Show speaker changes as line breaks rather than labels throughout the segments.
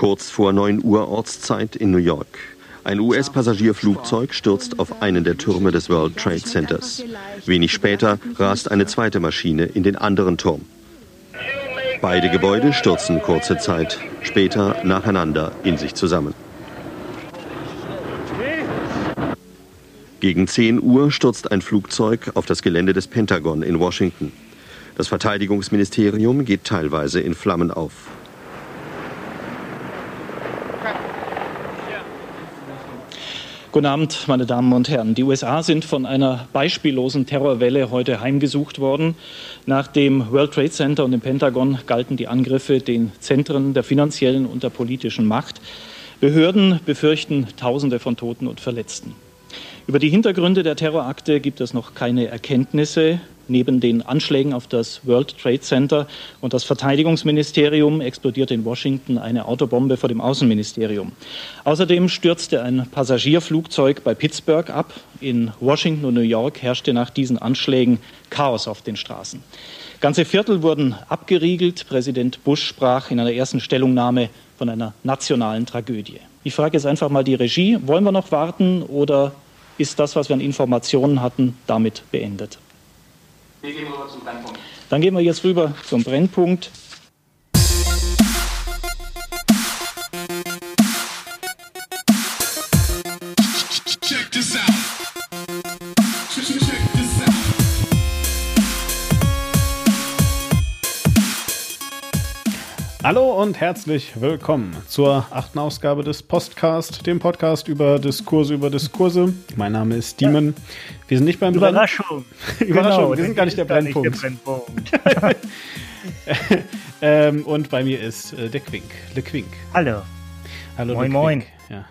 Kurz vor 9 Uhr Ortszeit in New York. Ein US-Passagierflugzeug stürzt auf einen der Türme des World Trade Centers. Wenig später rast eine zweite Maschine in den anderen Turm. Beide Gebäude stürzen kurze Zeit später nacheinander in sich zusammen. Gegen 10 Uhr stürzt ein Flugzeug auf das Gelände des Pentagon in Washington. Das Verteidigungsministerium geht teilweise in Flammen auf.
Guten Abend, meine Damen und Herren. Die USA sind von einer beispiellosen Terrorwelle heute heimgesucht worden. Nach dem World Trade Center und dem Pentagon galten die Angriffe den Zentren der finanziellen und der politischen Macht. Behörden befürchten Tausende von Toten und Verletzten. Über die Hintergründe der Terrorakte gibt es noch keine Erkenntnisse. Neben den Anschlägen auf das World Trade Center und das Verteidigungsministerium explodierte in Washington eine Autobombe vor dem Außenministerium. Außerdem stürzte ein Passagierflugzeug bei Pittsburgh ab. In Washington und New York herrschte nach diesen Anschlägen Chaos auf den Straßen. Ganze Viertel wurden abgeriegelt. Präsident Bush sprach in einer ersten Stellungnahme von einer nationalen Tragödie. Ich frage jetzt einfach mal die Regie, wollen wir noch warten oder ist das, was wir an Informationen hatten, damit beendet? Wir gehen rüber zum Brennpunkt. Dann gehen wir jetzt rüber zum Brennpunkt.
Hallo und herzlich willkommen zur achten Ausgabe des Postcast, dem Podcast über Diskurse über Diskurse. Mein Name ist Demon. Wir sind nicht beim
Überraschung.
Brenn Überraschung, genau, wir sind gar nicht der Brennpunkt. Nicht der Brennpunkt. ähm, und bei mir ist äh, der Quink, Le Quink.
Hallo.
Hallo, moin, moin. Ja.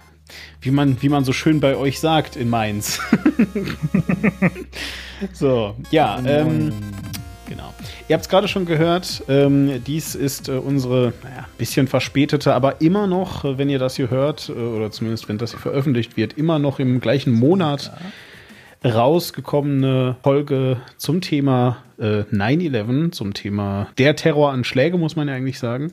Wie man, wie man so schön bei euch sagt in Mainz. so, ja, ähm, Genau. Ihr habt es gerade schon gehört, ähm, dies ist äh, unsere naja, bisschen verspätete, aber immer noch, äh, wenn ihr das hier hört, äh, oder zumindest wenn das hier veröffentlicht wird, immer noch im gleichen Monat ja. rausgekommene Folge zum Thema äh, 9-11, zum Thema der Terroranschläge, muss man ja eigentlich sagen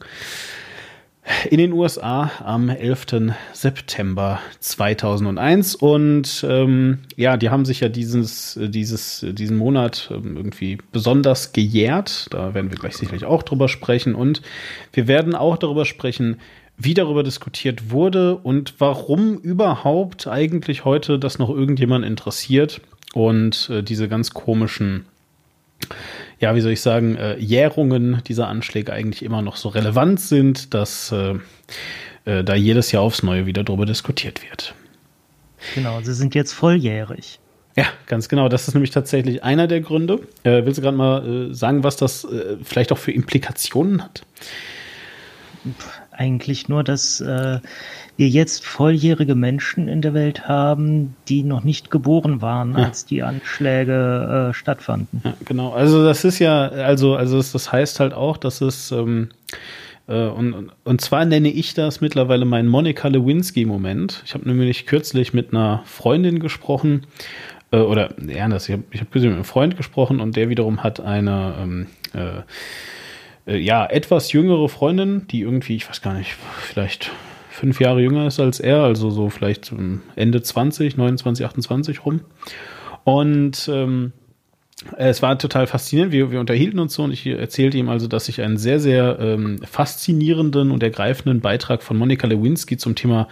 in den USA am 11. September 2001. Und ähm, ja, die haben sich ja dieses, dieses, diesen Monat ähm, irgendwie besonders gejährt. Da werden wir gleich sicherlich auch drüber sprechen. Und wir werden auch darüber sprechen, wie darüber diskutiert wurde und warum überhaupt eigentlich heute das noch irgendjemand interessiert und äh, diese ganz komischen ja, wie soll ich sagen, äh, Jährungen dieser Anschläge eigentlich immer noch so relevant sind, dass äh, äh, da jedes Jahr aufs Neue wieder darüber diskutiert wird.
Genau, sie sind jetzt volljährig.
Ja, ganz genau. Das ist nämlich tatsächlich einer der Gründe. Äh, willst du gerade mal äh, sagen, was das äh, vielleicht auch für Implikationen hat?
Eigentlich nur, dass äh, wir jetzt volljährige Menschen in der Welt haben, die noch nicht geboren waren, ja. als die Anschläge äh, stattfanden.
Ja, genau. Also das ist ja, also, also das heißt halt auch, dass es ähm, äh, und, und zwar nenne ich das mittlerweile meinen Monika Lewinsky-Moment. Ich habe nämlich kürzlich mit einer Freundin gesprochen, äh, oder anders, ich habe ich hab mit einem Freund gesprochen und der wiederum hat eine ähm, äh, äh, ja, etwas jüngere Freundin, die irgendwie, ich weiß gar nicht, vielleicht fünf Jahre jünger ist als er, also so vielleicht Ende 20, 29, 28 rum. Und ähm, es war total faszinierend. Wir, wir unterhielten uns so und ich erzählte ihm also, dass ich einen sehr, sehr ähm, faszinierenden und ergreifenden Beitrag von Monika Lewinsky zum Thema,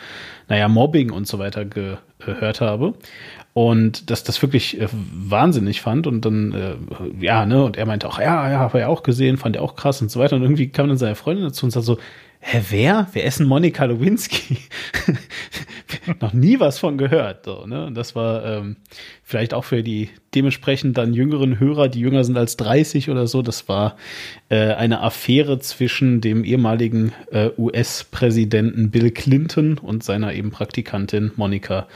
naja, Mobbing und so weiter gehört habe. Und dass das wirklich äh, wahnsinnig fand. Und dann, äh, ja, ne, und er meinte auch, ja, ja, habe er auch gesehen, fand er auch krass und so weiter. Und irgendwie kam dann seine Freundin dazu und sagte so, hä, wer? Ist denn Monika Lewinsky? Noch nie was von gehört. So, ne? Und das war ähm, vielleicht auch für die dementsprechend dann jüngeren Hörer, die jünger sind als 30 oder so, das war äh, eine Affäre zwischen dem ehemaligen äh, US-Präsidenten Bill Clinton und seiner eben Praktikantin Monika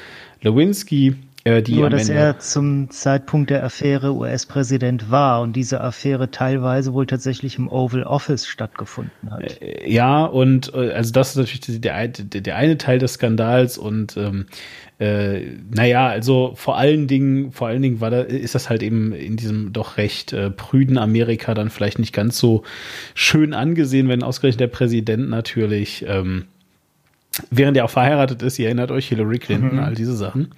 Lewinsky.
Äh, die Nur, dass er zum Zeitpunkt der Affäre US-Präsident war und diese Affäre teilweise wohl tatsächlich im Oval Office stattgefunden hat.
Äh, ja, und äh, also das ist natürlich der, der, der eine Teil des Skandals und ähm, äh, naja, also vor allen Dingen, vor allen Dingen war da, ist das halt eben in diesem doch recht äh, prüden Amerika dann vielleicht nicht ganz so schön angesehen, wenn ausgerechnet der Präsident natürlich ähm, während er auch verheiratet ist, ihr erinnert euch, Hillary Clinton, mhm. all diese Sachen.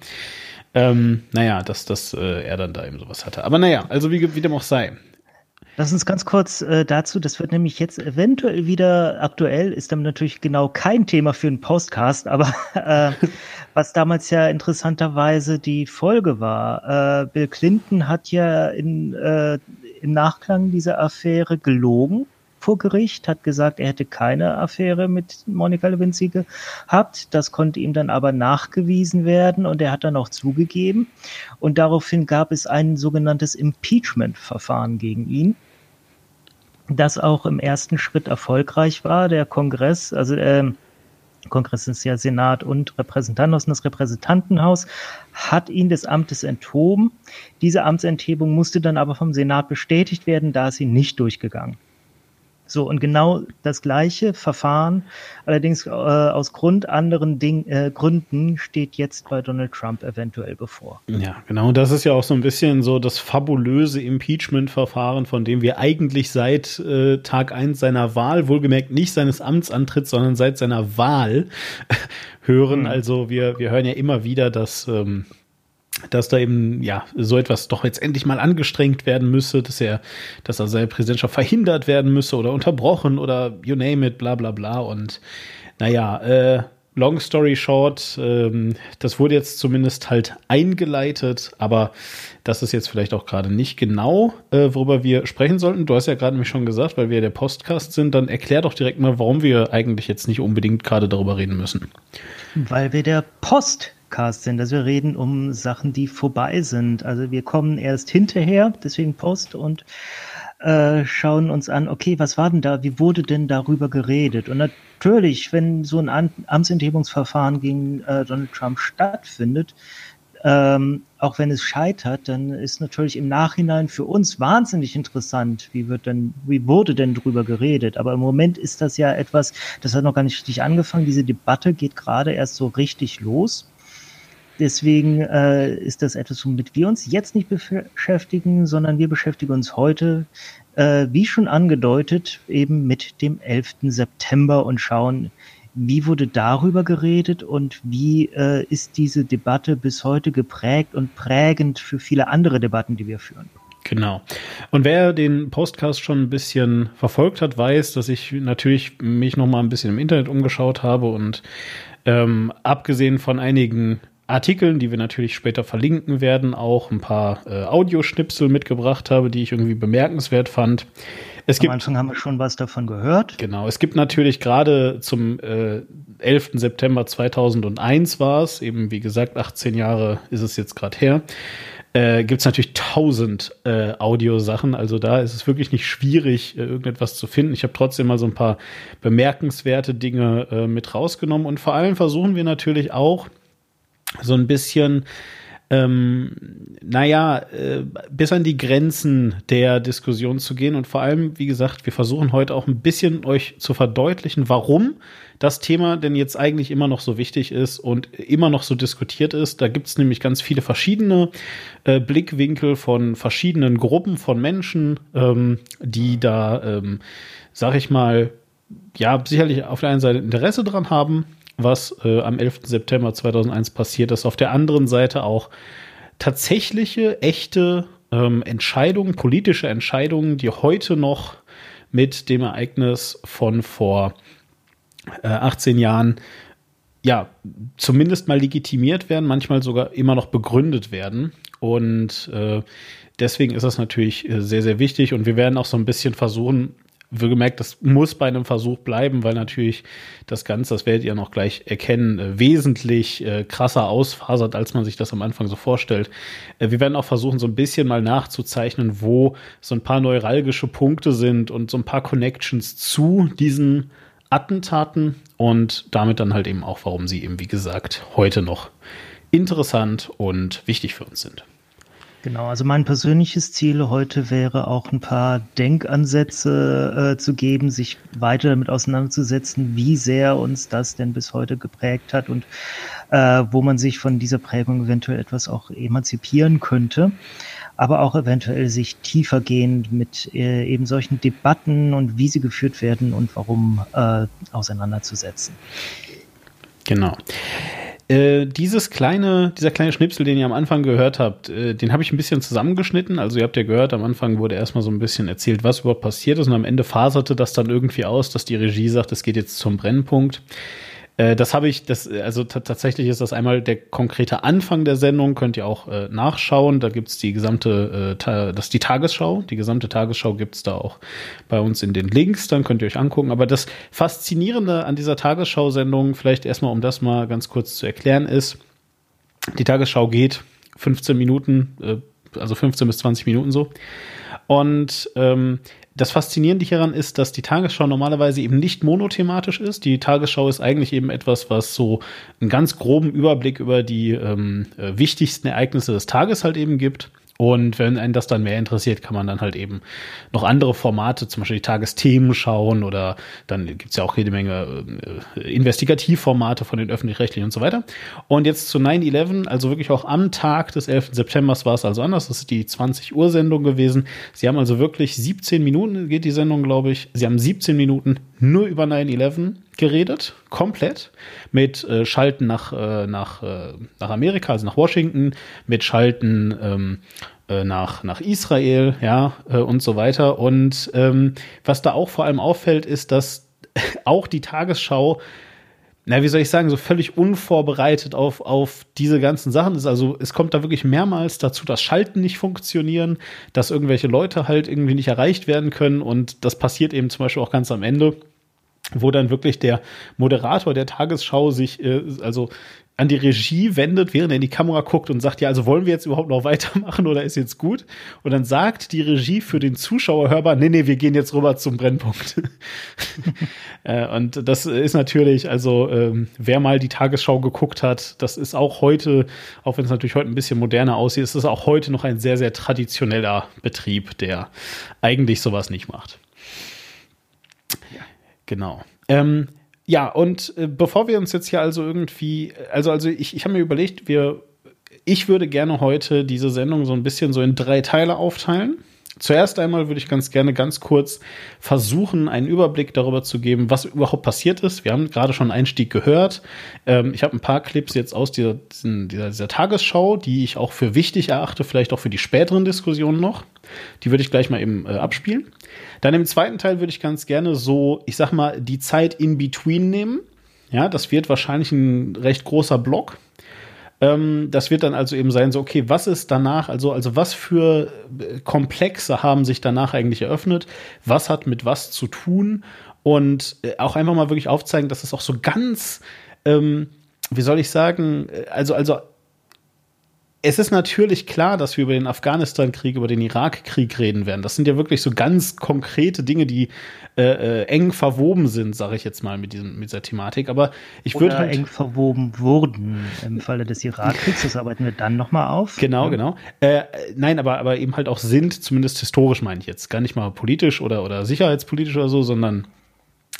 Ähm, naja, dass, dass äh, er dann da eben sowas hatte. Aber naja, also wie, wie dem auch sei.
Lass uns ganz kurz äh, dazu, das wird nämlich jetzt eventuell wieder aktuell, ist dann natürlich genau kein Thema für einen Postcast, aber äh, was damals ja interessanterweise die Folge war. Äh, Bill Clinton hat ja in, äh, im Nachklang dieser Affäre gelogen vor Gericht, hat gesagt, er hätte keine Affäre mit Monika Lewinsky gehabt. Das konnte ihm dann aber nachgewiesen werden und er hat dann auch zugegeben. Und daraufhin gab es ein sogenanntes Impeachment-Verfahren gegen ihn das auch im ersten Schritt erfolgreich war. Der Kongress, also äh, Kongress ist ja Senat und Repräsentantenhaus und das Repräsentantenhaus hat ihn des Amtes enthoben. Diese Amtsenthebung musste dann aber vom Senat bestätigt werden, da ist sie nicht durchgegangen. So, und genau das gleiche Verfahren, allerdings äh, aus Grund anderen Ding, äh, Gründen, steht jetzt bei Donald Trump eventuell bevor.
Ja, genau. Das ist ja auch so ein bisschen so das fabulöse Impeachment-Verfahren, von dem wir eigentlich seit äh, Tag eins seiner Wahl, wohlgemerkt nicht seines Amtsantritts, sondern seit seiner Wahl hören. Mhm. Also wir, wir hören ja immer wieder, dass ähm, dass da eben ja so etwas doch jetzt endlich mal angestrengt werden müsse, dass er, dass er seine Präsidentschaft verhindert werden müsse oder unterbrochen oder you name it, bla bla bla. Und naja, äh, long story short, ähm, das wurde jetzt zumindest halt eingeleitet, aber das ist jetzt vielleicht auch gerade nicht genau, äh, worüber wir sprechen sollten. Du hast ja gerade nämlich schon gesagt, weil wir der Postcast sind, dann erklär doch direkt mal, warum wir eigentlich jetzt nicht unbedingt gerade darüber reden müssen.
Weil wir der Post Podcast sind. Also wir reden um Sachen, die vorbei sind. Also wir kommen erst hinterher, deswegen Post und äh, schauen uns an, okay, was war denn da, wie wurde denn darüber geredet? Und natürlich, wenn so ein Amtsenthebungsverfahren gegen äh, Donald Trump stattfindet, ähm, auch wenn es scheitert, dann ist natürlich im Nachhinein für uns wahnsinnig interessant, wie wird denn, wie wurde denn drüber geredet. Aber im Moment ist das ja etwas, das hat noch gar nicht richtig angefangen. Diese Debatte geht gerade erst so richtig los. Deswegen äh, ist das etwas, womit wir uns jetzt nicht beschäftigen, sondern wir beschäftigen uns heute, äh, wie schon angedeutet, eben mit dem 11. September und schauen, wie wurde darüber geredet und wie äh, ist diese Debatte bis heute geprägt und prägend für viele andere Debatten, die wir führen.
Genau. Und wer den Postcast schon ein bisschen verfolgt hat, weiß, dass ich natürlich mich noch mal ein bisschen im Internet umgeschaut habe und ähm, abgesehen von einigen Artikeln, die wir natürlich später verlinken werden, auch ein paar äh, Audioschnipsel mitgebracht habe, die ich irgendwie bemerkenswert fand.
Es Am gibt, Anfang haben wir schon was davon gehört.
Genau, es gibt natürlich gerade zum äh, 11. September 2001 war es, eben wie gesagt, 18 Jahre ist es jetzt gerade her, äh, gibt es natürlich tausend äh, Audiosachen. Also da ist es wirklich nicht schwierig, äh, irgendetwas zu finden. Ich habe trotzdem mal so ein paar bemerkenswerte Dinge äh, mit rausgenommen und vor allem versuchen wir natürlich auch, so ein bisschen ähm, naja, äh, bis an die Grenzen der Diskussion zu gehen. Und vor allem, wie gesagt, wir versuchen heute auch ein bisschen euch zu verdeutlichen, warum das Thema denn jetzt eigentlich immer noch so wichtig ist und immer noch so diskutiert ist. Da gibt es nämlich ganz viele verschiedene äh, Blickwinkel von verschiedenen Gruppen von Menschen, ähm, die da, ähm, sag ich mal, ja, sicherlich auf der einen Seite Interesse dran haben, was äh, am 11. September 2001 passiert ist. Auf der anderen Seite auch tatsächliche, echte ähm, Entscheidungen, politische Entscheidungen, die heute noch mit dem Ereignis von vor äh, 18 Jahren ja, zumindest mal legitimiert werden, manchmal sogar immer noch begründet werden. Und äh, deswegen ist das natürlich äh, sehr, sehr wichtig. Und wir werden auch so ein bisschen versuchen, gemerkt, das muss bei einem Versuch bleiben, weil natürlich das Ganze, das werdet ihr noch gleich erkennen, äh, wesentlich äh, krasser ausfasert, als man sich das am Anfang so vorstellt. Äh, wir werden auch versuchen, so ein bisschen mal nachzuzeichnen, wo so ein paar neuralgische Punkte sind und so ein paar Connections zu diesen Attentaten und damit dann halt eben auch, warum sie eben, wie gesagt, heute noch interessant und wichtig für uns sind.
Genau, also mein persönliches Ziel heute wäre auch ein paar Denkansätze äh, zu geben, sich weiter damit auseinanderzusetzen, wie sehr uns das denn bis heute geprägt hat und äh, wo man sich von dieser Prägung eventuell etwas auch emanzipieren könnte, aber auch eventuell sich tiefergehend mit äh, eben solchen Debatten und wie sie geführt werden und warum äh, auseinanderzusetzen.
Genau. Äh, dieses kleine, dieser kleine Schnipsel, den ihr am Anfang gehört habt, äh, den habe ich ein bisschen zusammengeschnitten. Also ihr habt ja gehört, am Anfang wurde erstmal so ein bisschen erzählt, was überhaupt passiert ist und am Ende faserte das dann irgendwie aus, dass die Regie sagt, es geht jetzt zum Brennpunkt. Äh, das habe ich, das, also tatsächlich ist das einmal der konkrete Anfang der Sendung, könnt ihr auch äh, nachschauen. Da gibt's die gesamte, äh, das ist die Tagesschau. Die gesamte Tagesschau gibt's da auch bei uns in den Links, dann könnt ihr euch angucken. Aber das Faszinierende an dieser Tagesschau-Sendung, vielleicht erstmal, um das mal ganz kurz zu erklären, ist, die Tagesschau geht 15 Minuten, äh, also 15 bis 20 Minuten so. Und ähm, das Faszinierende hieran ist, dass die Tagesschau normalerweise eben nicht monothematisch ist. Die Tagesschau ist eigentlich eben etwas, was so einen ganz groben Überblick über die ähm, äh, wichtigsten Ereignisse des Tages halt eben gibt. Und wenn einen das dann mehr interessiert, kann man dann halt eben noch andere Formate, zum Beispiel die Tagesthemen schauen oder dann gibt's ja auch jede Menge äh, Investigativformate von den öffentlich-rechtlichen und so weiter. Und jetzt zu 9-11, also wirklich auch am Tag des 11. September war es also anders. Das ist die 20 Uhr Sendung gewesen. Sie haben also wirklich 17 Minuten, geht die Sendung, glaube ich. Sie haben 17 Minuten nur über 9-11 geredet, komplett, mit äh, Schalten nach, äh, nach, äh, nach Amerika, also nach Washington, mit Schalten ähm, äh, nach, nach Israel, ja, äh, und so weiter. Und ähm, was da auch vor allem auffällt, ist, dass auch die Tagesschau na, wie soll ich sagen, so völlig unvorbereitet auf, auf diese ganzen Sachen ist. Also es kommt da wirklich mehrmals dazu, dass Schalten nicht funktionieren, dass irgendwelche Leute halt irgendwie nicht erreicht werden können und das passiert eben zum Beispiel auch ganz am Ende wo dann wirklich der Moderator der Tagesschau sich äh, also an die Regie wendet, während er in die Kamera guckt und sagt, ja, also wollen wir jetzt überhaupt noch weitermachen oder ist jetzt gut? Und dann sagt die Regie für den Zuschauer hörbar, nee, nee, wir gehen jetzt rüber zum Brennpunkt. äh, und das ist natürlich, also ähm, wer mal die Tagesschau geguckt hat, das ist auch heute, auch wenn es natürlich heute ein bisschen moderner aussieht, ist es auch heute noch ein sehr, sehr traditioneller Betrieb, der eigentlich sowas nicht macht. Genau. Ähm, ja, und äh, bevor wir uns jetzt hier also irgendwie, also, also ich, ich habe mir überlegt, wir, ich würde gerne heute diese Sendung so ein bisschen so in drei Teile aufteilen. Zuerst einmal würde ich ganz gerne ganz kurz versuchen, einen Überblick darüber zu geben, was überhaupt passiert ist. Wir haben gerade schon einen Einstieg gehört. Ähm, ich habe ein paar Clips jetzt aus dieser, dieser, dieser, Tagesschau, die ich auch für wichtig erachte, vielleicht auch für die späteren Diskussionen noch. Die würde ich gleich mal eben äh, abspielen. Dann im zweiten Teil würde ich ganz gerne so, ich sag mal, die Zeit in between nehmen. Ja, das wird wahrscheinlich ein recht großer Block. Ähm, das wird dann also eben sein, so, okay, was ist danach, also, also was für äh, Komplexe haben sich danach eigentlich eröffnet? Was hat mit was zu tun? Und äh, auch einfach mal wirklich aufzeigen, dass es auch so ganz, ähm, wie soll ich sagen, äh, also, also es ist natürlich klar, dass wir über den Afghanistan-Krieg, über den Irak-Krieg reden werden. Das sind ja wirklich so ganz konkrete Dinge, die äh, äh, eng verwoben sind, sage ich jetzt mal, mit, diesem, mit dieser Thematik. Aber ich würde halt
eng verwoben wurden im Falle des Irakkriegs. Das arbeiten wir dann nochmal auf.
Genau, ja. genau. Äh, nein, aber, aber eben halt auch sind, zumindest historisch meine ich jetzt. Gar nicht mal politisch oder, oder sicherheitspolitisch oder so, sondern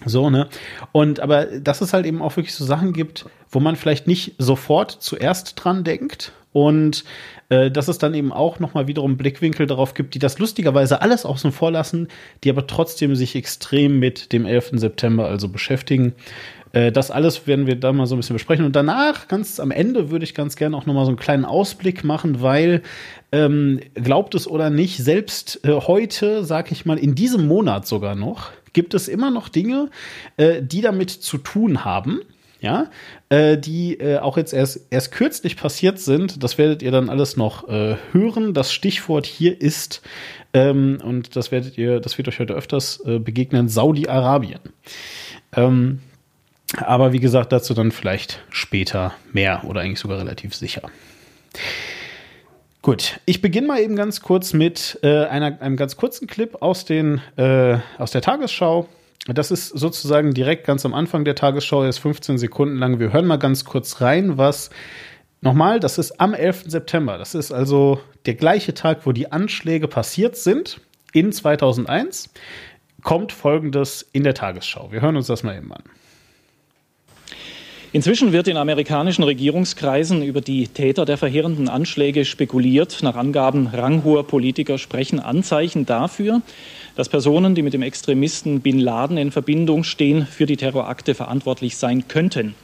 so, ne? Und aber dass es halt eben auch wirklich so Sachen gibt, wo man vielleicht nicht sofort zuerst dran denkt und äh, dass es dann eben auch nochmal wiederum Blickwinkel darauf gibt, die das lustigerweise alles außen vor lassen, die aber trotzdem sich extrem mit dem 11. September also beschäftigen. Äh, das alles werden wir da mal so ein bisschen besprechen. Und danach, ganz am Ende, würde ich ganz gerne auch nochmal so einen kleinen Ausblick machen, weil, ähm, glaubt es oder nicht, selbst äh, heute, sag ich mal, in diesem Monat sogar noch, gibt es immer noch Dinge, äh, die damit zu tun haben ja, äh, die äh, auch jetzt erst, erst kürzlich passiert sind. Das werdet ihr dann alles noch äh, hören. Das Stichwort hier ist, ähm, und das werdet ihr, das wird euch heute öfters äh, begegnen, Saudi-Arabien. Ähm, aber wie gesagt, dazu dann vielleicht später mehr oder eigentlich sogar relativ sicher. Gut, ich beginne mal eben ganz kurz mit äh, einer, einem ganz kurzen Clip aus, den, äh, aus der Tagesschau. Das ist sozusagen direkt ganz am Anfang der Tagesschau, ist 15 Sekunden lang. Wir hören mal ganz kurz rein, was nochmal, das ist am 11. September. Das ist also der gleiche Tag, wo die Anschläge passiert sind in 2001. Kommt folgendes in der Tagesschau. Wir hören uns das mal eben an.
Inzwischen wird in amerikanischen Regierungskreisen über die Täter der verheerenden Anschläge spekuliert. Nach Angaben ranghoher Politiker sprechen Anzeichen dafür, dass Personen, die mit dem Extremisten Bin Laden in Verbindung stehen, für die Terrorakte verantwortlich sein könnten.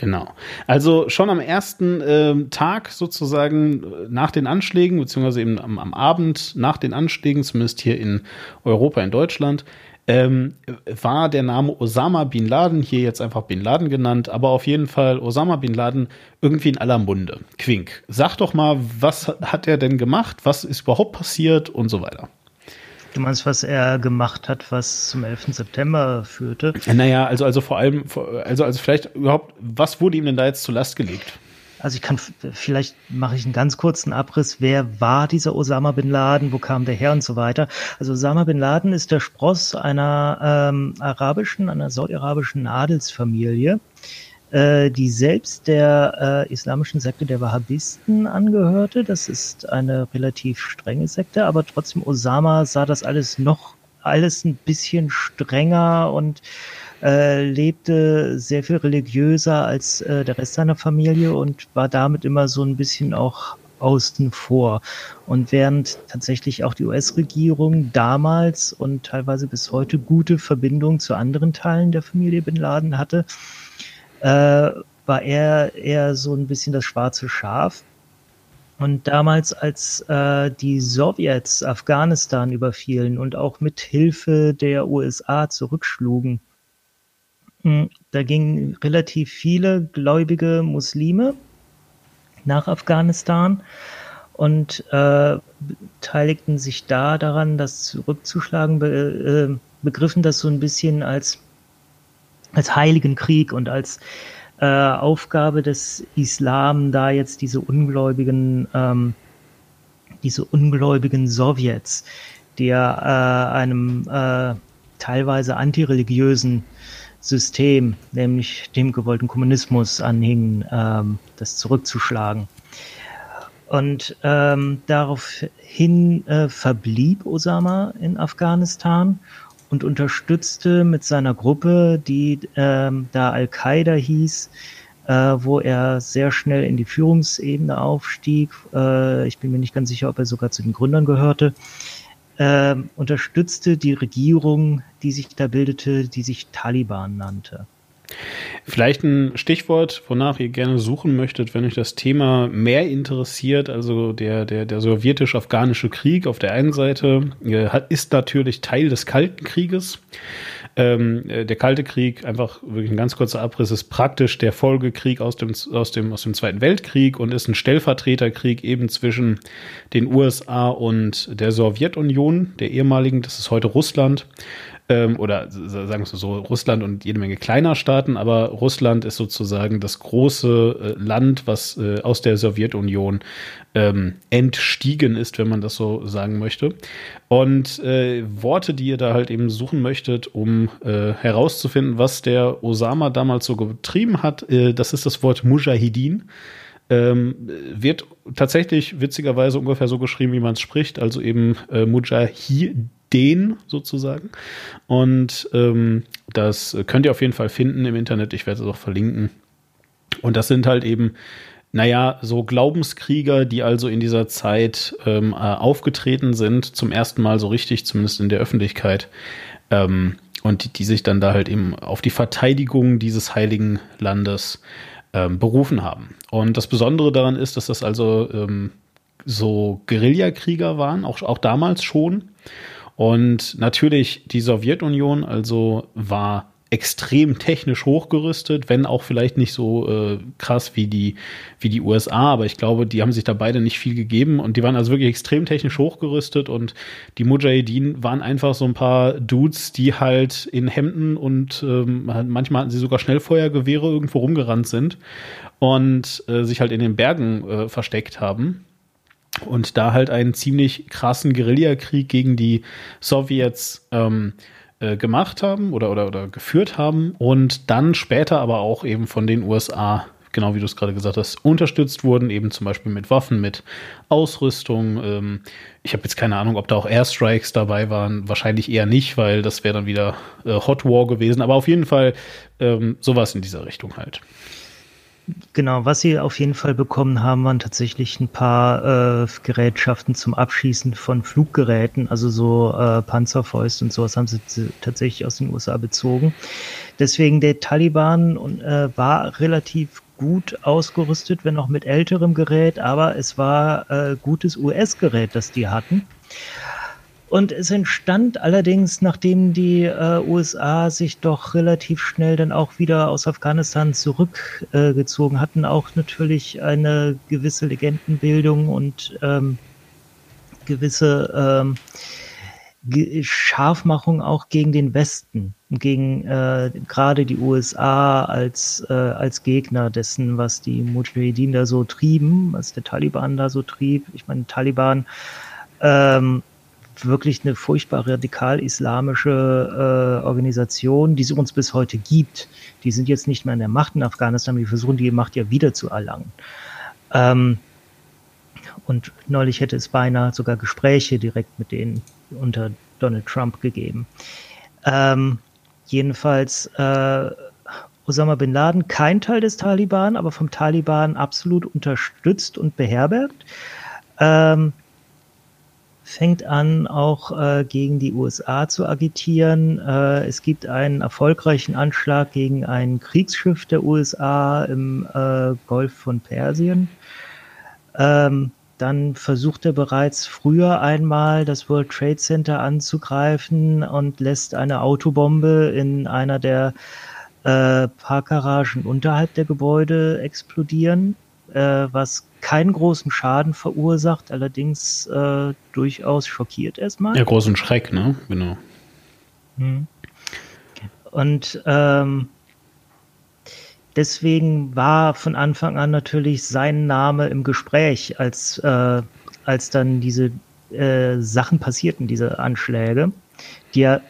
Genau. Also schon am ersten äh, Tag sozusagen äh, nach den Anschlägen, beziehungsweise eben am, am, Abend nach den Anschlägen, zumindest hier in Europa, in Deutschland, ähm, war der Name Osama Bin Laden, hier jetzt einfach Bin Laden genannt, aber auf jeden Fall Osama Bin Laden irgendwie in aller Munde. Quink, sag doch mal, was hat er denn gemacht, was ist überhaupt passiert und so weiter.
Du meinst, was er gemacht hat, was zum 11. September führte?
Naja, also, also vor allem, also, also vielleicht überhaupt, was wurde ihm denn da jetzt zur Last gelegt?
Also ich kann, vielleicht mache ich einen ganz kurzen Abriss. Wer war dieser Osama Bin Laden? Wo kam der her und so weiter? Also Osama Bin Laden ist der Spross einer ähm, arabischen, einer saudi-arabischen Adelsfamilie äh, die selbst der äh, islamischen Sekte der Wahhabisten angehörte. Das ist eine relativ strenge Sekte, aber trotzdem Osama sah das alles noch alles ein bisschen strenger und äh, lebte sehr viel religiöser als äh, der Rest seiner Familie und war damit immer so ein bisschen auch außen vor. Und während tatsächlich auch die US-Regierung damals und teilweise bis heute gute Verbindungen zu anderen Teilen der Familie Bin Laden hatte, äh, war er eher so ein bisschen das schwarze Schaf. Und damals, als äh, die Sowjets Afghanistan überfielen und auch mit Hilfe der USA zurückschlugen, hm, da gingen relativ viele gläubige Muslime nach Afghanistan und äh, beteiligten sich da daran, das zurückzuschlagen, be, äh, begriffen das so ein bisschen als als heiligen Krieg und als äh, Aufgabe des Islam, da jetzt diese ungläubigen, ähm, diese ungläubigen Sowjets, die ja äh, einem äh, teilweise antireligiösen System, nämlich dem gewollten Kommunismus anhingen, ähm, das zurückzuschlagen. Und ähm, daraufhin äh, verblieb Osama in Afghanistan und unterstützte mit seiner Gruppe, die ähm, da Al-Qaida hieß, äh, wo er sehr schnell in die Führungsebene aufstieg. Äh, ich bin mir nicht ganz sicher, ob er sogar zu den Gründern gehörte. Äh, unterstützte die Regierung, die sich da bildete, die sich Taliban nannte.
Vielleicht ein Stichwort, wonach ihr gerne suchen möchtet, wenn euch das Thema mehr interessiert. Also der, der, der sowjetisch-afghanische Krieg auf der einen Seite äh, ist natürlich Teil des Kalten Krieges. Ähm, äh, der Kalte Krieg, einfach wirklich ein ganz kurzer Abriss, ist praktisch der Folgekrieg aus dem, aus, dem, aus dem Zweiten Weltkrieg und ist ein Stellvertreterkrieg eben zwischen den USA und der Sowjetunion, der ehemaligen, das ist heute Russland ähm, oder sagen wir es so, Russland und jede Menge kleiner Staaten, aber Russland ist sozusagen das große äh, Land, was äh, aus der Sowjetunion ähm, entstiegen ist, wenn man das so sagen möchte. Und äh, Worte, die ihr da halt eben suchen möchtet, um äh, herauszufinden, was der Osama damals so getrieben hat, äh, das ist das Wort Mujahideen. Ähm, wird tatsächlich witzigerweise ungefähr so geschrieben, wie man es spricht, also eben äh, Mujahideen den sozusagen. Und ähm, das könnt ihr auf jeden Fall finden im Internet. Ich werde es auch verlinken. Und das sind halt eben, naja, so Glaubenskrieger, die also in dieser Zeit ähm, äh, aufgetreten sind, zum ersten Mal so richtig, zumindest in der Öffentlichkeit. Ähm, und die, die, sich dann da halt eben auf die Verteidigung dieses heiligen Landes ähm, berufen haben. Und das Besondere daran ist, dass das also ähm, so Guerillakrieger waren, auch, auch damals schon. Und natürlich die Sowjetunion also war extrem technisch hochgerüstet, wenn auch vielleicht nicht so äh, krass wie die, wie die USA, aber ich glaube, die haben sich da beide nicht viel gegeben und die waren also wirklich extrem technisch hochgerüstet und die Mujahideen waren einfach so ein paar Dudes, die halt in Hemden und ähm, manchmal hatten sie sogar Schnellfeuergewehre irgendwo rumgerannt sind und äh, sich halt in den Bergen äh, versteckt haben und da halt einen ziemlich krassen Guerillakrieg gegen die Sowjets ähm, äh, gemacht haben oder, oder, oder geführt haben und dann später aber auch eben von den USA, genau wie du es gerade gesagt hast, unterstützt wurden, eben zum Beispiel mit Waffen, mit Ausrüstung. Ähm, ich habe jetzt keine Ahnung, ob da auch Airstrikes dabei waren, wahrscheinlich eher nicht, weil das wäre dann wieder äh, Hot War gewesen, aber auf jeden Fall ähm, sowas in dieser Richtung halt.
Genau, was sie auf jeden Fall bekommen haben, waren tatsächlich ein paar äh, Gerätschaften zum Abschießen von Fluggeräten, also so äh, Panzerfäuste und sowas haben sie tatsächlich aus den USA bezogen. Deswegen der Taliban äh, war relativ gut ausgerüstet, wenn auch mit älterem Gerät, aber es war äh, gutes US-Gerät, das die hatten. Und es entstand allerdings, nachdem die äh, USA sich doch relativ schnell dann auch wieder aus Afghanistan zurückgezogen äh, hatten, auch natürlich eine gewisse Legendenbildung und ähm, gewisse ähm, Scharfmachung auch gegen den Westen, gegen äh, gerade die USA als, äh, als Gegner dessen, was die Mujahideen da so trieben, was der Taliban da so trieb. Ich meine, Taliban ähm, wirklich eine furchtbar radikal-islamische äh, Organisation, die es uns bis heute gibt. Die sind jetzt nicht mehr in der Macht in Afghanistan, die versuchen die Macht ja wieder zu erlangen. Ähm, und neulich hätte es beinahe sogar Gespräche direkt mit denen unter Donald Trump gegeben. Ähm, jedenfalls äh, Osama bin Laden kein Teil des Taliban, aber vom Taliban absolut unterstützt und beherbergt. Ähm, fängt an, auch äh, gegen die USA zu agitieren. Äh, es gibt einen erfolgreichen Anschlag gegen ein Kriegsschiff der USA im äh, Golf von Persien. Ähm, dann versucht er bereits früher einmal das World Trade Center anzugreifen und lässt eine Autobombe in einer der äh, Parkgaragen unterhalb der Gebäude explodieren, äh, was keinen großen Schaden verursacht, allerdings äh, durchaus schockiert erstmal.
Ja, großen Schreck, ne? Genau. Hm.
Und ähm, deswegen war von Anfang an natürlich sein Name im Gespräch, als, äh, als dann diese äh, Sachen passierten, diese Anschläge, die ja,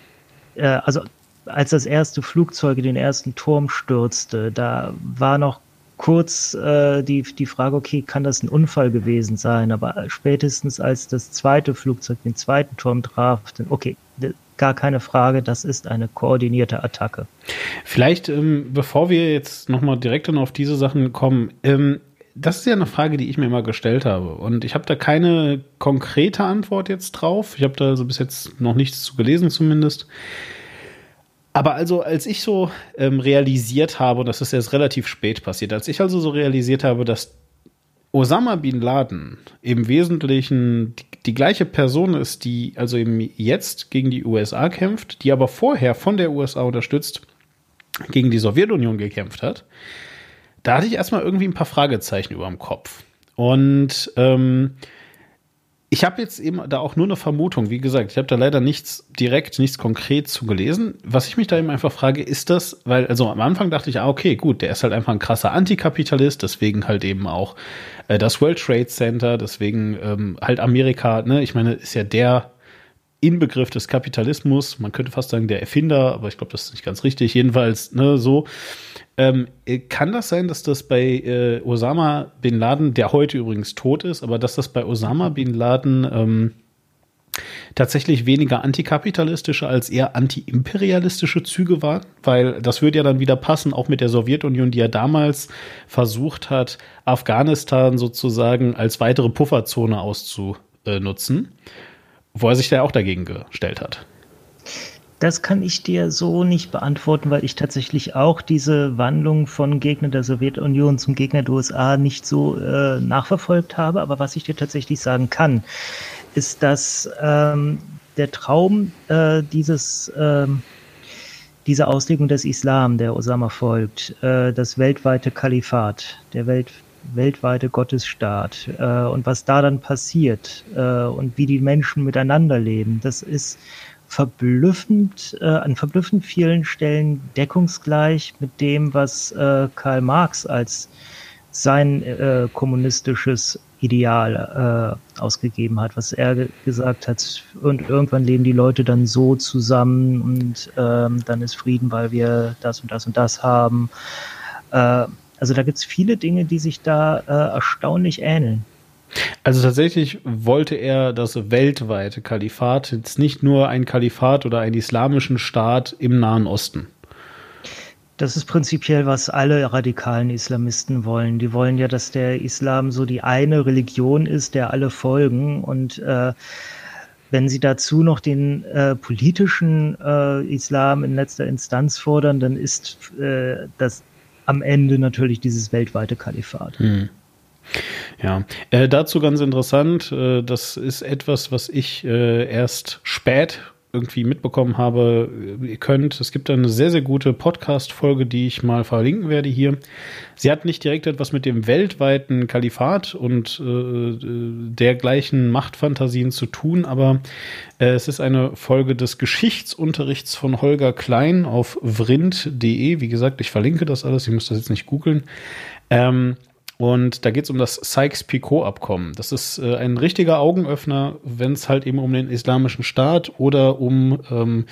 äh, also als das erste Flugzeug in den ersten Turm stürzte, da war noch kurz äh, die, die Frage, okay, kann das ein Unfall gewesen sein? Aber spätestens als das zweite Flugzeug den zweiten Turm traf, dann, okay, gar keine Frage, das ist eine koordinierte Attacke.
Vielleicht, ähm, bevor wir jetzt nochmal direkt dann auf diese Sachen kommen, ähm, das ist ja eine Frage, die ich mir immer gestellt habe. Und ich habe da keine konkrete Antwort jetzt drauf. Ich habe da so bis jetzt noch nichts zu gelesen zumindest. Aber also, als ich so ähm, realisiert habe, und das ist jetzt relativ spät passiert, als ich also so realisiert habe, dass Osama bin Laden im Wesentlichen die, die, gleiche Person ist, die also eben jetzt gegen die USA kämpft, die aber vorher von der USA unterstützt gegen die Sowjetunion gekämpft hat, da hatte ich erstmal irgendwie ein paar Fragezeichen über dem Kopf. Und ähm, ich habe jetzt eben da auch nur eine Vermutung. Wie gesagt, ich habe da leider nichts direkt, nichts konkret zu gelesen. Was ich mich da eben einfach frage, ist das, weil, also am Anfang dachte ich, ah, okay, gut, der ist halt einfach ein krasser Antikapitalist, deswegen halt eben auch äh, das World Trade Center, deswegen ähm, halt Amerika, ne, ich meine, ist ja der Inbegriff des Kapitalismus. Man könnte fast sagen, der Erfinder, aber ich glaube, das ist nicht ganz richtig. Jedenfalls, ne, so. Ähm, äh, kann das sein, dass das bei äh, Osama bin Laden, der heute übrigens tot ist, aber dass das bei Osama bin Laden ähm, tatsächlich weniger antikapitalistische als eher antiimperialistische Züge waren? Weil das würde ja dann wieder passen, auch mit der Sowjetunion, die ja damals versucht hat, Afghanistan sozusagen als weitere Pufferzone auszunutzen, wo er sich da auch dagegen gestellt hat.
Das kann ich dir so nicht beantworten, weil ich tatsächlich auch diese Wandlung von Gegner der Sowjetunion zum Gegner der USA nicht so äh, nachverfolgt habe. Aber was ich dir tatsächlich sagen kann, ist, dass ähm, der Traum äh, dieses ähm, diese Auslegung des Islam, der Osama folgt, äh, das weltweite Kalifat, der Welt, weltweite Gottesstaat äh, und was da dann passiert äh, und wie die Menschen miteinander leben, das ist verblüffend, äh, an verblüffend vielen Stellen deckungsgleich mit dem, was äh, Karl Marx als sein äh, kommunistisches Ideal äh, ausgegeben hat, was er gesagt hat. Und irgendwann leben die Leute dann so zusammen und ähm, dann ist Frieden, weil wir das und das und das haben. Äh, also da gibt es viele Dinge, die sich da äh, erstaunlich ähneln.
Also tatsächlich wollte er das weltweite Kalifat, jetzt nicht nur ein Kalifat oder einen islamischen Staat im Nahen Osten.
Das ist prinzipiell, was alle radikalen Islamisten wollen. Die wollen ja, dass der Islam so die eine Religion ist, der alle folgen. Und äh, wenn sie dazu noch den äh, politischen äh, Islam in letzter Instanz fordern, dann ist äh, das am Ende natürlich dieses weltweite Kalifat. Hm.
Ja, äh, dazu ganz interessant, äh, das ist etwas, was ich äh, erst spät irgendwie mitbekommen habe, ihr könnt, es gibt eine sehr, sehr gute Podcast-Folge, die ich mal verlinken werde hier. Sie hat nicht direkt etwas mit dem weltweiten Kalifat und äh, dergleichen Machtfantasien zu tun, aber äh, es ist eine Folge des Geschichtsunterrichts von Holger Klein auf vrind.de. Wie gesagt, ich verlinke das alles, ihr müsst das jetzt nicht googeln. Ähm, und da geht es um das Sykes-Picot-Abkommen. Das ist äh, ein richtiger Augenöffner, wenn es halt eben um den islamischen Staat oder um ähm,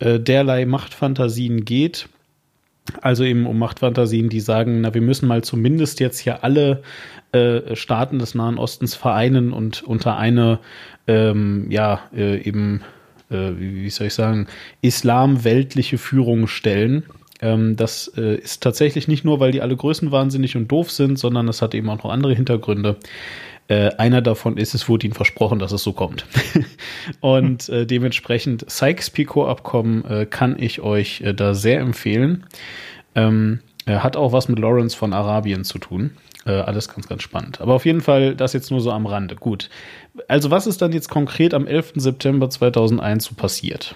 äh, derlei Machtfantasien geht. Also eben um Machtfantasien, die sagen, na, wir müssen mal zumindest jetzt hier alle äh, Staaten des Nahen Ostens vereinen und unter eine, ähm, ja, äh, eben, äh, wie, wie soll ich sagen, islamweltliche Führung stellen. Ähm, das äh, ist tatsächlich nicht nur, weil die alle größenwahnsinnig und doof sind, sondern es hat eben auch noch andere Hintergründe. Äh, einer davon ist, es wurde ihnen versprochen, dass es so kommt. und äh, dementsprechend Sykes-Picot-Abkommen äh, kann ich euch äh, da sehr empfehlen. Ähm, hat auch was mit Lawrence von Arabien zu tun. Äh, alles ganz, ganz spannend. Aber auf jeden Fall das jetzt nur so am Rande. Gut. Also was ist dann jetzt konkret am 11. September 2001 so passiert?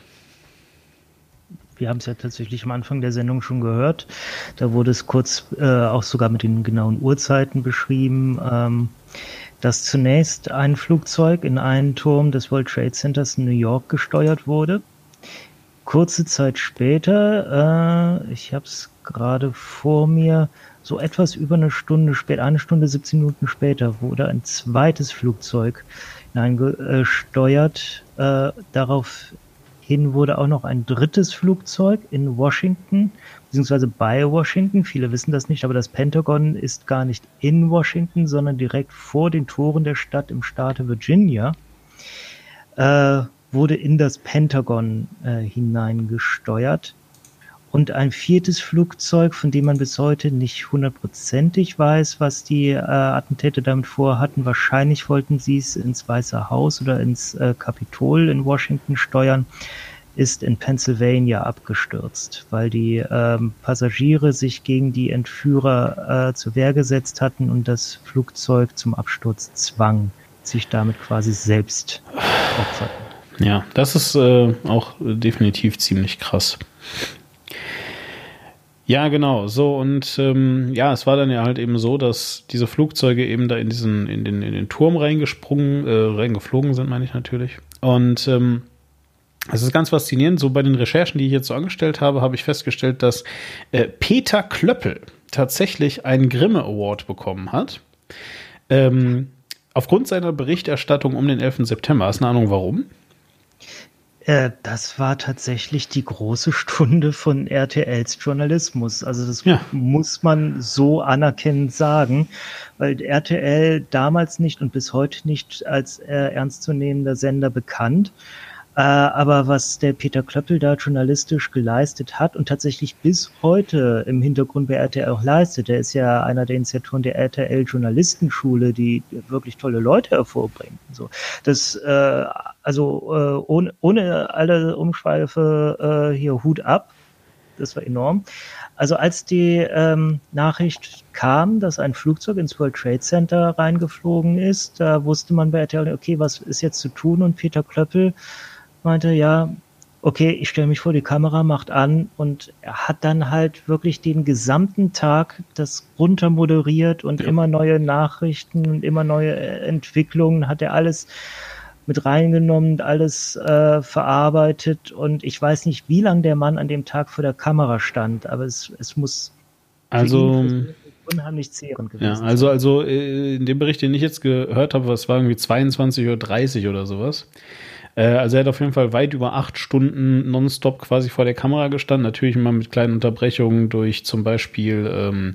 Wir haben es ja tatsächlich am Anfang der Sendung schon gehört. Da wurde es kurz äh, auch sogar mit den genauen Uhrzeiten beschrieben, ähm, dass zunächst ein Flugzeug in einen Turm des World Trade Centers in New York gesteuert wurde. Kurze Zeit später, äh, ich habe es gerade vor mir, so etwas über eine Stunde später, eine Stunde 17 Minuten später, wurde ein zweites Flugzeug hineingesteuert. Äh, darauf hin wurde auch noch ein drittes Flugzeug in Washington, beziehungsweise bei Washington. Viele wissen das nicht, aber das Pentagon ist gar nicht in Washington, sondern direkt vor den Toren der Stadt im Staate Virginia. Äh, wurde in das Pentagon äh, hineingesteuert. Und ein viertes Flugzeug, von dem man bis heute nicht hundertprozentig weiß, was die äh, Attentäter damit vorhatten. Wahrscheinlich wollten sie es ins Weiße Haus oder ins äh, Kapitol in Washington steuern, ist in Pennsylvania abgestürzt, weil die ähm, Passagiere sich gegen die Entführer äh, zur Wehr gesetzt hatten und das Flugzeug zum Absturz zwang, sich damit quasi selbst opferten.
Ja, das ist äh, auch definitiv ziemlich krass. Ja, genau. So und ähm, ja, es war dann ja halt eben so, dass diese Flugzeuge eben da in diesen in den in den Turm reingesprungen, äh, reingeflogen sind, meine ich natürlich. Und ähm, es ist ganz faszinierend. So bei den Recherchen, die ich jetzt so angestellt habe, habe ich festgestellt, dass äh, Peter Klöppel tatsächlich einen Grimme Award bekommen hat. Ähm, aufgrund seiner Berichterstattung um den 11. September. Hast du eine Ahnung, warum?
Äh, das war tatsächlich die große Stunde von RTLs Journalismus. Also das ja. muss man so anerkennend sagen, weil RTL damals nicht und bis heute nicht als äh, ernstzunehmender Sender bekannt. Äh, aber was der Peter Klöppel da journalistisch geleistet hat und tatsächlich bis heute im Hintergrund bei RTL auch leistet, der ist ja einer der Initiatoren der RTL Journalistenschule, die wirklich tolle Leute hervorbringt. So, das, äh, also äh, ohne, ohne alle Umschweife äh, hier Hut ab. Das war enorm. Also als die ähm, Nachricht kam, dass ein Flugzeug ins World Trade Center reingeflogen ist, da wusste man bei RTL, okay, was ist jetzt zu tun? Und Peter Klöppel meinte, ja, okay, ich stelle mich vor die Kamera, macht an und er hat dann halt wirklich den gesamten Tag das runter moderiert und ja. immer neue Nachrichten und immer neue äh, Entwicklungen hat er alles mit reingenommen, alles äh, verarbeitet und ich weiß nicht, wie lange der Mann an dem Tag vor der Kamera stand, aber es, es muss
also
unheimlich zehrend
gewesen. Ja, also, also äh, in dem Bericht, den ich jetzt gehört habe, es war irgendwie 22.30 Uhr oder sowas. Äh, also er hat auf jeden Fall weit über acht Stunden nonstop quasi vor der Kamera gestanden. Natürlich immer mit kleinen Unterbrechungen durch zum Beispiel ähm,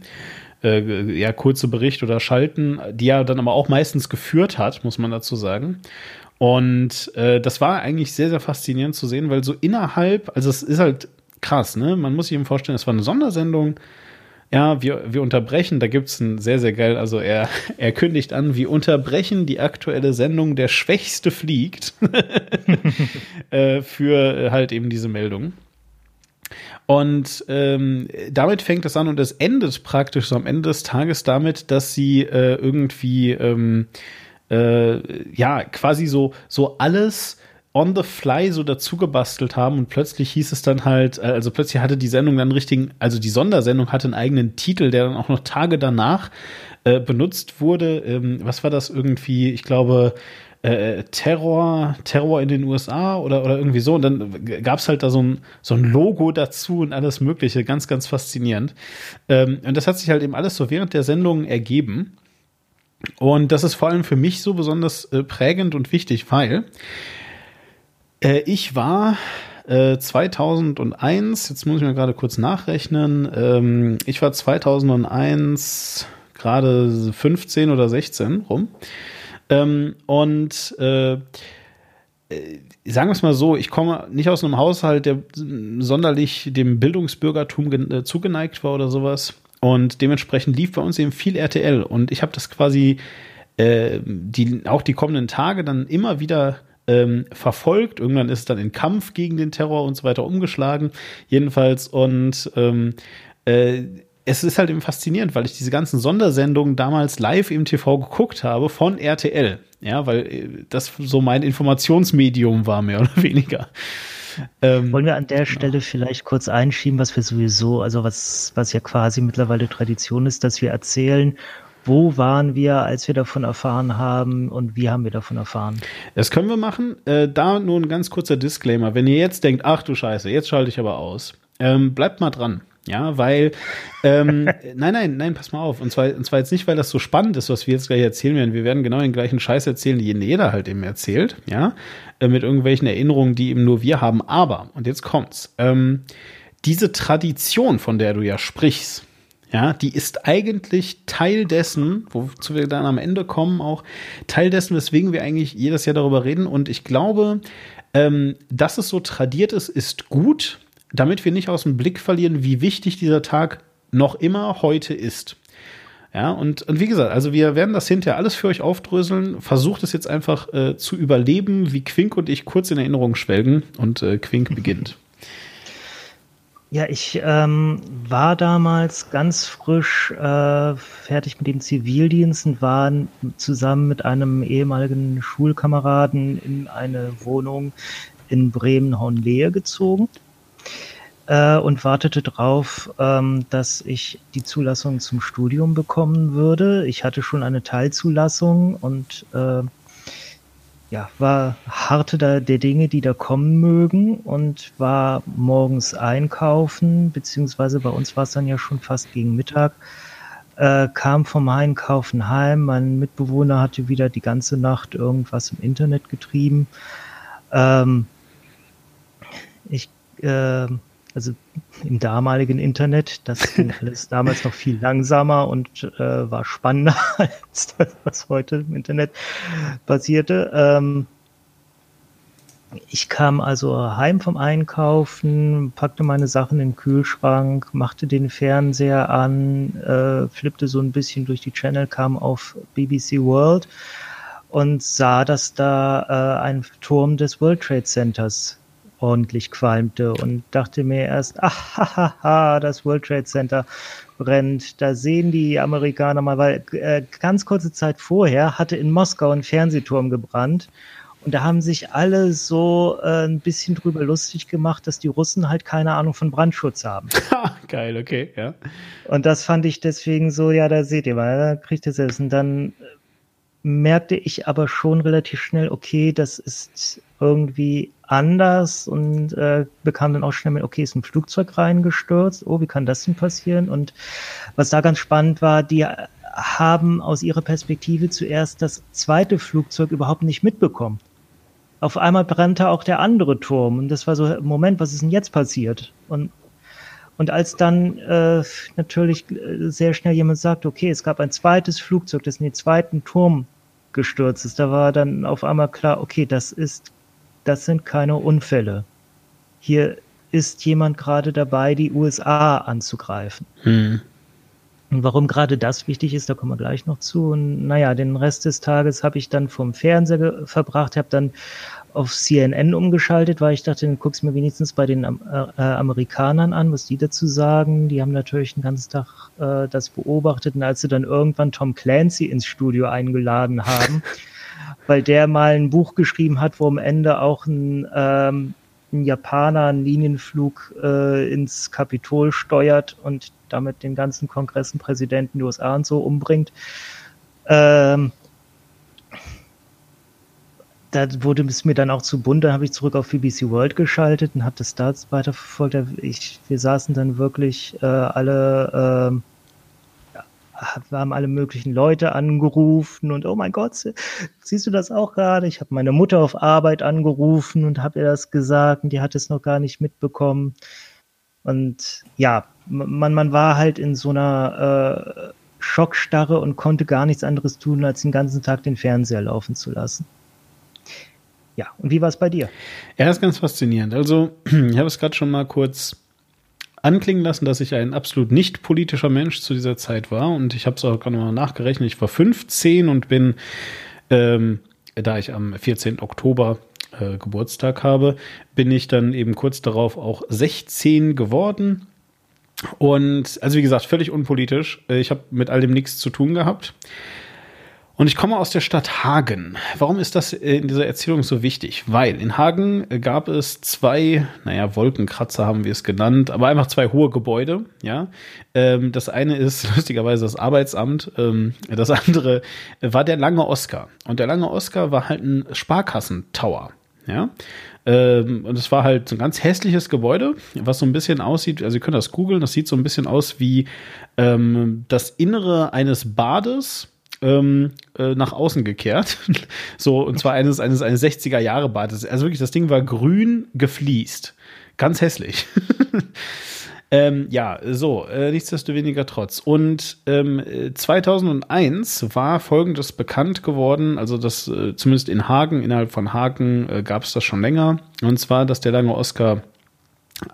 äh, ja, kurze Berichte oder Schalten, die er dann aber auch meistens geführt hat, muss man dazu sagen. Und äh, das war eigentlich sehr, sehr faszinierend zu sehen, weil so innerhalb, also es ist halt krass, ne? Man muss sich eben vorstellen, es war eine Sondersendung. Ja, wir, wir unterbrechen, da gibt's ein sehr, sehr geil, also er, er kündigt an, wir unterbrechen die aktuelle Sendung Der Schwächste fliegt äh, für halt eben diese Meldung. Und ähm, damit fängt es an und es endet praktisch so am Ende des Tages damit, dass sie äh, irgendwie ähm, äh, ja quasi so so alles on the fly so dazu gebastelt haben und plötzlich hieß es dann halt, äh, also plötzlich hatte die Sendung dann richtigen, also die Sondersendung hatte einen eigenen Titel, der dann auch noch Tage danach äh, benutzt wurde. Ähm, was war das irgendwie? Ich glaube, äh, Terror, Terror in den USA oder, oder irgendwie so. Und dann gab es halt da so ein, so ein Logo dazu und alles Mögliche. Ganz, ganz faszinierend. Ähm, und das hat sich halt eben alles so während der Sendung ergeben. Und das ist vor allem für mich so besonders äh, prägend und wichtig, weil äh, ich war äh, 2001, jetzt muss ich mir gerade kurz nachrechnen, ähm, ich war 2001 gerade 15 oder 16 rum. Ähm, und äh, äh, sagen wir es mal so, ich komme nicht aus einem Haushalt, der sonderlich dem Bildungsbürgertum äh, zugeneigt war oder sowas. Und dementsprechend lief bei uns eben viel RTL. Und ich habe das quasi äh, die, auch die kommenden Tage dann immer wieder ähm, verfolgt. Irgendwann ist es dann in Kampf gegen den Terror und so weiter umgeschlagen. Jedenfalls. Und ähm, äh, es ist halt eben faszinierend, weil ich diese ganzen Sondersendungen damals live im TV geguckt habe von RTL. Ja, weil äh, das so mein Informationsmedium war, mehr oder weniger.
Ähm, Wollen wir an der genau. Stelle vielleicht kurz einschieben, was wir sowieso, also was, was ja quasi mittlerweile Tradition ist, dass wir erzählen, wo waren wir, als wir davon erfahren haben und wie haben wir davon erfahren?
Das können wir machen. Äh, da nur ein ganz kurzer Disclaimer. Wenn ihr jetzt denkt, ach du Scheiße, jetzt schalte ich aber aus, ähm, bleibt mal dran. Ja, weil, ähm, nein, nein, nein, pass mal auf. Und zwar, und zwar jetzt nicht, weil das so spannend ist, was wir jetzt gleich erzählen werden. Wir werden genau den gleichen Scheiß erzählen, den jeder halt eben erzählt, ja, äh, mit irgendwelchen Erinnerungen, die eben nur wir haben. Aber, und jetzt kommt's, ähm, diese Tradition, von der du ja sprichst, ja, die ist eigentlich Teil dessen, wozu wir dann am Ende kommen, auch Teil dessen, weswegen wir eigentlich jedes Jahr darüber reden. Und ich glaube, ähm, dass es so tradiert ist, ist gut, damit wir nicht aus dem Blick verlieren, wie wichtig dieser Tag noch immer heute ist. Ja, und, und wie gesagt, also wir werden das hinterher alles für euch aufdröseln. Versucht es jetzt einfach äh, zu überleben, wie Quink und ich kurz in Erinnerung schwelgen und äh, Quink beginnt.
Ja, ich ähm, war damals ganz frisch äh, fertig mit dem Zivildienst und war zusammen mit einem ehemaligen Schulkameraden in eine Wohnung in Bremen-Hornlehe gezogen äh, und wartete darauf, ähm, dass ich die Zulassung zum Studium bekommen würde. Ich hatte schon eine Teilzulassung und äh, ja, war harte der Dinge, die da kommen mögen und war morgens einkaufen, beziehungsweise bei uns war es dann ja schon fast gegen Mittag, äh, kam vom Einkaufen heim, mein Mitbewohner hatte wieder die ganze Nacht irgendwas im Internet getrieben. Ähm, ich äh, also im damaligen Internet, das ging alles damals noch viel langsamer und äh, war spannender als das, was heute im Internet passierte. Ähm, ich kam also heim vom Einkaufen, packte meine Sachen in den Kühlschrank, machte den Fernseher an, äh, flippte so ein bisschen durch die Channel, kam auf BBC World und sah, dass da äh, ein Turm des World Trade Centers ordentlich qualmte und dachte mir erst, ach, hahaha, das World Trade Center brennt. Da sehen die Amerikaner mal, weil äh, ganz kurze Zeit vorher hatte in Moskau ein Fernsehturm gebrannt. Und da haben sich alle so äh, ein bisschen drüber lustig gemacht, dass die Russen halt keine Ahnung von Brandschutz haben.
Geil, okay, ja.
Und das fand ich deswegen so, ja, da seht ihr mal, da kriegt ihr es. Und dann merkte ich aber schon relativ schnell, okay, das ist irgendwie anders und äh, bekam dann auch schnell mit, okay, ist ein Flugzeug reingestürzt, oh, wie kann das denn passieren? Und was da ganz spannend war, die haben aus ihrer Perspektive zuerst das zweite Flugzeug überhaupt nicht mitbekommen. Auf einmal brannte auch der andere Turm und das war so, Moment, was ist denn jetzt passiert? Und und als dann äh, natürlich äh, sehr schnell jemand sagt, okay, es gab ein zweites Flugzeug, das in den zweiten Turm gestürzt ist, da war dann auf einmal klar, okay, das ist das sind keine Unfälle. Hier ist jemand gerade dabei, die USA anzugreifen. Hm. Und warum gerade das wichtig ist, da kommen wir gleich noch zu. Und naja, den Rest des Tages habe ich dann vom Fernseher verbracht, habe dann auf CNN umgeschaltet, weil ich dachte, dann guck's mir wenigstens bei den äh, äh, Amerikanern an, was die dazu sagen. Die haben natürlich den ganzen Tag äh, das beobachtet und als sie dann irgendwann Tom Clancy ins Studio eingeladen haben, weil der mal ein Buch geschrieben hat, wo am Ende auch ein, ähm, ein Japaner einen Linienflug äh, ins Kapitol steuert und damit den ganzen Kongressenpräsidenten der USA und so umbringt. Ähm, da wurde es mir dann auch zu bunt, dann habe ich zurück auf BBC World geschaltet und habe das da weiterverfolgt. Ich, wir saßen dann wirklich äh, alle, äh, haben alle möglichen Leute angerufen und oh mein Gott, siehst du das auch gerade? Ich habe meine Mutter auf Arbeit angerufen und habe ihr das gesagt und die hat es noch gar nicht mitbekommen. Und ja, man, man war halt in so einer äh, Schockstarre und konnte gar nichts anderes tun, als den ganzen Tag den Fernseher laufen zu lassen. Ja, und wie war es bei dir?
Ja, ist ganz faszinierend. Also, ich habe es gerade schon mal kurz anklingen lassen, dass ich ein absolut nicht politischer Mensch zu dieser Zeit war. Und ich habe es auch gerade mal nachgerechnet. Ich war 15 und bin, ähm, da ich am 14. Oktober äh, Geburtstag habe, bin ich dann eben kurz darauf auch 16 geworden. Und also wie gesagt, völlig unpolitisch. Äh, ich habe mit all dem nichts zu tun gehabt. Und ich komme aus der Stadt Hagen. Warum ist das in dieser Erzählung so wichtig? Weil in Hagen gab es zwei, naja, Wolkenkratzer haben wir es genannt, aber einfach zwei hohe Gebäude, ja. Ähm, das eine ist lustigerweise das Arbeitsamt, ähm, das andere war der Lange Oscar. Und der Lange Oscar war halt ein Sparkassentower, ja. Ähm, und es war halt so ein ganz hässliches Gebäude, was so ein bisschen aussieht, also ihr könnt das googeln, das sieht so ein bisschen aus wie das Innere eines Bades, ähm, äh, nach außen gekehrt. so, und zwar eines, eines, eines 60er Jahre Bades. Also wirklich, das Ding war grün gefliest. Ganz hässlich. ähm, ja, so, äh, nichtsdestoweniger trotz. Und ähm, 2001 war folgendes bekannt geworden, also das äh, zumindest in Hagen, innerhalb von Hagen äh, gab es das schon länger. Und zwar, dass der lange Oscar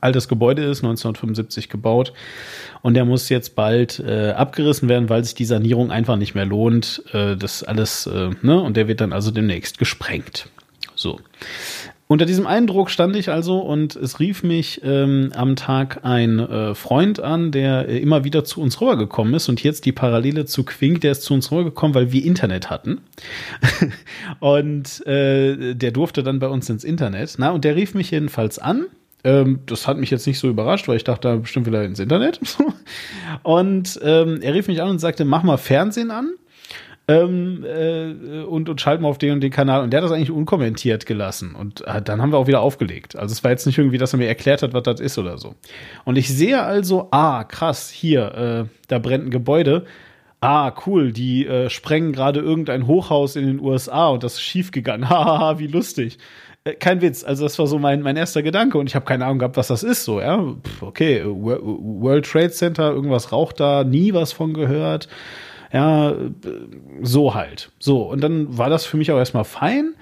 altes Gebäude ist, 1975 gebaut. Und der muss jetzt bald äh, abgerissen werden, weil sich die Sanierung einfach nicht mehr lohnt. Äh, das alles, äh, ne? Und der wird dann also demnächst gesprengt. So. Unter diesem Eindruck stand ich also und es rief mich ähm, am Tag ein äh, Freund an, der äh, immer wieder zu uns rübergekommen ist und jetzt die Parallele zu Quink, der ist zu uns rübergekommen, weil wir Internet hatten. und äh, der durfte dann bei uns ins Internet. Na, und der rief mich jedenfalls an ähm, das hat mich jetzt nicht so überrascht, weil ich dachte, da bestimmt wieder ins Internet. und ähm, er rief mich an und sagte, mach mal Fernsehen an. Ähm, äh, und, und schalten mal auf den und den Kanal. Und der hat das eigentlich unkommentiert gelassen. Und äh, dann haben wir auch wieder aufgelegt. Also es war jetzt nicht irgendwie, dass er mir erklärt hat, was das ist oder so. Und ich sehe also, ah, krass, hier, äh, da brennt ein Gebäude. Ah, cool, die äh, sprengen gerade irgendein Hochhaus in den USA und das ist schiefgegangen. Hahaha, wie lustig. Äh, kein Witz. Also das war so mein, mein erster Gedanke und ich habe keine Ahnung gehabt, was das ist. So, ja, okay, World Trade Center, irgendwas raucht da, nie was von gehört. Ja, so halt. So, und dann war das für mich auch erstmal fein.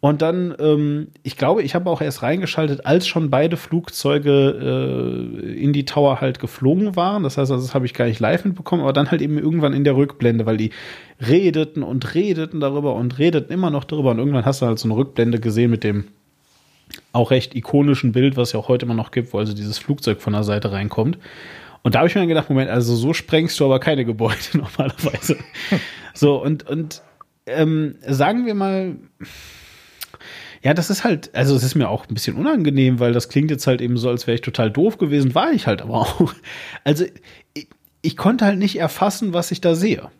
Und dann, ähm, ich glaube, ich habe auch erst reingeschaltet, als schon beide Flugzeuge äh, in die Tower halt geflogen waren. Das heißt, also, das habe ich gar nicht live mitbekommen, aber dann halt eben irgendwann in der Rückblende, weil die redeten und redeten darüber und redeten immer noch darüber. Und irgendwann hast du halt so eine Rückblende gesehen mit dem auch recht ikonischen Bild, was ja auch heute immer noch gibt, wo also dieses Flugzeug von der Seite reinkommt. Und da habe ich mir dann gedacht, Moment, also so sprengst du aber keine Gebäude normalerweise. so, und, und ähm, sagen wir mal, ja, das ist halt, also es ist mir auch ein bisschen unangenehm, weil das klingt jetzt halt eben so, als wäre ich total doof gewesen, war ich halt aber auch. Also ich, ich konnte halt nicht erfassen, was ich da sehe.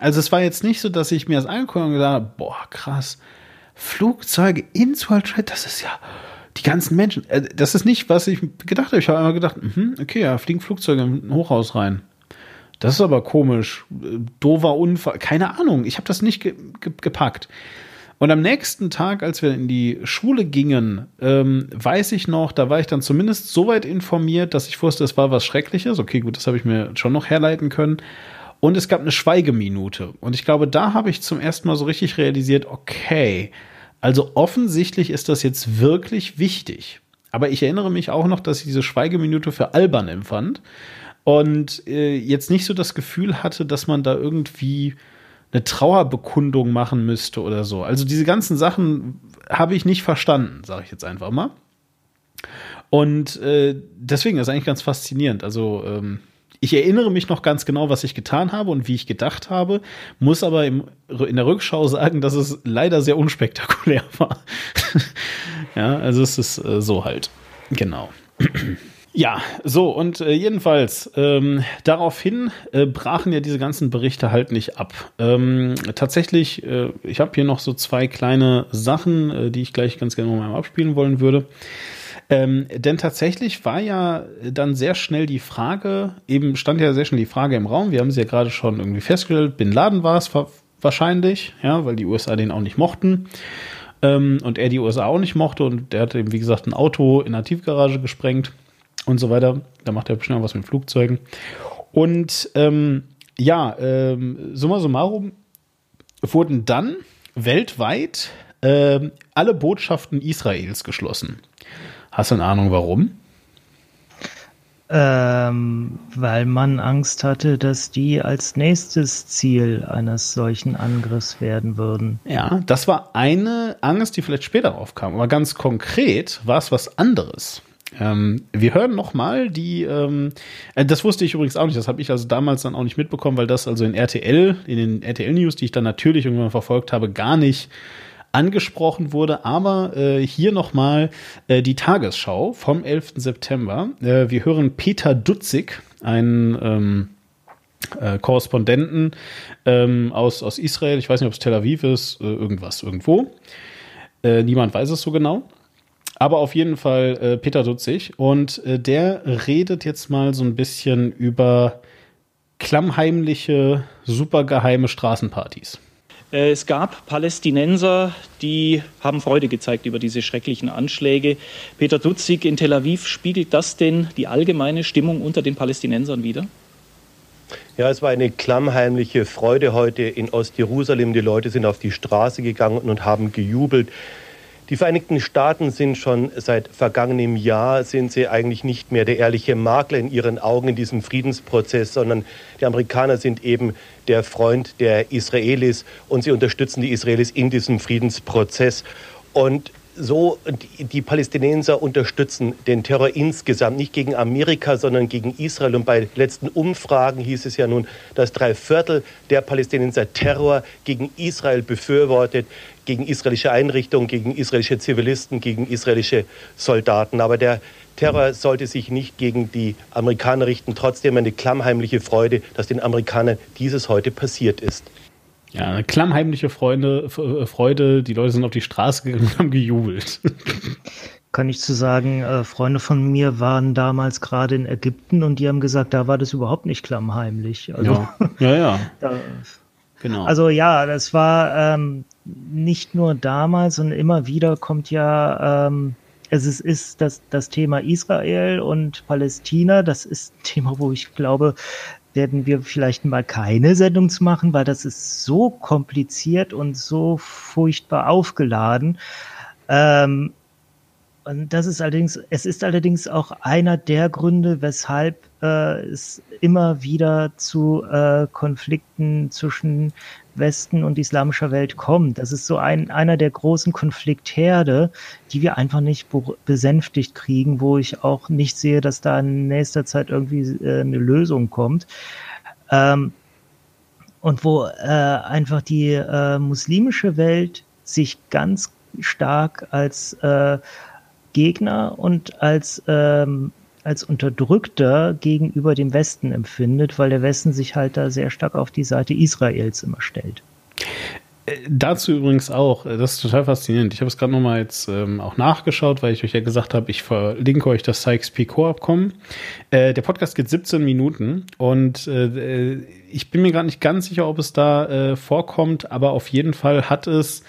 Also es war jetzt nicht so, dass ich mir das angeguckt und gesagt habe, boah, krass, Flugzeuge ins World Trade, das ist ja die ganzen Menschen. Äh, das ist nicht, was ich gedacht habe. Ich habe immer gedacht, mh, okay, ja, fliegen Flugzeuge in ein Hochhaus rein. Das ist aber komisch. Dover Unfall. Keine Ahnung. Ich habe das nicht ge ge gepackt. Und am nächsten Tag, als wir in die Schule gingen, ähm, weiß ich noch, da war ich dann zumindest so weit informiert, dass ich wusste, es war was Schreckliches. Okay, gut, das habe ich mir schon noch herleiten können. Und es gab eine Schweigeminute. Und ich glaube, da habe ich zum ersten Mal so richtig realisiert, okay, also offensichtlich ist das jetzt wirklich wichtig. aber ich erinnere mich auch noch, dass ich diese Schweigeminute für albern empfand und äh, jetzt nicht so das Gefühl hatte, dass man da irgendwie eine Trauerbekundung machen müsste oder so. Also diese ganzen Sachen habe ich nicht verstanden, sage ich jetzt einfach mal. Und äh, deswegen ist eigentlich ganz faszinierend. Also ähm, ich erinnere mich noch ganz genau, was ich getan habe und wie ich gedacht habe, muss aber im, in der Rückschau sagen, dass es leider sehr unspektakulär war. ja, also es ist äh, so halt. Genau. Ja, so und äh, jedenfalls ähm, daraufhin äh, brachen ja diese ganzen Berichte halt nicht ab. Ähm, tatsächlich, äh, ich habe hier noch so zwei kleine Sachen, äh, die ich gleich ganz gerne mal abspielen wollen würde. Ähm, denn tatsächlich war ja dann sehr schnell die Frage, eben stand ja sehr schnell die Frage im Raum, wir haben sie ja gerade schon irgendwie festgestellt, Bin Laden war es wahrscheinlich, ja, weil die USA den auch nicht mochten. Ähm, und er die USA auch nicht mochte und der hat eben, wie gesagt, ein Auto in einer Tiefgarage gesprengt und so weiter. Da macht er bestimmt was mit Flugzeugen. Und ähm, ja, ähm, summa summarum wurden dann weltweit äh, alle Botschaften Israels geschlossen. Hast du eine Ahnung, warum?
Ähm, weil man Angst hatte, dass die als nächstes Ziel eines solchen Angriffs werden würden.
Ja, das war eine Angst, die vielleicht später aufkam. Aber ganz konkret war es was anderes. Ähm, wir hören nochmal die, ähm, äh, das wusste ich übrigens auch nicht, das habe ich also damals dann auch nicht mitbekommen, weil das also in RTL, in den RTL-News, die ich dann natürlich irgendwann verfolgt habe, gar nicht angesprochen wurde. Aber äh, hier nochmal äh, die Tagesschau vom 11. September. Äh, wir hören Peter Dutzig, einen ähm, äh, Korrespondenten ähm, aus, aus Israel. Ich weiß nicht, ob es Tel Aviv ist, äh, irgendwas, irgendwo. Äh, niemand weiß es so genau. Aber auf jeden Fall äh, Peter Dutzig. Und äh, der redet jetzt mal so ein bisschen über klammheimliche, supergeheime Straßenpartys.
Äh, es gab Palästinenser, die haben Freude gezeigt über diese schrecklichen Anschläge. Peter Dutzig in Tel Aviv, spiegelt das denn die allgemeine Stimmung unter den Palästinensern wider?
Ja, es war eine klammheimliche Freude heute in Ostjerusalem. Die Leute sind auf die Straße gegangen und haben gejubelt. Die Vereinigten Staaten sind schon seit vergangenem Jahr, sind sie eigentlich nicht mehr der ehrliche Makler in ihren Augen in diesem Friedensprozess, sondern die Amerikaner sind eben der Freund der Israelis und sie unterstützen die Israelis in diesem Friedensprozess. Und so die, Palästinenser unterstützen den Terror insgesamt, nicht gegen Amerika, sondern gegen Israel. Und bei letzten Umfragen hieß es ja nun, dass drei Viertel der Palästinenser Terror gegen Israel befürwortet, gegen israelische Einrichtungen, gegen israelische Zivilisten, gegen israelische Soldaten. Aber der Terror sollte sich nicht gegen die Amerikaner richten. Trotzdem eine klammheimliche Freude, dass den Amerikanern dieses heute passiert ist.
Ja, klammheimliche Freude, äh, Freude. Die Leute sind auf die Straße gegangen und haben gejubelt.
Kann ich zu sagen, äh, Freunde von mir waren damals gerade in Ägypten und die haben gesagt, da war das überhaupt nicht klammheimlich.
Also, ja, ja. ja. Da,
genau. Also ja, das war ähm, nicht nur damals, sondern immer wieder kommt ja ähm, es ist, ist das, das Thema Israel und Palästina, das ist ein Thema, wo ich glaube, werden wir vielleicht mal keine Sendung zu machen, weil das ist so kompliziert und so furchtbar aufgeladen. Ähm, und das ist allerdings, es ist allerdings auch einer der Gründe, weshalb äh, es immer wieder zu äh, Konflikten zwischen Westen und islamischer Welt kommt. Das ist so ein, einer der großen Konfliktherde, die wir einfach nicht besänftigt kriegen, wo ich auch nicht sehe, dass da in nächster Zeit irgendwie äh, eine Lösung kommt. Ähm, und wo äh, einfach die äh, muslimische Welt sich ganz stark als äh, Gegner und als ähm, als Unterdrückter gegenüber dem Westen empfindet, weil der Westen sich halt da sehr stark auf die Seite Israels immer stellt.
Äh, dazu übrigens auch, äh, das ist total faszinierend. Ich habe es gerade nochmal jetzt ähm, auch nachgeschaut, weil ich euch ja gesagt habe, ich verlinke euch das Sykes-Picot-Abkommen. Äh, der Podcast geht 17 Minuten und äh, ich bin mir gerade nicht ganz sicher, ob es da äh, vorkommt, aber auf jeden Fall hat es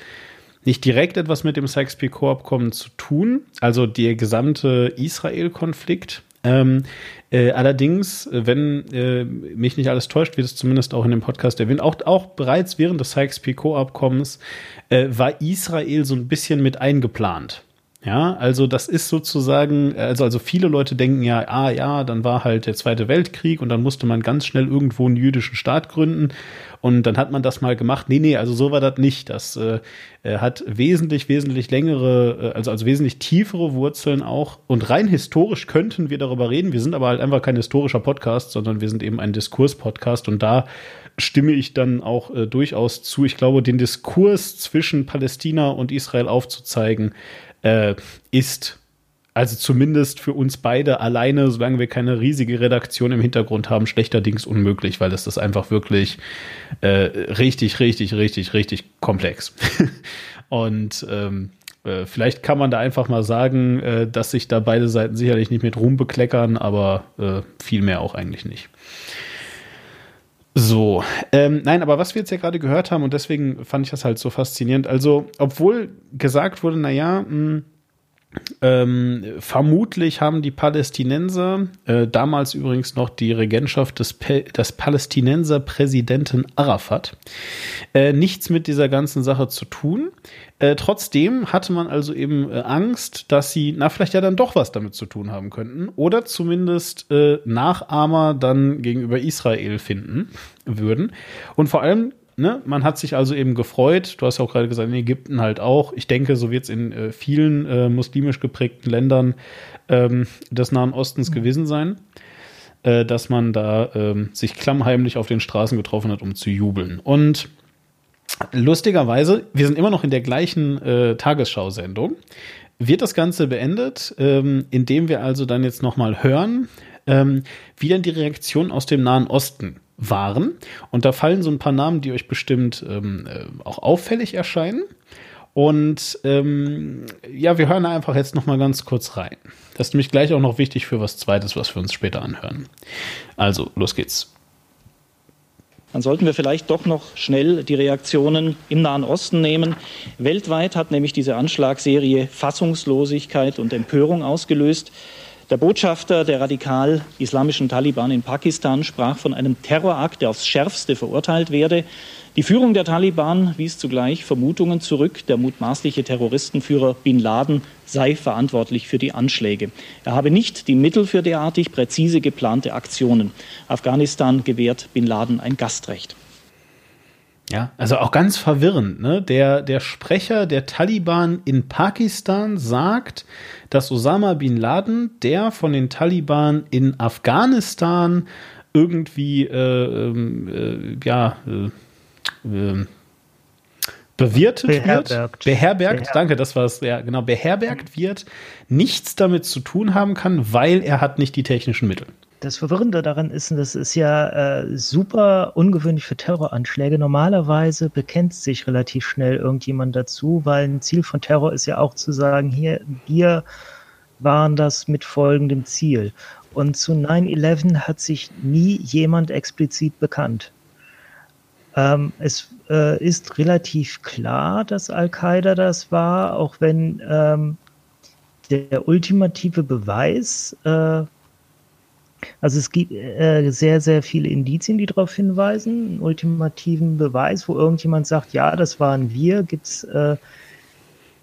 nicht direkt etwas mit dem Sykes-Picot-Abkommen zu tun, also der gesamte Israel-Konflikt, ähm, äh, allerdings, wenn äh, mich nicht alles täuscht, wird es zumindest auch in dem Podcast erwähnt, auch, auch bereits während des Sykes-Picot-Abkommens äh, war Israel so ein bisschen mit eingeplant. Ja, also das ist sozusagen, also, also viele Leute denken ja, ah ja, dann war halt der Zweite Weltkrieg und dann musste man ganz schnell irgendwo einen jüdischen Staat gründen und dann hat man das mal gemacht. Nee, nee, also so war das nicht. Das äh, hat wesentlich, wesentlich längere, äh, also, also wesentlich tiefere Wurzeln auch. Und rein historisch könnten wir darüber reden. Wir sind aber halt einfach kein historischer Podcast, sondern wir sind eben ein Diskurs-Podcast und da stimme ich dann auch äh, durchaus zu. Ich glaube, den Diskurs zwischen Palästina und Israel aufzuzeigen, äh, ist also zumindest für uns beide alleine, solange wir keine riesige Redaktion im Hintergrund haben, schlechterdings unmöglich, weil es das einfach wirklich äh, richtig, richtig, richtig, richtig komplex. Und ähm, äh, vielleicht kann man da einfach mal sagen, äh, dass sich da beide Seiten sicherlich nicht mit Ruhm bekleckern, aber äh, viel mehr auch eigentlich nicht. So, ähm, nein, aber was wir jetzt ja gerade gehört haben und deswegen fand ich das halt so faszinierend. Also, obwohl gesagt wurde, naja, hm, ähm, vermutlich haben die Palästinenser, äh, damals übrigens noch die Regentschaft des, Pe des Palästinenser Präsidenten Arafat, äh, nichts mit dieser ganzen Sache zu tun. Äh, trotzdem hatte man also eben äh, Angst, dass sie, na, vielleicht ja dann doch was damit zu tun haben könnten oder zumindest äh, Nachahmer dann gegenüber Israel finden würden. Und vor allem ne, man hat sich also eben gefreut. Du hast ja auch gerade gesagt, in Ägypten halt auch. Ich denke, so wird es in äh, vielen äh, muslimisch geprägten Ländern ähm, des Nahen Ostens mhm. gewesen sein, äh, dass man da ähm, sich klammheimlich auf den Straßen getroffen hat, um zu jubeln. Und lustigerweise, wir sind immer noch in der gleichen äh, Tagesschau-Sendung. Wird das Ganze beendet, ähm, indem wir also dann jetzt nochmal hören, ähm, wie denn die Reaktionen aus dem Nahen Osten waren. Und da fallen so ein paar Namen, die euch bestimmt ähm, äh, auch auffällig erscheinen. Und ähm, ja, wir hören einfach jetzt noch mal ganz kurz rein. Das ist nämlich gleich auch noch wichtig für was Zweites, was wir uns später anhören. Also, los geht's.
Dann sollten wir vielleicht doch noch schnell die Reaktionen im Nahen Osten nehmen. Weltweit hat nämlich diese Anschlagsserie Fassungslosigkeit und Empörung ausgelöst. Der Botschafter der radikal-islamischen Taliban in Pakistan sprach von einem Terrorakt, der aufs Schärfste verurteilt werde. Die Führung der Taliban wies zugleich Vermutungen zurück, der mutmaßliche Terroristenführer Bin Laden sei verantwortlich für die Anschläge. Er habe nicht die Mittel für derartig präzise geplante Aktionen. Afghanistan gewährt Bin Laden ein Gastrecht.
Ja, also auch ganz verwirrend. Ne? Der, der Sprecher der Taliban in Pakistan sagt, dass Osama bin Laden, der von den Taliban in Afghanistan irgendwie, äh, ähm, äh, ja, äh, ähm, bewirtet beherbergt. wird, beherbergt, beherbergt, danke, das war es, ja, genau, beherbergt wird, nichts damit zu tun haben kann, weil er hat nicht die technischen Mittel.
Das Verwirrende daran ist, das ist ja äh, super ungewöhnlich für Terroranschläge. Normalerweise bekennt sich relativ schnell irgendjemand dazu, weil ein Ziel von Terror ist ja auch zu sagen, hier, wir waren das mit folgendem Ziel. Und zu 9-11 hat sich nie jemand explizit bekannt. Ähm, es äh, ist relativ klar, dass Al-Qaida das war, auch wenn ähm, der ultimative Beweis äh, also es gibt äh, sehr, sehr viele Indizien, die darauf hinweisen. Einen ultimativen Beweis, wo irgendjemand sagt, ja, das waren wir, gibt's äh,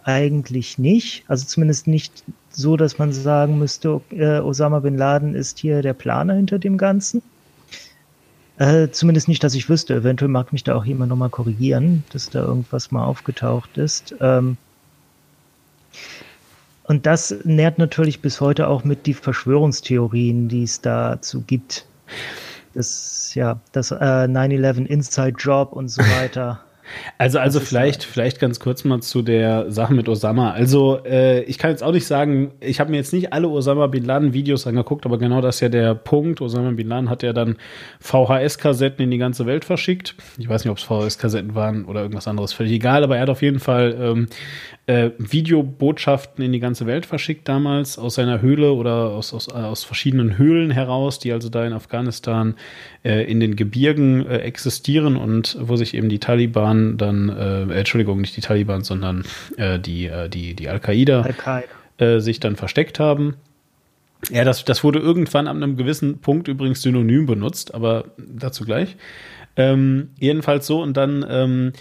eigentlich nicht. Also zumindest nicht so, dass man sagen müsste, äh, Osama bin Laden ist hier der Planer hinter dem Ganzen. Äh, zumindest nicht, dass ich wüsste. Eventuell mag mich da auch jemand nochmal korrigieren, dass da irgendwas mal aufgetaucht ist. Ähm, und das nährt natürlich bis heute auch mit die Verschwörungstheorien, die es dazu gibt. Das, ja, das äh, 9-11 Inside Job und so weiter.
Also, also vielleicht, halt vielleicht ganz kurz mal zu der Sache mit Osama. Also, äh, ich kann jetzt auch nicht sagen, ich habe mir jetzt nicht alle Osama Bin Laden Videos angeguckt, aber genau das ist ja der Punkt. Osama Bin Laden hat ja dann VHS-Kassetten in die ganze Welt verschickt. Ich weiß nicht, ob es VHS-Kassetten waren oder irgendwas anderes, völlig egal, aber er hat auf jeden Fall ähm, äh, Videobotschaften in die ganze Welt verschickt damals aus seiner Höhle oder aus, aus, aus verschiedenen Höhlen heraus, die also da in Afghanistan äh, in den Gebirgen äh, existieren und wo sich eben die Taliban dann, äh, Entschuldigung, nicht die Taliban, sondern äh, die, äh, die, die Al-Qaida Al sich dann versteckt haben. Ja, das, das wurde irgendwann an einem gewissen Punkt übrigens synonym benutzt, aber dazu gleich. Ähm, jedenfalls so und dann ähm,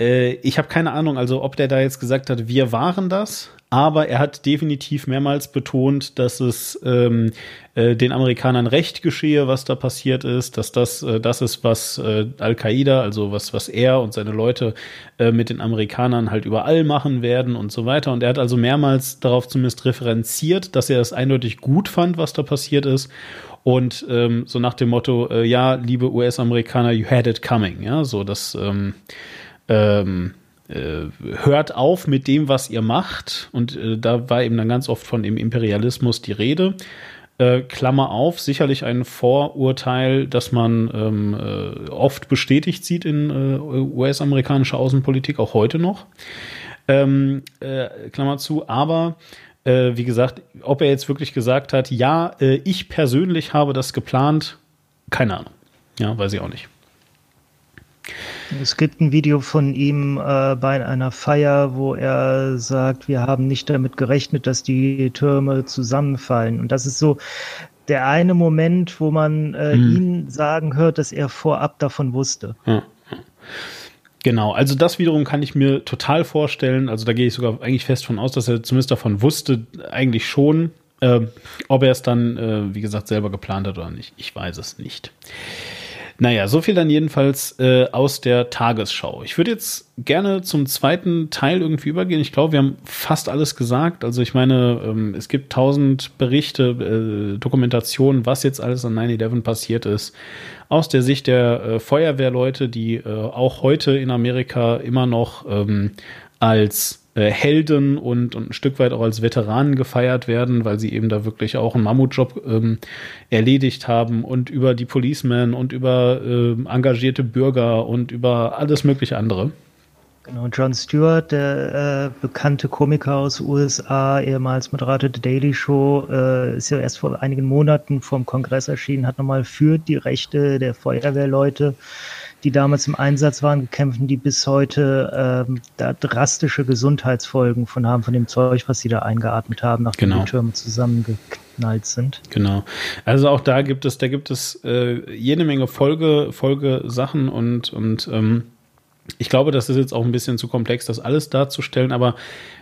äh, ich habe keine Ahnung, also ob der da jetzt gesagt hat, wir waren das, aber er hat definitiv mehrmals betont, dass es ähm, äh, den Amerikanern recht geschehe, was da passiert ist, dass das äh, das ist, was äh, Al-Qaida, also was, was er und seine Leute äh, mit den Amerikanern halt überall machen werden und so weiter. Und er hat also mehrmals darauf zumindest referenziert, dass er es eindeutig gut fand, was da passiert ist. Und ähm, so nach dem Motto, äh, ja, liebe US-Amerikaner, you had it coming, ja, so das ähm, ähm, äh, hört auf mit dem, was ihr macht. Und äh, da war eben dann ganz oft von dem Imperialismus die Rede. Äh, Klammer auf, sicherlich ein Vorurteil, das man ähm, äh, oft bestätigt sieht in äh, US-amerikanischer Außenpolitik, auch heute noch. Ähm, äh, Klammer zu, aber äh, wie gesagt, ob er jetzt wirklich gesagt hat, ja, äh, ich persönlich habe das geplant, keine Ahnung. Ja, weiß ich auch nicht.
Es gibt ein Video von ihm äh, bei einer Feier, wo er sagt, wir haben nicht damit gerechnet, dass die Türme zusammenfallen. Und das ist so der eine Moment, wo man äh, hm. ihn sagen hört, dass er vorab davon wusste. Ja.
Genau, also das wiederum kann ich mir total vorstellen. Also da gehe ich sogar eigentlich fest von aus, dass er zumindest davon wusste, eigentlich schon. Äh, ob er es dann, äh, wie gesagt, selber geplant hat oder nicht, ich weiß es nicht. Naja, so viel dann jedenfalls äh, aus der Tagesschau. Ich würde jetzt gerne zum zweiten Teil irgendwie übergehen. Ich glaube, wir haben fast alles gesagt. Also ich meine, ähm, es gibt tausend Berichte, äh, Dokumentationen, was jetzt alles an 9-11 passiert ist. Aus der Sicht der äh, Feuerwehrleute, die äh, auch heute in Amerika immer noch ähm, als Helden und, und ein Stück weit auch als Veteranen gefeiert werden, weil sie eben da wirklich auch einen Mammutjob ähm, erledigt haben und über die Policemen und über äh, engagierte Bürger und über alles mögliche andere.
Genau, John Stewart, der äh, bekannte Komiker aus USA, ehemals Moderator der Daily Show, äh, ist ja erst vor einigen Monaten vom Kongress erschienen, hat nochmal für die Rechte der Feuerwehrleute die damals im Einsatz waren, gekämpft, die bis heute ähm, da drastische Gesundheitsfolgen von haben, von dem Zeug, was sie da eingeatmet haben, nachdem genau. die Türme zusammengeknallt sind.
Genau. Also auch da gibt es, da gibt es äh, jede Menge Folge, Folgesachen und, und ähm, ich glaube, das ist jetzt auch ein bisschen zu komplex, das alles darzustellen, aber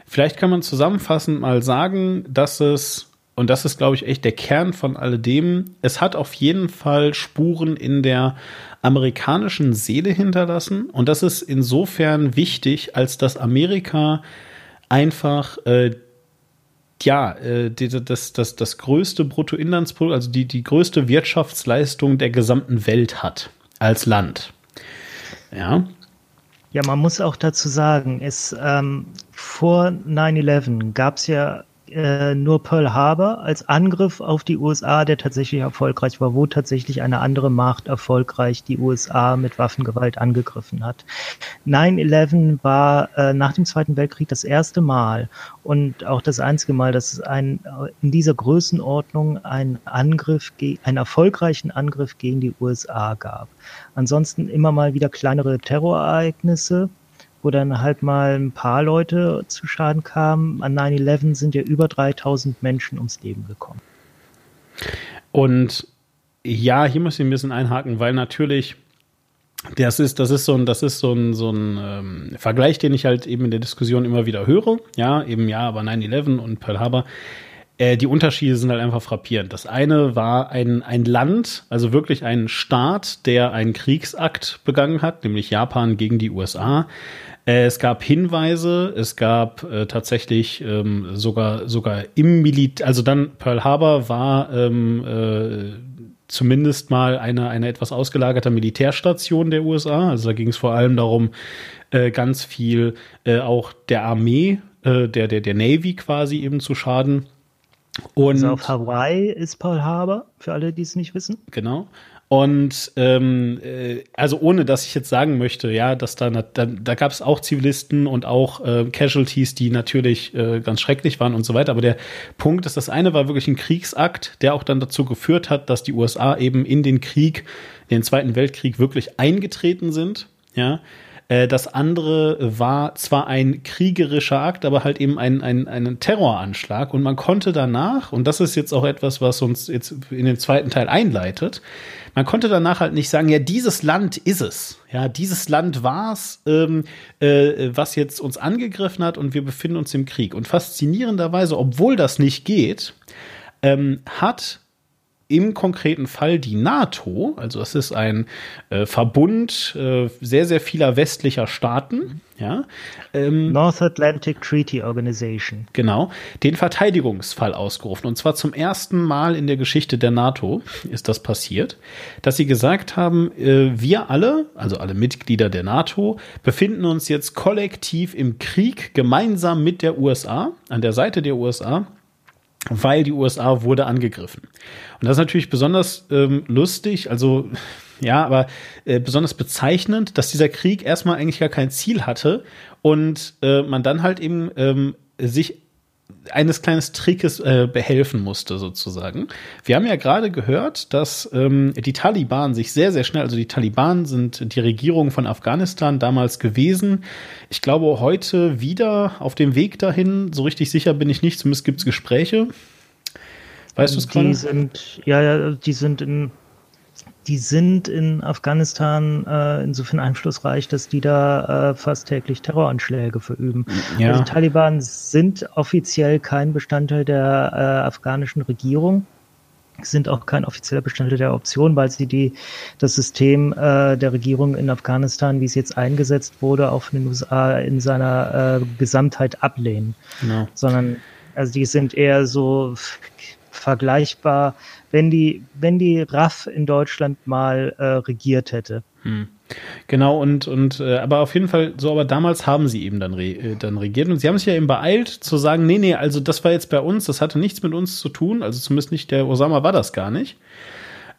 vielleicht kann man zusammenfassend mal sagen, dass es und das ist, glaube ich, echt der Kern von alledem. Es hat auf jeden Fall Spuren in der amerikanischen Seele hinterlassen. Und das ist insofern wichtig, als dass Amerika einfach äh, ja, äh, das, das, das größte Bruttoinlandsprodukt, also die, die größte Wirtschaftsleistung der gesamten Welt hat als Land. Ja.
Ja, man muss auch dazu sagen, es ähm, vor 9-11 gab es ja äh, nur Pearl Harbor als Angriff auf die USA, der tatsächlich erfolgreich war, wo tatsächlich eine andere Macht erfolgreich die USA mit Waffengewalt angegriffen hat. 9-11 war äh, nach dem Zweiten Weltkrieg das erste Mal und auch das einzige Mal, dass es ein, in dieser Größenordnung einen Angriff, einen erfolgreichen Angriff gegen die USA gab. Ansonsten immer mal wieder kleinere Terrorereignisse, dann halt mal ein paar Leute zu Schaden kamen. An 9-11 sind ja über 3000 Menschen ums Leben gekommen.
Und ja, hier muss ich ein bisschen einhaken, weil natürlich das ist, das ist so ein, das ist so ein, so ein ähm, Vergleich, den ich halt eben in der Diskussion immer wieder höre. Ja, eben ja, aber 9-11 und Pearl Harbor. Äh, die Unterschiede sind halt einfach frappierend. Das eine war ein, ein Land, also wirklich ein Staat, der einen Kriegsakt begangen hat, nämlich Japan gegen die USA. Äh, es gab Hinweise, es gab äh, tatsächlich ähm, sogar sogar im Militär, also dann Pearl Harbor war ähm, äh, zumindest mal eine eine etwas ausgelagerte Militärstation der USA. Also da ging es vor allem darum, äh, ganz viel auch der Armee, der der der Navy quasi eben zu schaden.
Und also auf Hawaii ist Pearl Harbor, für alle, die es nicht wissen.
Genau. Und ähm, äh, also ohne, dass ich jetzt sagen möchte, ja, dass da da, da gab es auch Zivilisten und auch äh, Casualties, die natürlich äh, ganz schrecklich waren und so weiter. Aber der Punkt ist, das eine war wirklich ein Kriegsakt, der auch dann dazu geführt hat, dass die USA eben in den Krieg, den Zweiten Weltkrieg wirklich eingetreten sind. Ja, Äh, das andere war zwar ein kriegerischer Akt, aber halt eben ein, ein, ein Terroranschlag. Und man konnte danach, und das ist jetzt auch etwas, was uns jetzt in den zweiten Teil einleitet, man konnte danach halt nicht sagen, ja, dieses Land ist es. Ja, dieses Land war's, ähm, äh, was jetzt uns angegriffen hat und wir befinden uns im Krieg. Und faszinierenderweise, obwohl das nicht geht, ähm, hat im konkreten Fall die NATO, also es ist ein äh, Verbund äh, sehr, sehr vieler westlicher Staaten, ja.
Ähm, North Atlantic Treaty Organization.
Genau, den Verteidigungsfall ausgerufen. Und zwar zum ersten Mal in der Geschichte der NATO ist das passiert, dass sie gesagt haben, äh, wir alle, also alle Mitglieder der NATO, befinden uns jetzt kollektiv im Krieg gemeinsam mit der USA, an der Seite der USA weil die USA wurde angegriffen. Und das ist natürlich besonders ähm, lustig, also ja, aber äh, besonders bezeichnend, dass dieser Krieg erstmal eigentlich gar kein Ziel hatte und äh, man dann halt eben ähm, sich eines kleinen Trickes äh, behelfen musste, sozusagen. Wir haben ja gerade gehört, dass ähm, die Taliban sich sehr, sehr schnell, also die Taliban sind die Regierung von Afghanistan damals gewesen. Ich glaube, heute wieder auf dem Weg dahin. So richtig sicher bin ich nicht, zumindest gibt es Gespräche.
Weißt du es gerade? Die sind, ja, ja, die sind in die sind in Afghanistan äh, insofern einflussreich, dass die da äh, fast täglich Terroranschläge verüben. Ja. Also die Taliban sind offiziell kein Bestandteil der äh, afghanischen Regierung sind auch kein offizieller Bestandteil der Option, weil sie die, das System äh, der Regierung in Afghanistan, wie es jetzt eingesetzt wurde, auch von den USA in seiner äh, Gesamtheit ablehnen. Genau. Sondern, also die sind eher so vergleichbar, wenn die, wenn die RAF in Deutschland mal äh, regiert hätte. Hm.
Genau, und, und äh, aber auf jeden Fall, so, aber damals haben sie eben dann, re, äh, dann regiert. Und sie haben sich ja eben beeilt zu sagen, nee, nee, also das war jetzt bei uns, das hatte nichts mit uns zu tun, also zumindest nicht, der Osama war das gar nicht.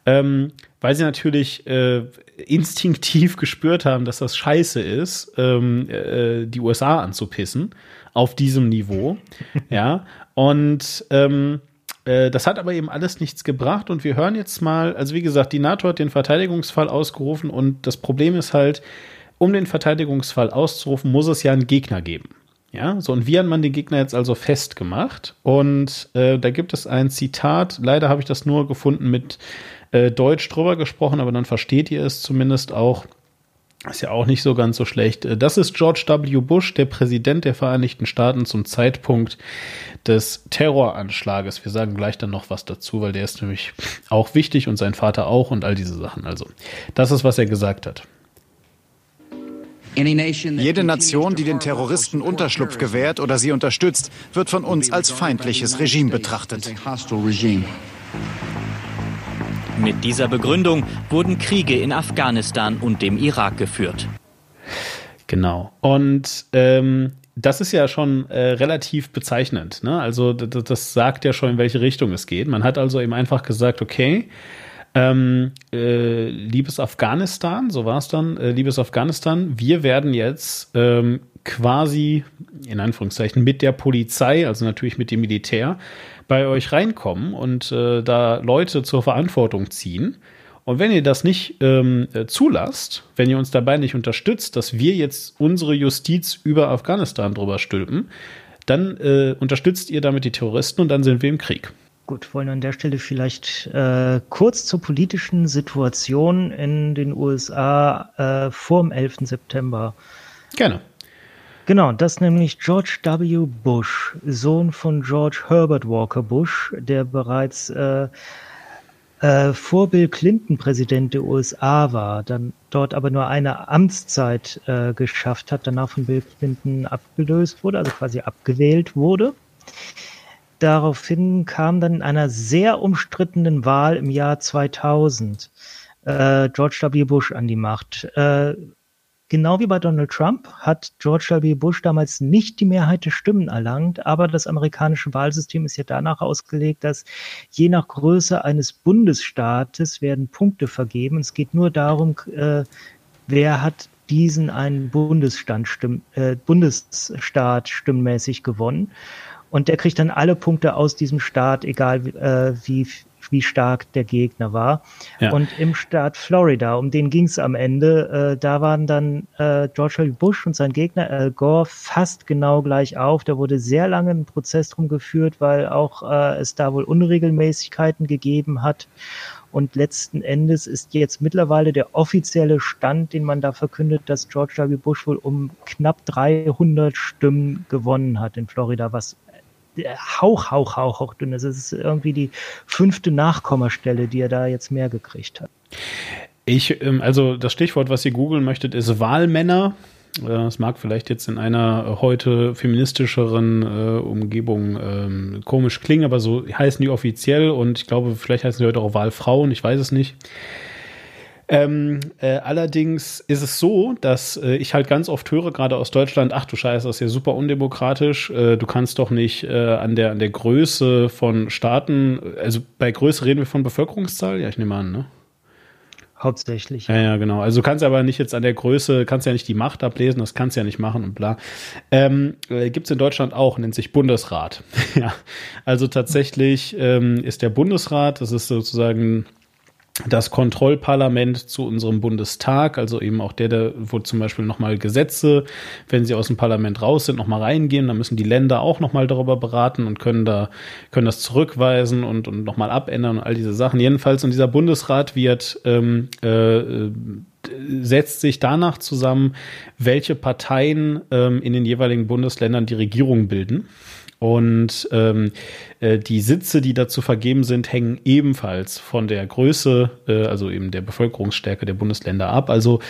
Ähm, weil sie natürlich äh, instinktiv gespürt haben, dass das scheiße ist, ähm, äh, die USA anzupissen auf diesem Niveau. ja. Und ähm, äh, das hat aber eben alles nichts gebracht und wir hören jetzt mal, also wie gesagt, die NATO hat den Verteidigungsfall ausgerufen und das Problem ist halt, um den Verteidigungsfall auszurufen, muss es ja einen Gegner geben. Ja, so und wie hat man den Gegner jetzt also festgemacht? Und äh, da gibt es ein Zitat, leider habe ich das nur gefunden mit äh, Deutsch drüber gesprochen, aber dann versteht ihr es zumindest auch. Ist ja auch nicht so ganz so schlecht. Äh, das ist George W. Bush, der Präsident der Vereinigten Staaten zum Zeitpunkt des Terroranschlages. Wir sagen gleich dann noch was dazu, weil der ist nämlich auch wichtig und sein Vater auch und all diese Sachen. Also, das ist, was er gesagt hat.
Jede Nation, die den Terroristen Unterschlupf gewährt oder sie unterstützt, wird von uns als feindliches Regime betrachtet.
Mit dieser Begründung wurden Kriege in Afghanistan und dem Irak geführt.
Genau. Und ähm, das ist ja schon äh, relativ bezeichnend. Ne? Also das, sagt ja schon, in welche Richtung es geht. Man hat also eben einfach gesagt, okay, ähm, äh, liebes Afghanistan, so war es dann, äh, liebes Afghanistan, wir werden jetzt ähm, quasi, in Anführungszeichen, mit der Polizei, also natürlich mit dem Militär, bei euch reinkommen und äh, da Leute zur Verantwortung ziehen. Und wenn ihr das nicht ähm, äh, zulasst, wenn ihr uns dabei nicht unterstützt, dass wir jetzt unsere Justiz über Afghanistan drüber stülpen, dann äh, unterstützt ihr damit die Terroristen und dann sind wir im Krieg.
Gut, wollen wir an der Stelle vielleicht äh, kurz zur politischen Situation in den USA äh, vor dem 11. September.
Gerne.
Genau, das nämlich George W. Bush, Sohn von George Herbert Walker Bush, der bereits äh, äh, vor Bill Clinton Präsident der USA war, dann dort aber nur eine Amtszeit äh, geschafft hat, danach von Bill Clinton abgelöst wurde, also quasi abgewählt wurde. Daraufhin kam dann in einer sehr umstrittenen Wahl im Jahr 2000 äh, George W. Bush an die Macht. Genau wie bei Donald Trump hat George W. Bush damals nicht die Mehrheit der Stimmen erlangt, aber das amerikanische Wahlsystem ist ja danach ausgelegt, dass je nach Größe eines Bundesstaates werden Punkte vergeben. Es geht nur darum, äh, wer hat diesen einen Bundesstand stimm, äh, Bundesstaat stimmmäßig gewonnen. Und der kriegt dann alle Punkte aus diesem Staat, egal äh, wie wie stark der Gegner war. Ja. Und im Staat Florida, um den ging es am Ende, äh, da waren dann äh, George W. Bush und sein Gegner Al Gore fast genau gleich auf. Da wurde sehr lange ein Prozess drum geführt, weil auch äh, es da wohl Unregelmäßigkeiten gegeben hat. Und letzten Endes ist jetzt mittlerweile der offizielle Stand, den man da verkündet, dass George W. Bush wohl um knapp 300 Stimmen gewonnen hat in Florida, was Hauch, Hauch, Hauch, Hauch dünn. Es ist irgendwie die fünfte Nachkommastelle, die er da jetzt mehr gekriegt hat.
Ich, ähm, also das Stichwort, was ihr googeln möchtet, ist Wahlmänner. Äh, es mag vielleicht jetzt in einer heute feministischeren äh, Umgebung ähm, komisch klingen, aber so heißen die offiziell und ich glaube, vielleicht heißen die heute auch Wahlfrauen, ich weiß es nicht. Ähm, äh, allerdings ist es so, dass äh, ich halt ganz oft höre, gerade aus Deutschland, ach du Scheiße, das ist ja super undemokratisch. Äh, du kannst doch nicht äh, an, der, an der Größe von Staaten, also bei Größe reden wir von Bevölkerungszahl? Ja, ich nehme an, ne?
Hauptsächlich.
Ja, ja, genau. Also du kannst aber nicht jetzt an der Größe, kannst ja nicht die Macht ablesen, das kannst du ja nicht machen und bla. Ähm, äh, Gibt es in Deutschland auch, nennt sich Bundesrat. ja. Also tatsächlich ähm, ist der Bundesrat, das ist sozusagen das Kontrollparlament zu unserem Bundestag, also eben auch der, der wo zum Beispiel nochmal Gesetze, wenn sie aus dem Parlament raus sind, nochmal reingehen, dann müssen die Länder auch nochmal darüber beraten und können da, können das zurückweisen und, und nochmal abändern und all diese Sachen. Jedenfalls, und dieser Bundesrat wird, ähm, äh, setzt sich danach zusammen, welche Parteien ähm, in den jeweiligen Bundesländern die Regierung bilden. Und ähm, äh, die Sitze, die dazu vergeben sind, hängen ebenfalls von der Größe, äh, also eben der Bevölkerungsstärke der Bundesländer ab. Also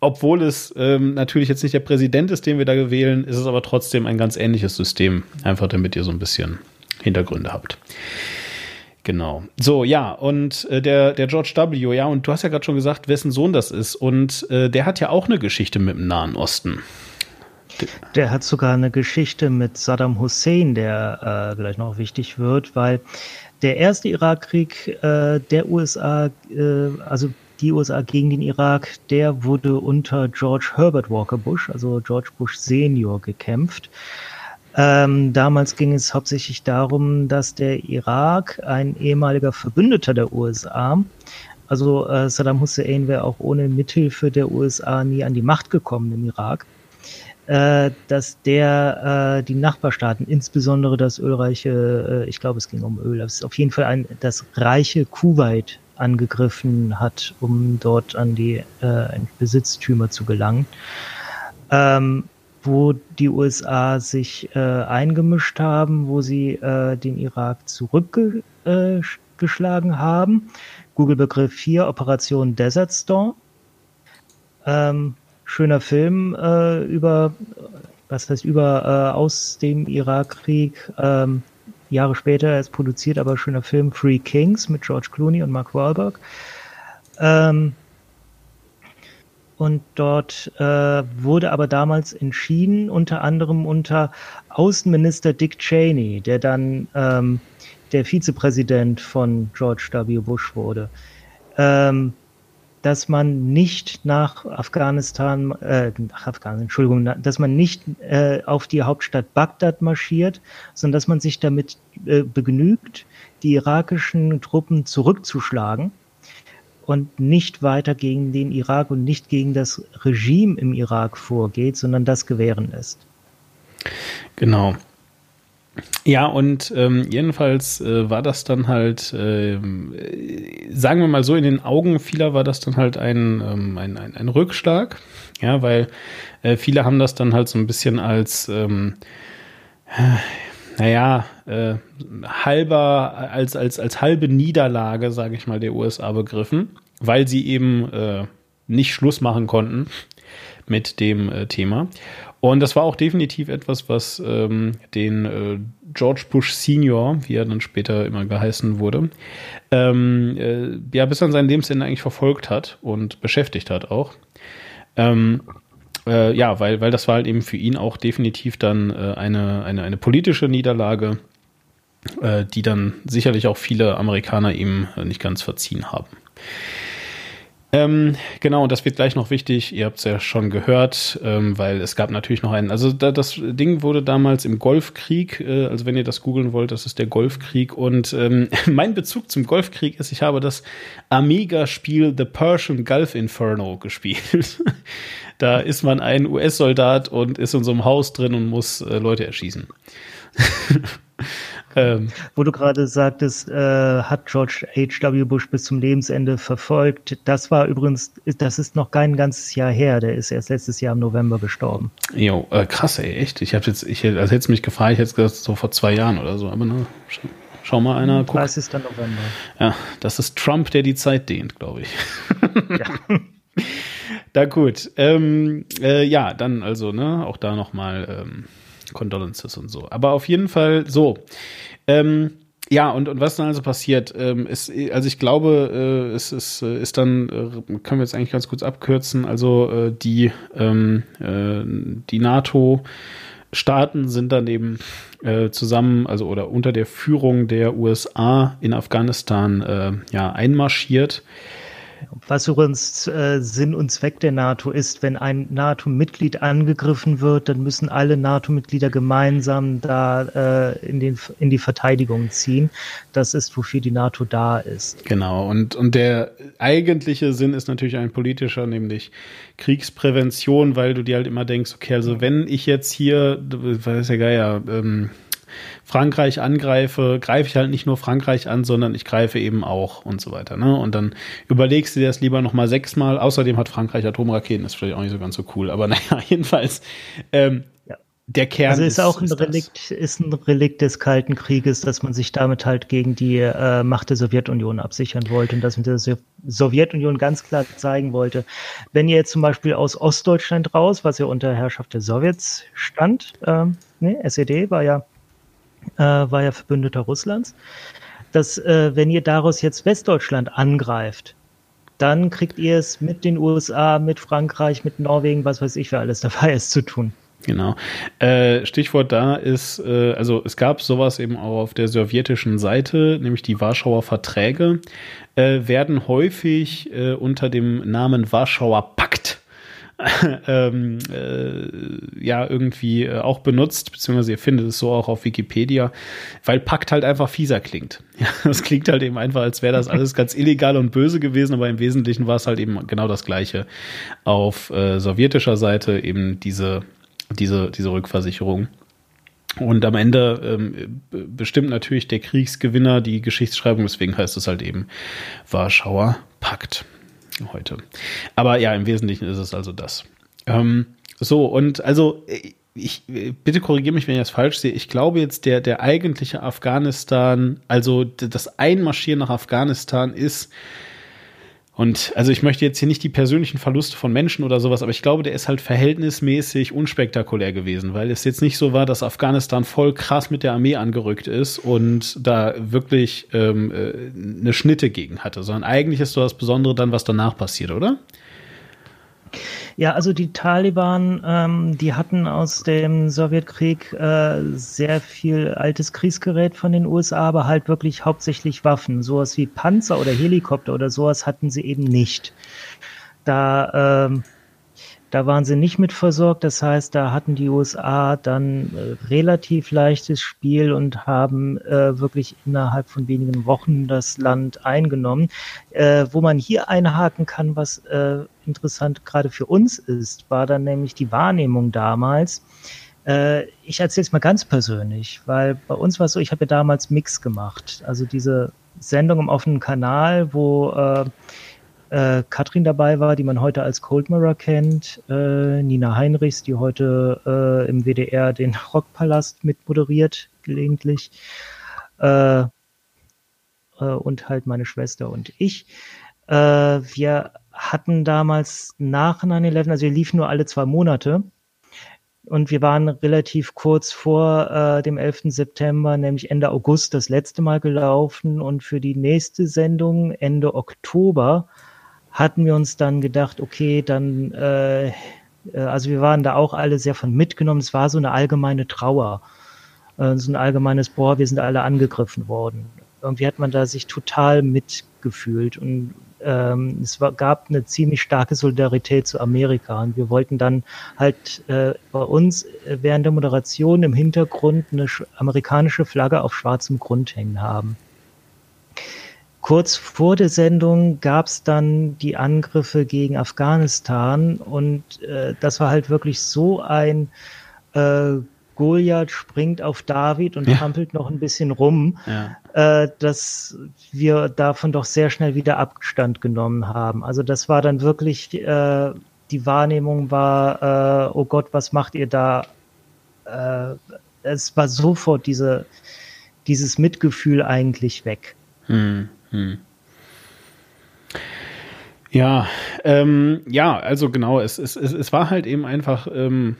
obwohl es ähm, natürlich jetzt nicht der Präsident ist, den wir da wählen, ist es aber trotzdem ein ganz ähnliches System. Einfach damit ihr so ein bisschen Hintergründe habt. Genau. So, ja, und äh, der, der George W., ja, und du hast ja gerade schon gesagt, wessen Sohn das ist. Und äh, der hat ja auch eine Geschichte mit dem Nahen Osten.
Der hat sogar eine Geschichte mit Saddam Hussein, der äh, gleich noch wichtig wird, weil der erste Irakkrieg äh, der USA, äh, also die USA gegen den Irak, der wurde unter George Herbert Walker Bush, also George Bush Senior, gekämpft. Ähm, damals ging es hauptsächlich darum, dass der Irak, ein ehemaliger Verbündeter der USA, also äh, Saddam Hussein wäre auch ohne Mithilfe der USA nie an die Macht gekommen im Irak, äh, dass der äh, die Nachbarstaaten, insbesondere das ölreiche, äh, ich glaube es ging um Öl, es ist auf jeden Fall ein, das reiche Kuwait angegriffen hat, um dort an die äh, Besitztümer zu gelangen, ähm, wo die USA sich äh, eingemischt haben, wo sie äh, den Irak zurückgeschlagen äh, haben. Google-Begriff hier Operation Desert Storm. Ähm, schöner Film äh, über, was heißt über, äh, aus dem Irakkrieg. Ähm, Jahre später ist produziert, aber schöner Film Free Kings mit George Clooney und Mark Wahlberg. Ähm, und dort äh, wurde aber damals entschieden, unter anderem unter Außenminister Dick Cheney, der dann ähm, der Vizepräsident von George W. Bush wurde, ähm, dass man nicht nach Afghanistan, äh, nach Afghanistan, Entschuldigung, dass man nicht äh, auf die Hauptstadt Bagdad marschiert, sondern dass man sich damit äh, begnügt, die irakischen Truppen zurückzuschlagen und nicht weiter gegen den Irak und nicht gegen das Regime im Irak vorgeht, sondern das gewähren lässt.
Genau. Ja, und ähm, jedenfalls äh, war das dann halt, äh, sagen wir mal so, in den Augen vieler war das dann halt ein, ähm, ein, ein, ein Rückschlag. Ja, weil äh, viele haben das dann halt so ein bisschen als, ähm, naja, äh, halber, als, als, als halbe Niederlage, sage ich mal, der USA begriffen, weil sie eben äh, nicht Schluss machen konnten mit dem äh, Thema. Und das war auch definitiv etwas, was ähm, den äh, George Bush Senior, wie er dann später immer geheißen wurde, ähm, äh, ja bis an sein Lebensende eigentlich verfolgt hat und beschäftigt hat auch. Ähm, äh, ja, weil, weil das war halt eben für ihn auch definitiv dann äh, eine, eine, eine politische Niederlage, äh, die dann sicherlich auch viele Amerikaner ihm nicht ganz verziehen haben. Ähm, genau, und das wird gleich noch wichtig. Ihr habt es ja schon gehört, ähm, weil es gab natürlich noch einen. Also da, das Ding wurde damals im Golfkrieg, äh, also wenn ihr das googeln wollt, das ist der Golfkrieg. Und ähm, mein Bezug zum Golfkrieg ist, ich habe das Amiga-Spiel The Persian Gulf Inferno gespielt. da ist man ein US-Soldat und ist in so einem Haus drin und muss äh, Leute erschießen.
Ähm, Wo du gerade sagtest, äh, hat George H.W. Bush bis zum Lebensende verfolgt. Das war übrigens, das ist noch kein ganzes Jahr her. Der ist erst letztes Jahr im November gestorben.
Jo, äh, krass, ey, echt. Ich habe jetzt, ich also hätte mich gefragt, ich hätte gesagt, so vor zwei Jahren oder so, aber ne, schau, schau mal einer.
30. Guck. November.
Ja, das ist Trump, der die Zeit dehnt, glaube ich. Ja. Da gut. Ähm, äh, ja, dann also, ne, auch da nochmal ähm, Condolences und so. Aber auf jeden Fall so. Ähm, ja, und, und was dann also passiert? Ähm, ist, also ich glaube, äh, es ist, äh, ist dann, äh, können wir jetzt eigentlich ganz kurz abkürzen, also äh, die, ähm, äh, die NATO-Staaten sind dann eben äh, zusammen, also oder unter der Führung der USA in Afghanistan ja, einmarschiert.
Was übrigens äh, Sinn und Zweck der NATO ist, wenn ein NATO-Mitglied angegriffen wird, dann müssen alle NATO-Mitglieder gemeinsam da äh, in, den, in die Verteidigung ziehen. Das ist, wofür die NATO da ist.
Genau, und, und der eigentliche Sinn ist natürlich ein politischer, nämlich Kriegsprävention, weil du dir halt immer denkst, okay, also wenn ich jetzt hier, weiß ja Geier, ähm, Frankreich angreife, greife ich halt nicht nur Frankreich an, sondern ich greife eben auch und so weiter. Ne? Und dann überlegst du dir das lieber nochmal sechsmal. Außerdem hat Frankreich Atomraketen, ist vielleicht auch nicht so ganz so cool. Aber naja, jedenfalls. Ähm, ja. Der Kern
also ist, ist auch ein ist Relikt, ist ein Relikt des Kalten Krieges, dass man sich damit halt gegen die äh, Macht der Sowjetunion absichern wollte und dass man der Sowjetunion ganz klar zeigen wollte, wenn ihr jetzt zum Beispiel aus Ostdeutschland raus, was ja unter Herrschaft der Sowjets stand, ähm, ne, SED war ja äh, war ja Verbündeter Russlands, dass äh, wenn ihr daraus jetzt Westdeutschland angreift, dann kriegt ihr es mit den USA, mit Frankreich, mit Norwegen, was weiß ich, wer alles dabei ist, zu tun.
Genau. Äh, Stichwort da ist, äh, also es gab sowas eben auch auf der sowjetischen Seite, nämlich die Warschauer Verträge, äh, werden häufig äh, unter dem Namen Warschauer Pakt ähm, äh, ja irgendwie äh, auch benutzt, beziehungsweise ihr findet es so auch auf Wikipedia, weil Pakt halt einfach fieser klingt. Ja, das klingt halt eben einfach, als wäre das alles ganz illegal und böse gewesen, aber im Wesentlichen war es halt eben genau das Gleiche. Auf äh, sowjetischer Seite eben diese, diese, diese Rückversicherung. Und am Ende ähm, bestimmt natürlich der Kriegsgewinner die Geschichtsschreibung, deswegen heißt es halt eben Warschauer Pakt heute. Aber ja, im Wesentlichen ist es also das. Ähm, so, und also ich bitte korrigiere mich, wenn ich das falsch sehe. Ich glaube jetzt, der, der eigentliche Afghanistan, also das Einmarschieren nach Afghanistan ist und also ich möchte jetzt hier nicht die persönlichen Verluste von Menschen oder sowas, aber ich glaube, der ist halt verhältnismäßig unspektakulär gewesen, weil es jetzt nicht so war, dass Afghanistan voll krass mit der Armee angerückt ist und da wirklich ähm, äh, eine Schnitte gegen hatte, sondern eigentlich ist so das Besondere dann, was danach passiert, oder?
Ja, also die Taliban, ähm, die hatten aus dem Sowjetkrieg äh, sehr viel altes Kriegsgerät von den USA, aber halt wirklich hauptsächlich Waffen. Sowas wie Panzer oder Helikopter oder sowas hatten sie eben nicht. Da ähm, da waren sie nicht mit versorgt. Das heißt, da hatten die USA dann äh, relativ leichtes Spiel und haben äh, wirklich innerhalb von wenigen Wochen das Land eingenommen. Äh, wo man hier einhaken kann, was äh, interessant gerade für uns ist, war dann nämlich die Wahrnehmung damals. Äh, ich erzähle es mal ganz persönlich, weil bei uns war es so, ich habe ja damals Mix gemacht. Also diese Sendung im offenen Kanal, wo äh, Katrin dabei war, die man heute als Cold Mirror kennt, äh, Nina Heinrichs, die heute äh, im WDR den Rockpalast mitmoderiert, gelegentlich, äh, äh, und halt meine Schwester und ich. Äh, wir hatten damals nach 9-11, also wir liefen nur alle zwei Monate, und wir waren relativ kurz vor äh, dem 11. September, nämlich Ende August, das letzte Mal gelaufen. Und für die nächste Sendung, Ende Oktober, hatten wir uns dann gedacht, okay, dann, äh, äh, also wir waren da auch alle sehr von mitgenommen. Es war so eine allgemeine Trauer, äh, so ein allgemeines, boah, wir sind alle angegriffen worden. Irgendwie hat man da sich total mitgefühlt und ähm, es war, gab eine ziemlich starke Solidarität zu Amerika. Und wir wollten dann halt äh, bei uns während der Moderation im Hintergrund eine amerikanische Flagge auf schwarzem Grund hängen haben. Kurz vor der Sendung gab es dann die Angriffe gegen Afghanistan und äh, das war halt wirklich so ein äh, Goliath springt auf David und ja. trampelt noch ein bisschen rum, ja. äh, dass wir davon doch sehr schnell wieder Abstand genommen haben. Also das war dann wirklich, äh, die Wahrnehmung war, äh, oh Gott, was macht ihr da? Äh, es war sofort diese, dieses Mitgefühl eigentlich weg. Hm, hm.
Ja, ähm, ja, also genau, es, es, es, es war halt eben einfach, ähm,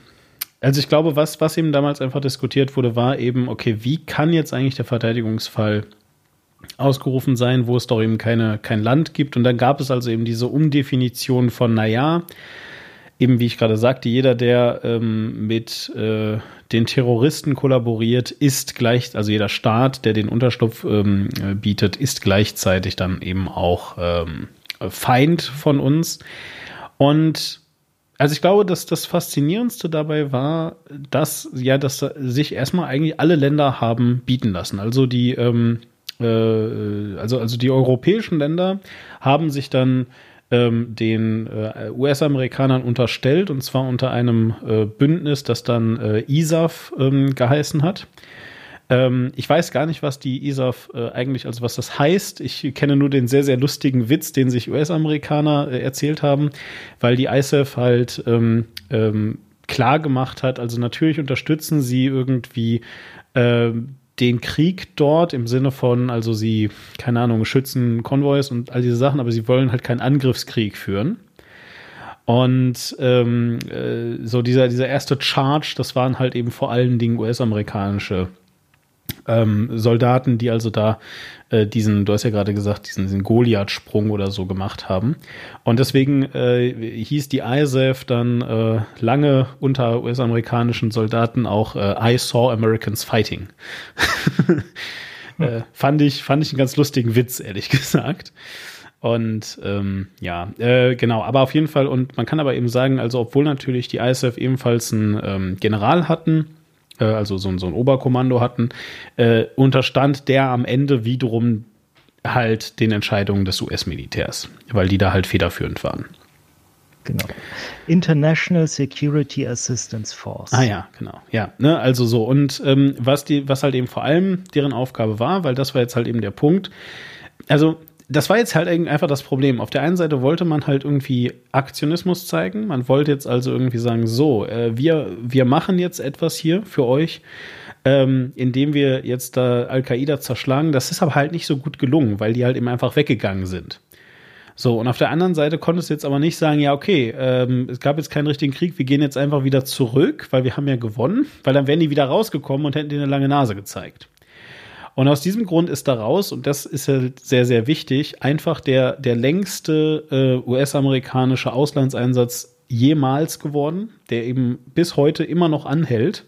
also ich glaube, was, was eben damals einfach diskutiert wurde, war eben, okay, wie kann jetzt eigentlich der Verteidigungsfall ausgerufen sein, wo es doch eben keine, kein Land gibt. Und dann gab es also eben diese Umdefinition von, naja, eben wie ich gerade sagte, jeder, der ähm, mit äh, den Terroristen kollaboriert, ist gleich, also jeder Staat, der den Unterschlupf ähm, bietet, ist gleichzeitig dann eben auch ähm, Feind von uns. Und also ich glaube, dass das Faszinierendste dabei war, dass ja, dass sich erstmal eigentlich alle Länder haben bieten lassen. Also die, ähm, äh, also also die europäischen Länder haben sich dann ähm, den äh, US-Amerikanern unterstellt und zwar unter einem äh, Bündnis, das dann äh, ISAF ähm, geheißen hat. Ähm, ich weiß gar nicht, was die ISAF äh, eigentlich, also was das heißt. Ich kenne nur den sehr, sehr lustigen Witz, den sich US-Amerikaner äh, erzählt haben, weil die ISAF halt ähm, ähm, klar gemacht hat, also natürlich unterstützen sie irgendwie äh, den Krieg dort im Sinne von, also sie, keine Ahnung, schützen Konvois und all diese Sachen, aber sie wollen halt keinen Angriffskrieg führen. Und ähm, äh, so dieser, dieser erste Charge, das waren halt eben vor allen Dingen US-amerikanische ähm, Soldaten, die also da äh, diesen, du hast ja gerade gesagt, diesen, diesen Goliath-Sprung oder so gemacht haben. Und deswegen äh, hieß die ISAF dann äh, lange unter US-amerikanischen Soldaten auch äh, I saw Americans fighting. äh, fand, ich, fand ich einen ganz lustigen Witz, ehrlich gesagt. Und ähm, ja, äh, genau, aber auf jeden Fall, und man kann aber eben sagen, also obwohl natürlich die ISAF ebenfalls einen ähm, General hatten, äh, also so, so ein Oberkommando hatten, äh, unterstand der am Ende wiederum halt den Entscheidungen des US-Militärs, weil die da halt federführend waren.
Genau. International Security Assistance Force.
Ah ja, genau. Ja, ne, also so. Und ähm, was die, was halt eben vor allem deren Aufgabe war, weil das war jetzt halt eben der Punkt. Also das war jetzt halt einfach das Problem. Auf der einen Seite wollte man halt irgendwie Aktionismus zeigen. Man wollte jetzt also irgendwie sagen, so, äh, wir, wir machen jetzt etwas hier für euch, ähm, indem wir jetzt da Al-Qaida zerschlagen. Das ist aber halt nicht so gut gelungen, weil die halt eben einfach weggegangen sind. So, und auf der anderen Seite konntest du jetzt aber nicht sagen, ja, okay, ähm, es gab jetzt keinen richtigen Krieg, wir gehen jetzt einfach wieder zurück, weil wir haben ja gewonnen, weil dann wären die wieder rausgekommen und hätten dir eine lange Nase gezeigt. Und aus diesem Grund ist daraus, und das ist halt sehr, sehr wichtig, einfach der, der längste äh, US-amerikanische Auslandseinsatz jemals geworden, der eben bis heute immer noch anhält.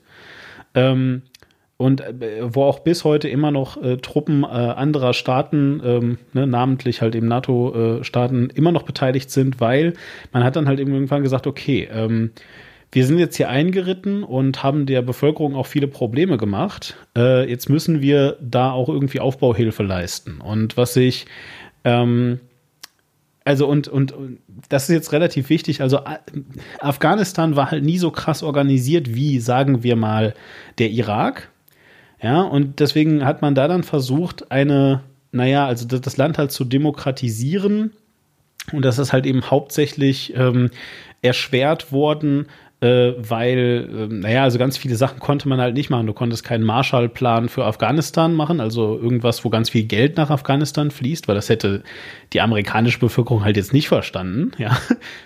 Ähm, und äh, wo auch bis heute immer noch äh, Truppen äh, anderer Staaten, ähm, ne, namentlich halt eben NATO-Staaten, immer noch beteiligt sind, weil man hat dann halt irgendwann gesagt, okay, ähm, wir sind jetzt hier eingeritten und haben der Bevölkerung auch viele Probleme gemacht. Äh, jetzt müssen wir da auch irgendwie Aufbauhilfe leisten. Und was ich, ähm, also und, und, und das ist jetzt relativ wichtig. Also Afghanistan war halt nie so krass organisiert wie, sagen wir mal, der Irak. Ja, und deswegen hat man da dann versucht, eine, naja, also das Land halt zu demokratisieren. Und das ist halt eben hauptsächlich ähm, erschwert worden äh, weil, äh, naja, also ganz viele Sachen konnte man halt nicht machen. Du konntest keinen Marshallplan für Afghanistan machen, also irgendwas, wo ganz viel Geld nach Afghanistan fließt, weil das hätte die amerikanische Bevölkerung halt jetzt nicht verstanden. Ja,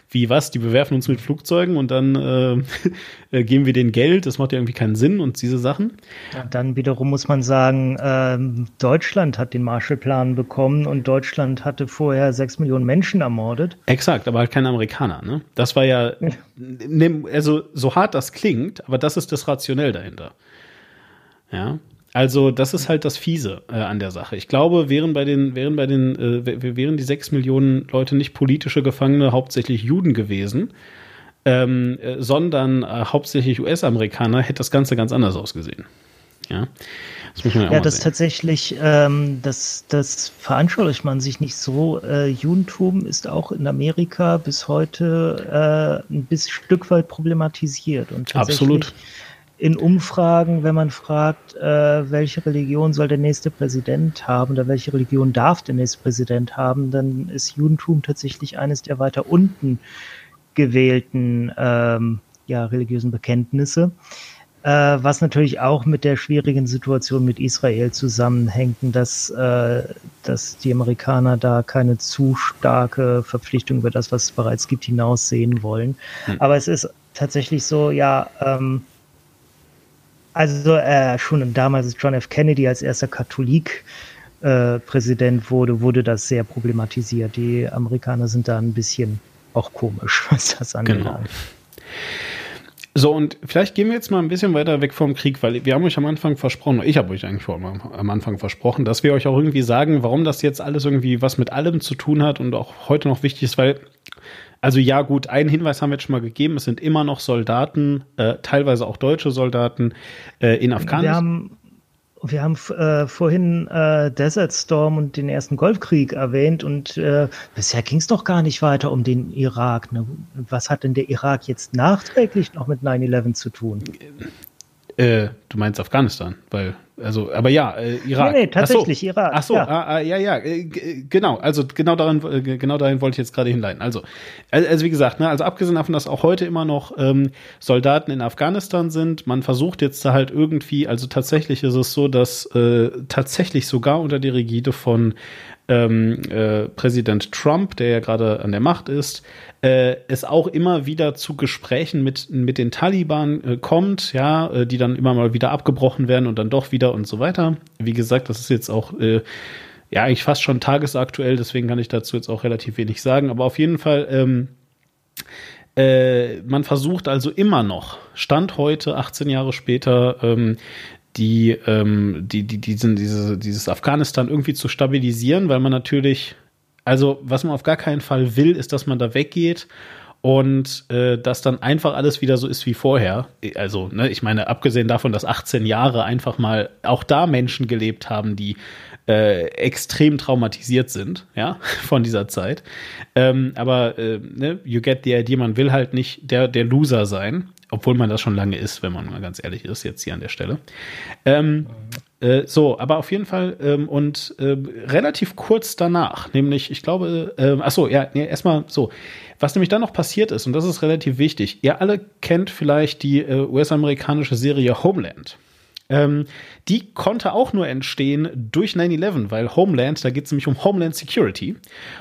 wie was? Die bewerfen uns mit Flugzeugen und dann äh, äh, geben wir denen Geld. Das macht ja irgendwie keinen Sinn und diese Sachen.
Ja, dann wiederum muss man sagen, äh, Deutschland hat den Marshallplan bekommen und Deutschland hatte vorher sechs Millionen Menschen ermordet.
Exakt, aber halt keine Amerikaner. Ne? Das war ja, also so hart das klingt, aber das ist das Rationell dahinter. Ja. Also das ist halt das Fiese äh, an der Sache. Ich glaube, wären bei den, wären bei den, äh, wären die sechs Millionen Leute nicht politische Gefangene, hauptsächlich Juden gewesen, ähm, äh, sondern äh, hauptsächlich US-Amerikaner, hätte das Ganze ganz anders ausgesehen. Ja,
das muss man ja, ja das sehen. tatsächlich, ähm, das, das veranschaulicht man sich nicht so. Äh, Judentum ist auch in Amerika bis heute äh, ein bisschen Stück weit problematisiert und
Absolut
in Umfragen, wenn man fragt, äh, welche Religion soll der nächste Präsident haben oder welche Religion darf der nächste Präsident haben, dann ist Judentum tatsächlich eines der weiter unten gewählten ähm, ja, religiösen Bekenntnisse. Äh, was natürlich auch mit der schwierigen Situation mit Israel zusammenhängt, dass, äh, dass die Amerikaner da keine zu starke Verpflichtung über das, was es bereits gibt, hinaussehen wollen. Hm. Aber es ist tatsächlich so, ja, ähm, also äh, schon damals, als John F. Kennedy als erster Katholik äh, Präsident wurde, wurde das sehr problematisiert. Die Amerikaner sind da ein bisschen auch komisch, was das angeht. Genau.
So, und vielleicht gehen wir jetzt mal ein bisschen weiter weg vom Krieg, weil wir haben euch am Anfang versprochen, ich habe euch eigentlich vor, am Anfang versprochen, dass wir euch auch irgendwie sagen, warum das jetzt alles irgendwie was mit allem zu tun hat und auch heute noch wichtig ist, weil also ja, gut, einen Hinweis haben wir jetzt schon mal gegeben. Es sind immer noch Soldaten, äh, teilweise auch deutsche Soldaten äh, in Afghanistan.
Wir haben, äh, vorhin äh, Desert Storm und den ersten Golfkrieg erwähnt und äh, bisher ging es doch gar nicht weiter um den Irak. Ne? Was hat denn der Irak jetzt nachträglich noch mit 9-11 zu tun?
Äh, du meinst Afghanistan, weil, also, aber ja, äh, Irak.
Nee, nee, tatsächlich
Ach so.
Irak.
Ach so, ja, ah, ah, ja, ja, äh, genau, also genau daran, äh, genau dahin wollte ich jetzt gerade hinleiten. Also, also wie gesagt, ne, also abgesehen davon, dass auch heute immer noch ähm, Soldaten in Afghanistan sind, man versucht jetzt da halt irgendwie, also tatsächlich ist es so, dass äh, tatsächlich sogar unter der Rigide von ähm, äh, Präsident Trump, der ja gerade an der Macht ist, äh, es auch immer wieder zu Gesprächen mit, mit den Taliban äh, kommt, ja, äh, die dann immer mal wieder abgebrochen werden und dann doch wieder und so weiter. Wie gesagt, das ist jetzt auch äh, ja eigentlich fast schon tagesaktuell, deswegen kann ich dazu jetzt auch relativ wenig sagen. Aber auf jeden Fall, ähm, äh, man versucht also immer noch, Stand heute, 18 Jahre später, ähm, die, ähm, die, die, diesen, diese, dieses Afghanistan irgendwie zu stabilisieren, weil man natürlich, also was man auf gar keinen Fall will, ist, dass man da weggeht und äh, dass dann einfach alles wieder so ist wie vorher. Also, ne, ich meine, abgesehen davon, dass 18 Jahre einfach mal auch da Menschen gelebt haben, die äh, extrem traumatisiert sind, ja, von dieser Zeit. Ähm, aber äh, ne, you get the idea, man will halt nicht der, der Loser sein obwohl man das schon lange ist, wenn man mal ganz ehrlich ist, jetzt hier an der Stelle. Ähm, äh, so, aber auf jeden Fall ähm, und äh, relativ kurz danach, nämlich, ich glaube, äh, ach so, ja, nee, erstmal so. Was nämlich dann noch passiert ist, und das ist relativ wichtig, ihr alle kennt vielleicht die äh, US-amerikanische Serie Homeland. Ähm, die konnte auch nur entstehen durch 9-11, weil Homeland, da geht es nämlich um Homeland Security.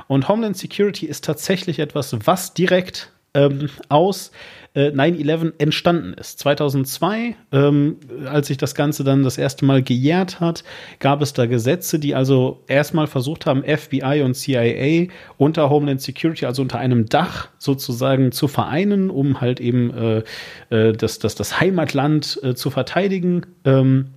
Und Homeland Security ist tatsächlich etwas, was direkt ähm, aus äh, 9-11 entstanden ist. 2002, ähm, als sich das Ganze dann das erste Mal gejährt hat, gab es da Gesetze, die also erstmal versucht haben, FBI und CIA unter Homeland Security, also unter einem Dach sozusagen zu vereinen, um halt eben äh, äh, das, das, das Heimatland äh, zu verteidigen. Ähm,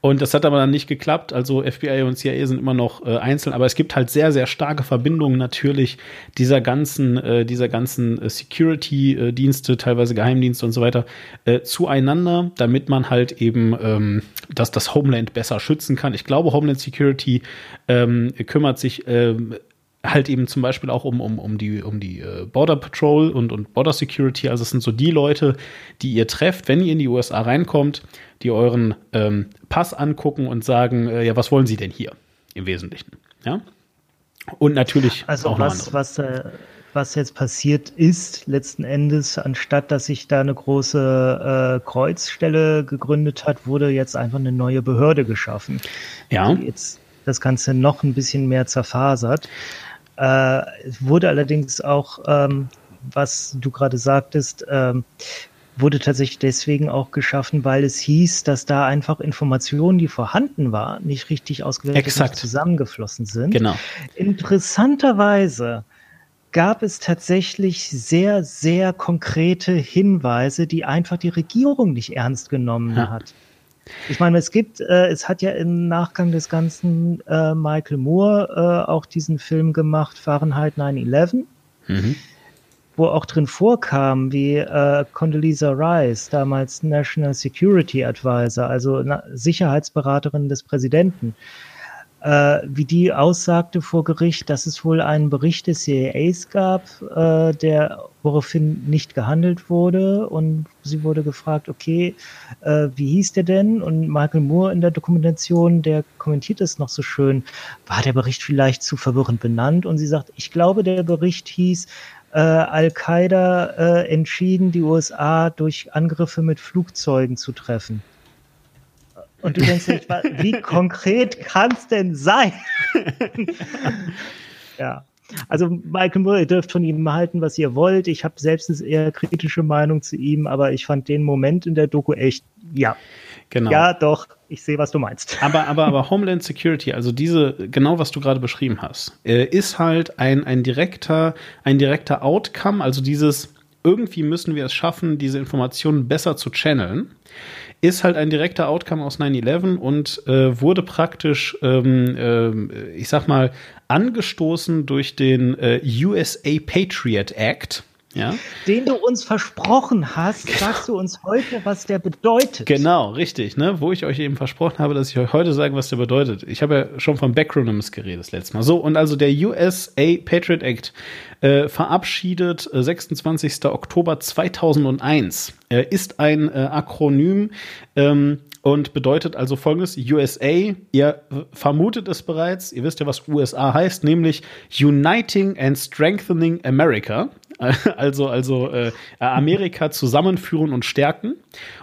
und das hat aber dann nicht geklappt. Also FBI und CIA sind immer noch äh, einzeln, aber es gibt halt sehr, sehr starke Verbindungen natürlich dieser ganzen, äh, dieser ganzen äh, Security-Dienste, teilweise Geheimdienste und so weiter, äh, zueinander, damit man halt eben ähm, dass das Homeland besser schützen kann. Ich glaube, Homeland Security ähm, kümmert sich ähm, halt eben zum Beispiel auch um, um, um die, um die äh, Border Patrol und, und Border Security. Also es sind so die Leute, die ihr trefft, wenn ihr in die USA reinkommt, die euren ähm, Pass angucken und sagen, äh, ja, was wollen sie denn hier im Wesentlichen? Ja. Und natürlich.
Also auch was, was, äh, was jetzt passiert ist, letzten Endes, anstatt dass sich da eine große äh, Kreuzstelle gegründet hat, wurde jetzt einfach eine neue Behörde geschaffen. Ja. Jetzt das Ganze noch ein bisschen mehr zerfasert. Äh, wurde allerdings auch, ähm, was du gerade sagtest, ähm, wurde tatsächlich deswegen auch geschaffen, weil es hieß, dass da einfach Informationen, die vorhanden waren, nicht richtig ausgewertet und zusammengeflossen sind.
Genau.
Interessanterweise gab es tatsächlich sehr, sehr konkrete Hinweise, die einfach die Regierung nicht ernst genommen ja. hat. Ich meine, es gibt, äh, es hat ja im Nachgang des Ganzen äh, Michael Moore äh, auch diesen Film gemacht, Fahrenheit 9-11. Mhm wo auch drin vorkam, wie äh, Condoleezza Rice, damals National Security Advisor, also Sicherheitsberaterin des Präsidenten, äh, wie die aussagte vor Gericht, dass es wohl einen Bericht des CIAs gab, äh, der woraufhin nicht gehandelt wurde und sie wurde gefragt, okay, äh, wie hieß der denn? Und Michael Moore in der Dokumentation, der kommentiert es noch so schön, war der Bericht vielleicht zu verwirrend benannt? Und sie sagt, ich glaube, der Bericht hieß äh, Al-Qaida äh, entschieden, die USA durch Angriffe mit Flugzeugen zu treffen. Und du denkst nicht, wie konkret kann es denn sein? ja. Also Michael Moore, ihr dürft von ihm halten, was ihr wollt. Ich habe selbst eine eher kritische Meinung zu ihm, aber ich fand den Moment in der Doku echt, ja. Genau. Ja, doch, ich sehe, was du meinst.
Aber, aber, aber Homeland Security, also diese, genau was du gerade beschrieben hast, äh, ist halt ein, ein direkter, ein direkter Outcome, also dieses, irgendwie müssen wir es schaffen, diese Informationen besser zu channeln ist halt ein direkter Outcome aus 9-11 und äh, wurde praktisch, ähm, äh, ich sag mal, angestoßen durch den äh, USA Patriot Act ja?
Den du uns versprochen hast, genau. sagst du uns heute, was der bedeutet.
Genau, richtig, ne? Wo ich euch eben versprochen habe, dass ich euch heute sage, was der bedeutet. Ich habe ja schon von Backronyms geredet das letzte Mal. So, und also der USA Patriot Act äh, verabschiedet äh, 26. Oktober 2001 äh, ist ein äh, Akronym ähm, und bedeutet also folgendes: USA, ihr vermutet es bereits, ihr wisst ja, was USA heißt, nämlich Uniting and Strengthening America. Also, also äh, Amerika zusammenführen und stärken.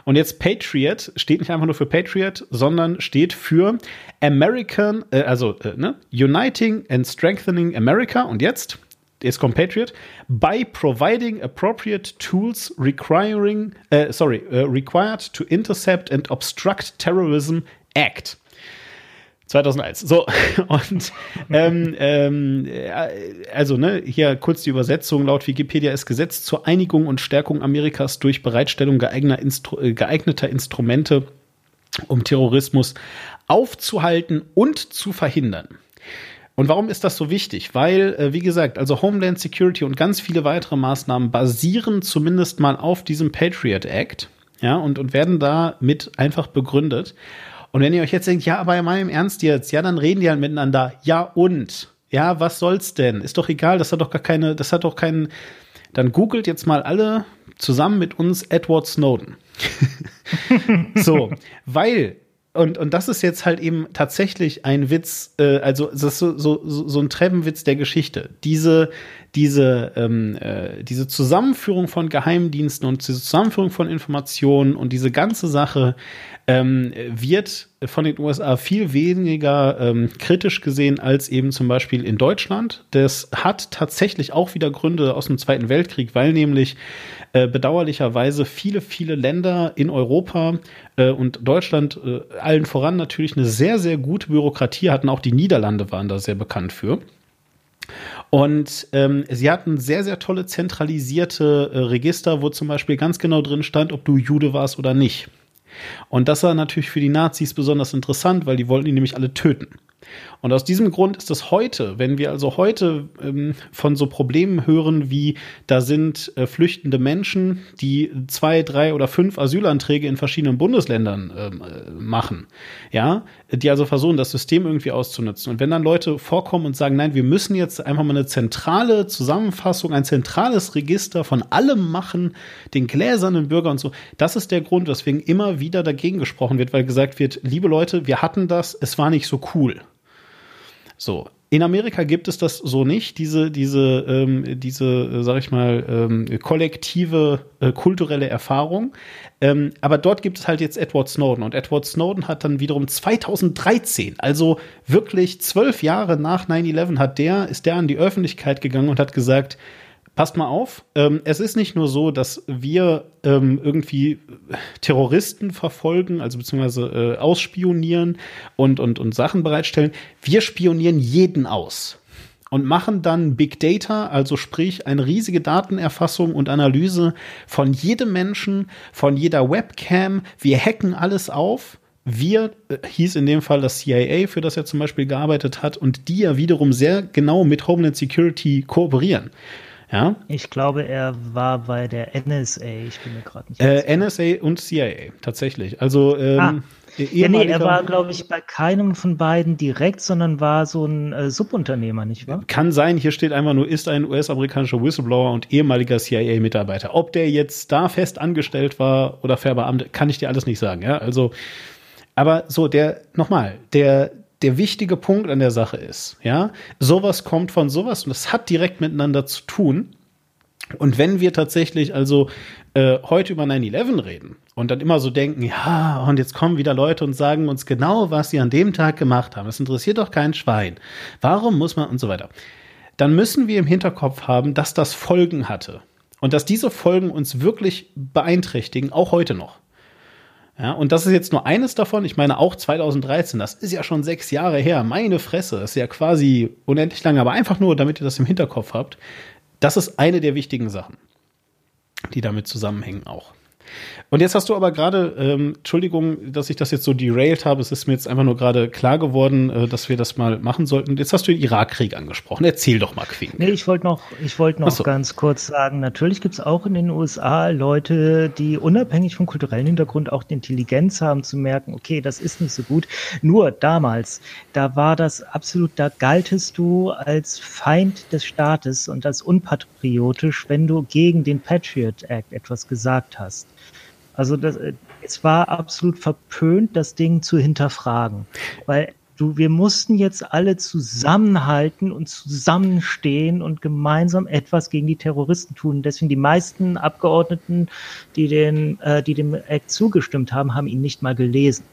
Und jetzt Patriot steht nicht einfach nur für Patriot, sondern steht für American, äh, also äh, ne? Uniting and Strengthening America. Und jetzt jetzt kommt Patriot, by providing appropriate tools requiring, äh, sorry, uh, required to intercept and obstruct terrorism act. 2001. So, und ähm, ähm, also ne, hier kurz die Übersetzung. Laut Wikipedia ist Gesetz zur Einigung und Stärkung Amerikas durch Bereitstellung geeigneter, Instru äh, geeigneter Instrumente, um Terrorismus aufzuhalten und zu verhindern. Und warum ist das so wichtig? Weil, äh, wie gesagt, also Homeland Security und ganz viele weitere Maßnahmen basieren zumindest mal auf diesem Patriot Act, ja, und, und werden da mit einfach begründet. Und wenn ihr euch jetzt denkt, ja, aber mal im Ernst jetzt, ja, dann reden die halt miteinander. Ja, und? Ja, was soll's denn? Ist doch egal, das hat doch gar keine, das hat doch keinen. Dann googelt jetzt mal alle zusammen mit uns Edward Snowden. so, weil und, und das ist jetzt halt eben tatsächlich ein Witz, äh, also das ist so, so, so ein Treppenwitz der Geschichte. Diese, diese, ähm, äh, diese Zusammenführung von Geheimdiensten und diese Zusammenführung von Informationen und diese ganze Sache ähm, wird von den USA viel weniger ähm, kritisch gesehen als eben zum Beispiel in Deutschland. Das hat tatsächlich auch wieder Gründe aus dem Zweiten Weltkrieg, weil nämlich äh, bedauerlicherweise viele, viele Länder in Europa äh, und Deutschland äh, allen voran natürlich eine sehr, sehr gute Bürokratie hatten. Auch die Niederlande waren da sehr bekannt für. Und ähm, sie hatten sehr, sehr tolle zentralisierte äh, Register, wo zum Beispiel ganz genau drin stand, ob du Jude warst oder nicht. Und das war natürlich für die Nazis besonders interessant, weil die wollten ihn nämlich alle töten. Und aus diesem Grund ist es heute, wenn wir also heute ähm, von so Problemen hören, wie da sind äh, flüchtende Menschen, die zwei, drei oder fünf Asylanträge in verschiedenen Bundesländern ähm, äh, machen, ja, die also versuchen, das System irgendwie auszunutzen. Und wenn dann Leute vorkommen und sagen, nein, wir müssen jetzt einfach mal eine zentrale Zusammenfassung, ein zentrales Register von allem machen, den gläsernen Bürger und so, das ist der Grund, weswegen immer wieder dagegen gesprochen wird, weil gesagt wird, liebe Leute, wir hatten das, es war nicht so cool. So. In Amerika gibt es das so nicht, diese, diese, ähm, diese, äh, sag ich mal, ähm, kollektive äh, kulturelle Erfahrung. Ähm, aber dort gibt es halt jetzt Edward Snowden und Edward Snowden hat dann wiederum 2013, also wirklich zwölf Jahre nach 9/11, hat der, ist der an die Öffentlichkeit gegangen und hat gesagt, passt mal auf, ähm, es ist nicht nur so, dass wir ähm, irgendwie Terroristen verfolgen, also beziehungsweise äh, ausspionieren und, und, und Sachen bereitstellen. Wir spionieren jeden aus und machen dann Big Data, also sprich eine riesige Datenerfassung und Analyse von jedem Menschen, von jeder Webcam. Wir hacken alles auf wir äh, hieß in dem Fall das CIA, für das er zum Beispiel gearbeitet hat und die ja wiederum sehr genau mit Homeland Security kooperieren. Ja?
Ich glaube, er war bei der NSA. Ich bin mir gerade nicht
äh, NSA und CIA, tatsächlich. Also ähm,
ah. Ja, nee, er war, glaube ich, bei keinem von beiden direkt, sondern war so ein äh, Subunternehmer, nicht wahr?
Kann sein, hier steht einfach nur, ist ein US-amerikanischer Whistleblower und ehemaliger CIA-Mitarbeiter. Ob der jetzt da fest angestellt war oder verbeamtet, kann ich dir alles nicht sagen. Ja, also, aber so, der, nochmal, der, der wichtige Punkt an der Sache ist, ja, sowas kommt von sowas und das hat direkt miteinander zu tun. Und wenn wir tatsächlich also äh, heute über 9-11 reden und dann immer so denken, ja, und jetzt kommen wieder Leute und sagen uns genau, was sie an dem Tag gemacht haben. Das interessiert doch kein Schwein. Warum muss man und so weiter. Dann müssen wir im Hinterkopf haben, dass das Folgen hatte. Und dass diese Folgen uns wirklich beeinträchtigen, auch heute noch. Ja, und das ist jetzt nur eines davon. Ich meine, auch 2013, das ist ja schon sechs Jahre her. Meine Fresse, das ist ja quasi unendlich lange, aber einfach nur, damit ihr das im Hinterkopf habt. Das ist eine der wichtigen Sachen, die damit zusammenhängen auch. Und jetzt hast du aber gerade, ähm, Entschuldigung, dass ich das jetzt so derailed habe, es ist mir jetzt einfach nur gerade klar geworden, äh, dass wir das mal machen sollten. Jetzt hast du den Irakkrieg angesprochen. Erzähl doch mal, Queen.
Nee, ich wollte noch, ich wollte noch so. ganz kurz sagen, natürlich gibt es auch in den USA Leute, die unabhängig vom kulturellen Hintergrund auch die Intelligenz haben zu merken, okay, das ist nicht so gut. Nur damals, da war das absolut, da galtest du als Feind des Staates und als unpatriotisch, wenn du gegen den Patriot Act etwas gesagt hast. Also das, äh, es war absolut verpönt, das Ding zu hinterfragen, weil du, wir mussten jetzt alle zusammenhalten und zusammenstehen und gemeinsam etwas gegen die Terroristen tun. Deswegen die meisten Abgeordneten, die den, äh, die dem Act zugestimmt haben, haben ihn nicht mal gelesen.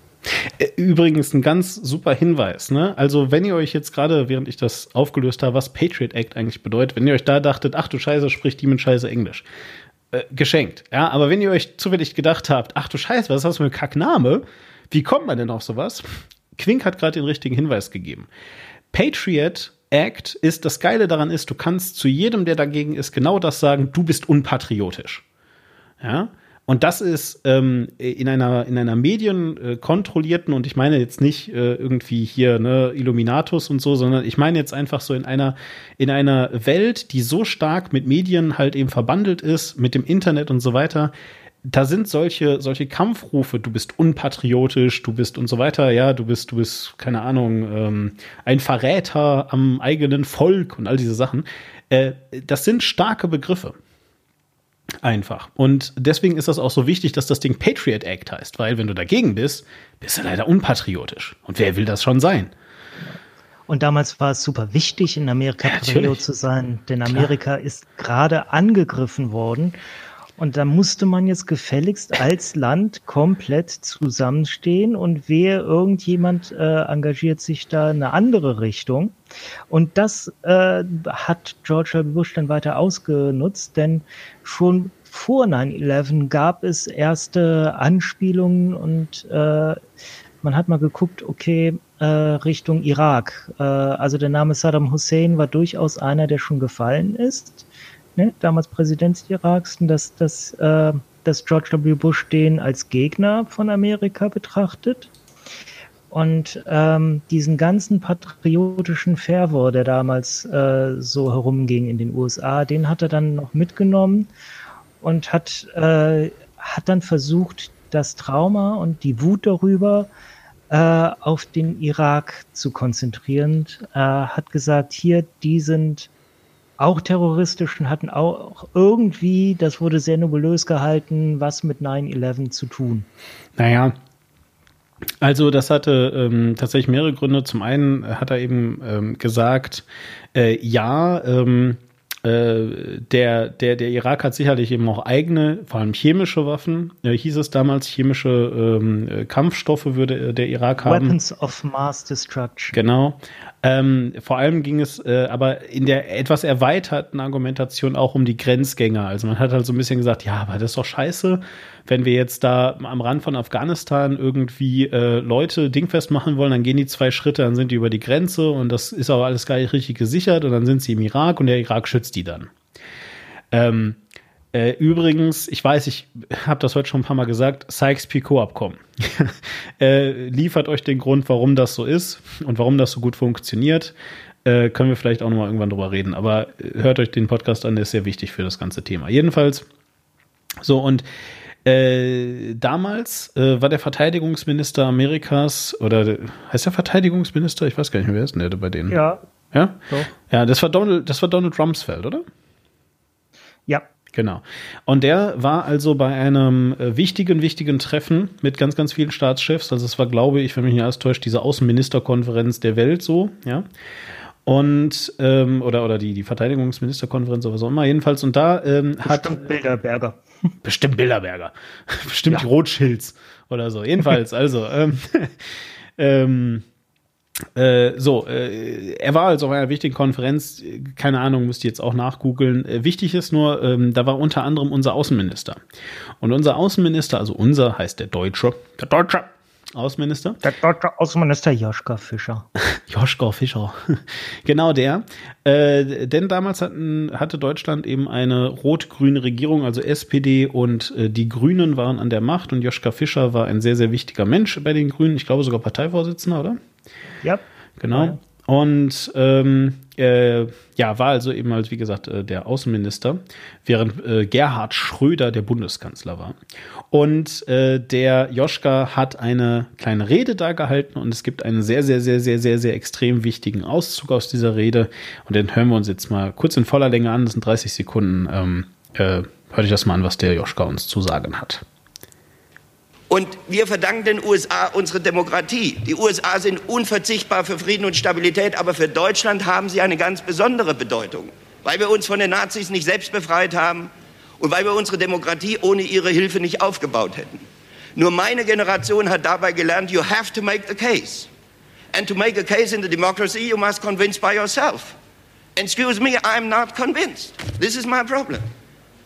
Äh, übrigens ein ganz super Hinweis, ne? Also, wenn ihr euch jetzt gerade, während ich das aufgelöst habe, was Patriot Act eigentlich bedeutet, wenn ihr euch da dachtet, ach du Scheiße, spricht die mit Scheiße Englisch äh, geschenkt. Ja, aber wenn ihr euch zufällig gedacht habt, ach du Scheiße, was ist das für ein Kackname? Wie kommt man denn auf sowas? Quink hat gerade den richtigen Hinweis gegeben. Patriot Act ist, das Geile daran ist, du kannst zu jedem, der dagegen ist, genau das sagen, du bist unpatriotisch. Ja, und das ist ähm, in einer in einer medienkontrollierten und ich meine jetzt nicht äh, irgendwie hier ne Illuminatus und so, sondern ich meine jetzt einfach so in einer in einer Welt, die so stark mit Medien halt eben verbandelt ist, mit dem Internet und so weiter. Da sind solche solche Kampfrufe, du bist unpatriotisch, du bist und so weiter, ja, du bist du bist keine Ahnung ähm, ein Verräter am eigenen Volk und all diese Sachen. Äh, das sind starke Begriffe. Einfach. Und deswegen ist das auch so wichtig, dass das Ding Patriot Act heißt, weil wenn du dagegen bist, bist du leider unpatriotisch. Und wer will das schon sein?
Und damals war es super wichtig, in Amerika ja, Patriot zu sein, denn Amerika Klar. ist gerade angegriffen worden und da musste man jetzt gefälligst als Land komplett zusammenstehen und wer irgendjemand äh, engagiert sich da in eine andere Richtung. Und das äh, hat George W. Bush dann weiter ausgenutzt, denn schon vor 9-11 gab es erste Anspielungen und äh, man hat mal geguckt, okay, äh, Richtung Irak. Äh, also der Name Saddam Hussein war durchaus einer, der schon gefallen ist ne, damals Präsident des Iraks, dass, dass, äh, dass George W. Bush den als Gegner von Amerika betrachtet. Und ähm, diesen ganzen patriotischen Fervor, der damals äh, so herumging in den USA, den hat er dann noch mitgenommen und hat, äh, hat dann versucht, das Trauma und die Wut darüber äh, auf den Irak zu konzentrieren. Äh, hat gesagt, hier, die sind auch terroristisch und hatten auch irgendwie, das wurde sehr nebulös gehalten, was mit 9-11 zu tun.
Naja, also das hatte ähm, tatsächlich mehrere Gründe. Zum einen hat er eben ähm, gesagt, äh, ja, ähm, äh, der, der, der Irak hat sicherlich eben auch eigene, vor allem chemische Waffen. Äh, hieß es damals, chemische ähm, äh, Kampfstoffe würde der Irak haben.
Weapons of Mass Destruction.
Genau. Ähm, vor allem ging es äh, aber in der etwas erweiterten Argumentation auch um die Grenzgänger. Also man hat halt so ein bisschen gesagt, ja, aber das ist doch scheiße, wenn wir jetzt da am Rand von Afghanistan irgendwie äh, Leute dingfest machen wollen, dann gehen die zwei Schritte, dann sind die über die Grenze und das ist auch alles gar nicht richtig gesichert und dann sind sie im Irak und der Irak schützt die dann. Ähm, Äh, übrigens, ich weiß, ich habe das heute schon ein paar Mal gesagt, Sykes-Picot-Abkommen äh, liefert euch den Grund, warum das so ist und warum das so gut funktioniert. Äh, können wir vielleicht auch nochmal irgendwann drüber reden. Aber hört euch den Podcast an, der ist sehr wichtig für das ganze Thema. Jedenfalls, so und äh, damals äh, war der Verteidigungsminister Amerikas, oder heißt der Verteidigungsminister? Ich weiß gar nicht mehr, wer ist denn der bei denen?
Ja.
Ja? So. Ja, das war Donald, das war Donald Rumsfeld, oder?
Ja.
Genau. Und der war also bei einem äh, wichtigen, wichtigen Treffen mit ganz, ganz vielen Staatschefs. Also es war, glaube ich, wenn mich nicht alles täuscht, diese Außenministerkonferenz der Welt so, ja. Und, ähm, oder, oder die, die Verteidigungsministerkonferenz oder was auch immer, jedenfalls. Und da ähm, hat.
Bestimmt Bilderberger.
Bestimmt Bilderberger. Bestimmt ja. Rothschilds oder so. Jedenfalls, also, ähm, ähm, äh, so, äh, er war also auf einer wichtigen Konferenz, keine Ahnung, müsst ihr jetzt auch nachgoogeln. Äh, wichtig ist nur, ähm, da war unter anderem unser Außenminister. Und unser Außenminister, also unser heißt der Deutsche, der Deutsche Außenminister.
Der deutsche Außenminister Joschka Fischer.
Joschka Fischer. genau der. Äh, denn damals hatten, hatte Deutschland eben eine rot-grüne Regierung, also SPD und äh, die Grünen waren an der Macht und Joschka Fischer war ein sehr, sehr wichtiger Mensch bei den Grünen. Ich glaube sogar Parteivorsitzender, oder?
Ja.
Genau. Ja. Und ähm, äh, ja, war also eben halt, wie gesagt, äh, der Außenminister, während äh, Gerhard Schröder der Bundeskanzler war. Und äh, der Joschka hat eine kleine Rede da gehalten und es gibt einen sehr, sehr, sehr, sehr, sehr, sehr extrem wichtigen Auszug aus dieser Rede. Und den hören wir uns jetzt mal kurz in voller Länge an. Das sind 30 Sekunden. Ähm, äh, hört euch das mal an, was der Joschka uns zu sagen hat.
Und wir verdanken den USA unsere Demokratie. Die USA sind unverzichtbar für Frieden und Stabilität, aber für Deutschland haben sie eine ganz besondere Bedeutung, weil wir uns von den Nazis nicht selbst befreit haben und weil wir unsere Demokratie ohne ihre Hilfe nicht aufgebaut hätten. Nur meine Generation hat dabei gelernt, you have to make the case. And to make a case in the democracy, you must convince by yourself. Excuse me, I'm not convinced. This is my problem.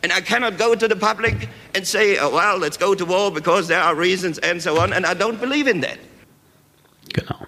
And I cannot go to the public and say, oh, well, let's go to war because there are reasons and so on. And I don't believe in that.
Genau.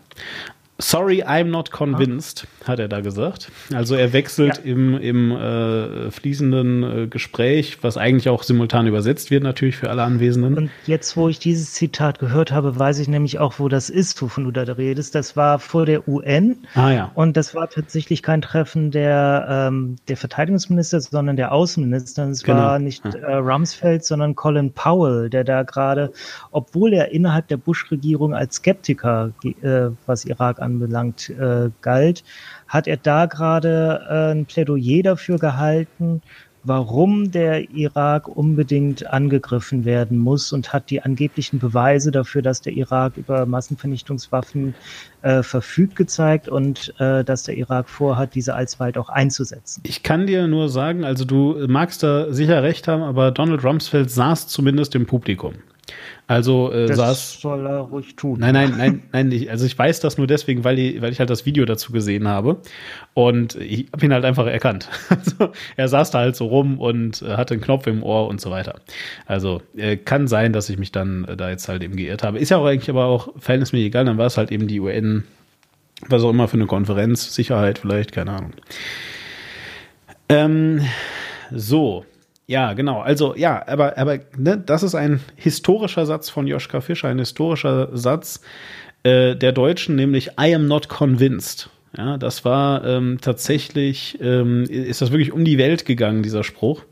Sorry, I'm not convinced, hat er da gesagt. Also er wechselt ja. im, im äh, fließenden äh, Gespräch, was eigentlich auch simultan übersetzt wird natürlich für alle Anwesenden.
Und jetzt, wo ich dieses Zitat gehört habe, weiß ich nämlich auch, wo das ist, wovon du da redest. Das war vor der UN.
Ah ja.
Und das war tatsächlich kein Treffen der, ähm, der Verteidigungsminister, sondern der Außenminister. Es genau. war nicht äh, Rumsfeld, sondern Colin Powell, der da gerade, obwohl er innerhalb der Bush-Regierung als Skeptiker, äh, was Irak anbelangt, äh, galt, hat er da gerade äh, ein Plädoyer dafür gehalten, warum der Irak unbedingt angegriffen werden muss und hat die angeblichen Beweise dafür, dass der Irak über Massenvernichtungswaffen äh, verfügt, gezeigt und äh, dass der Irak vorhat, diese alsbald auch einzusetzen.
Ich kann dir nur sagen, also du magst da sicher recht haben, aber Donald Rumsfeld saß zumindest im Publikum. Also äh,
das
saß.
soll er ruhig tun.
Nein, nein, nein, nein. Ich, also ich weiß das nur deswegen, weil ich, weil ich halt das Video dazu gesehen habe und ich habe ihn halt einfach erkannt. Also er saß da halt so rum und äh, hatte einen Knopf im Ohr und so weiter. Also äh, kann sein, dass ich mich dann äh, da jetzt halt eben geirrt habe. Ist ja auch eigentlich aber auch verhältnismäßig egal. Dann war es halt eben die UN, was auch immer für eine Konferenz, Sicherheit vielleicht, keine Ahnung. Ähm, so, ja, genau. Also ja, aber, aber ne, das ist ein historischer Satz von Joschka Fischer, ein historischer Satz äh, der Deutschen, nämlich I am not convinced. Ja, das war ähm, tatsächlich, ähm, ist das wirklich um die Welt gegangen, dieser Spruch.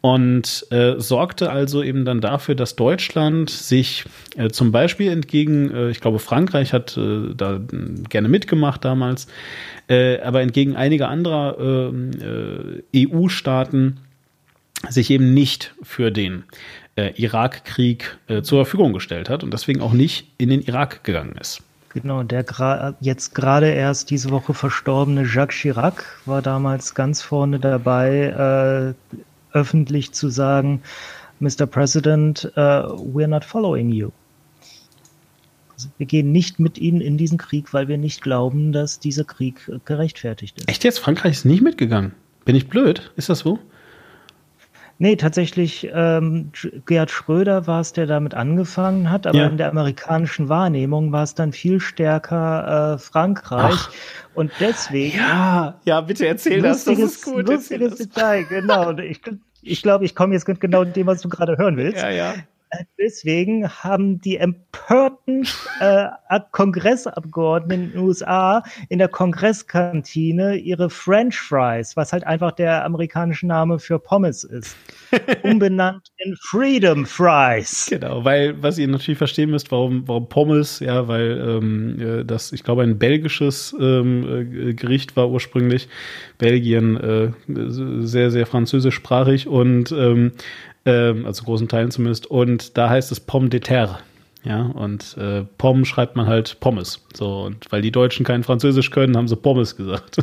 Und äh, sorgte also eben dann dafür, dass Deutschland sich äh, zum Beispiel entgegen, äh, ich glaube, Frankreich hat äh, da gerne mitgemacht damals, äh, aber entgegen einiger anderer ähm, äh, EU-Staaten sich eben nicht für den äh, Irakkrieg äh, zur Verfügung gestellt hat und deswegen auch nicht in den Irak gegangen ist.
Genau, der gra jetzt gerade erst diese Woche verstorbene Jacques Chirac war damals ganz vorne dabei, äh, öffentlich zu sagen, Mr. President, uh, we're not following you. Also wir gehen nicht mit Ihnen in diesen Krieg, weil wir nicht glauben, dass dieser Krieg gerechtfertigt ist.
Echt jetzt? Frankreich ist nicht mitgegangen? Bin ich blöd? Ist das so?
Nee, tatsächlich, ähm, Gerhard Schröder war es, der damit angefangen hat, aber ja. in der amerikanischen Wahrnehmung war es dann viel stärker äh, Frankreich. Ach. Und deswegen.
Ja, ja, bitte erzähl das, das ist gut.
Lustiges Detail, genau. Und ich, ich glaube, ich komme jetzt genau dem, was du gerade hören willst.
Ja, ja.
Deswegen haben die empörten äh, Kongressabgeordneten in den USA in der Kongresskantine ihre French Fries, was halt einfach der amerikanische Name für Pommes ist, umbenannt in Freedom Fries.
Genau, weil was ihr natürlich verstehen müsst, warum, warum Pommes, ja, weil ähm, äh, das, ich glaube, ein belgisches ähm, äh, Gericht war ursprünglich. Belgien äh, sehr, sehr französischsprachig und ähm, ähm, also großen Teilen zumindest. Und da heißt es Pomme de terre. Ja, und äh, Pomme schreibt man halt Pommes. So, und weil die Deutschen kein Französisch können, haben sie Pommes gesagt.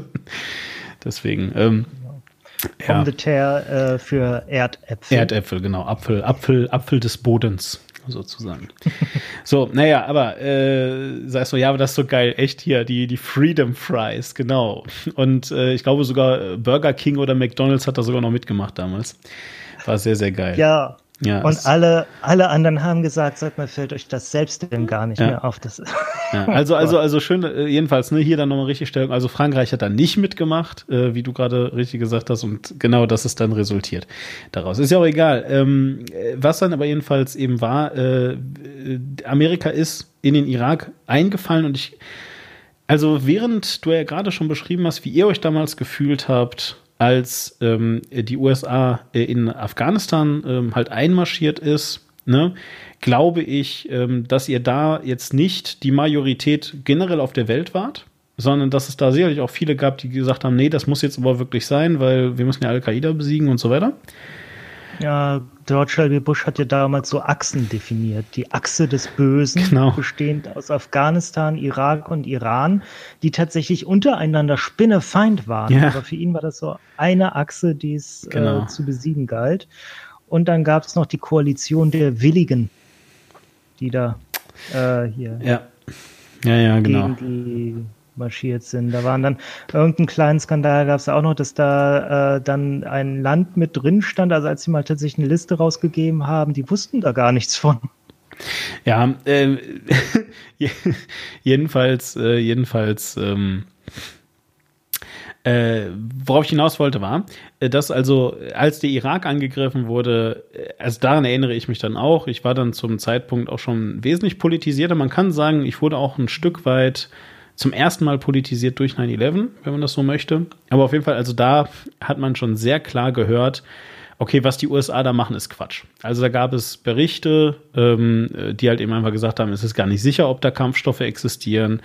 Deswegen, ähm,
Pomme ja. äh, für Erdäpfel.
Erdäpfel, genau. Apfel, Apfel, Apfel des Bodens sozusagen. so, naja, aber äh, sagst du, ja, aber das ist so geil, echt hier, die, die Freedom Fries, genau. Und äh, ich glaube sogar Burger King oder McDonalds hat da sogar noch mitgemacht damals. War sehr, sehr geil.
Ja. Ja, und alle, alle anderen haben gesagt, sag mal, fällt euch das selbst denn gar nicht ja. mehr auf. Das
ja, also, also, also schön, äh, jedenfalls, ne, hier dann nochmal richtig Stellung. Also Frankreich hat da nicht mitgemacht, äh, wie du gerade richtig gesagt hast, und genau das ist dann resultiert daraus. Ist ja auch egal. Ähm, was dann aber jedenfalls eben war, äh, Amerika ist in den Irak eingefallen und ich, also während du ja gerade schon beschrieben hast, wie ihr euch damals gefühlt habt, als ähm, die USA äh, in Afghanistan ähm, halt einmarschiert ist, ne, glaube ich, ähm, dass ihr da jetzt nicht die Majorität generell auf der Welt wart, sondern dass es da sicherlich auch viele gab, die gesagt haben, nee, das muss jetzt aber wirklich sein, weil wir müssen ja Al-Qaida besiegen und so weiter.
Ja, George W. Bush hat ja damals so Achsen definiert. Die Achse des Bösen, genau. bestehend aus Afghanistan, Irak und Iran, die tatsächlich untereinander Spinnefeind waren. Ja. Aber für ihn war das so eine Achse, die es äh, genau. äh, zu besiegen galt. Und dann gab es noch die Koalition der Willigen, die da äh, hier
ja. Ja, ja, genau.
gegen die marschiert sind. Da waren dann irgendeinen kleinen Skandal gab es auch noch, dass da äh, dann ein Land mit drin stand. Also als sie mal tatsächlich eine Liste rausgegeben haben, die wussten da gar nichts von.
Ja, äh, jedenfalls, äh, jedenfalls, ähm, äh, worauf ich hinaus wollte, war, äh, dass also, als der Irak angegriffen wurde, äh, also daran erinnere ich mich dann auch, ich war dann zum Zeitpunkt auch schon wesentlich politisierter. Man kann sagen, ich wurde auch ein Stück weit zum ersten Mal politisiert durch 9-11, wenn man das so möchte. Aber auf jeden Fall, also da hat man schon sehr klar gehört, okay, was die USA da machen, ist Quatsch. Also da gab es Berichte, ähm, die halt eben einfach gesagt haben, es ist gar nicht sicher, ob da Kampfstoffe existieren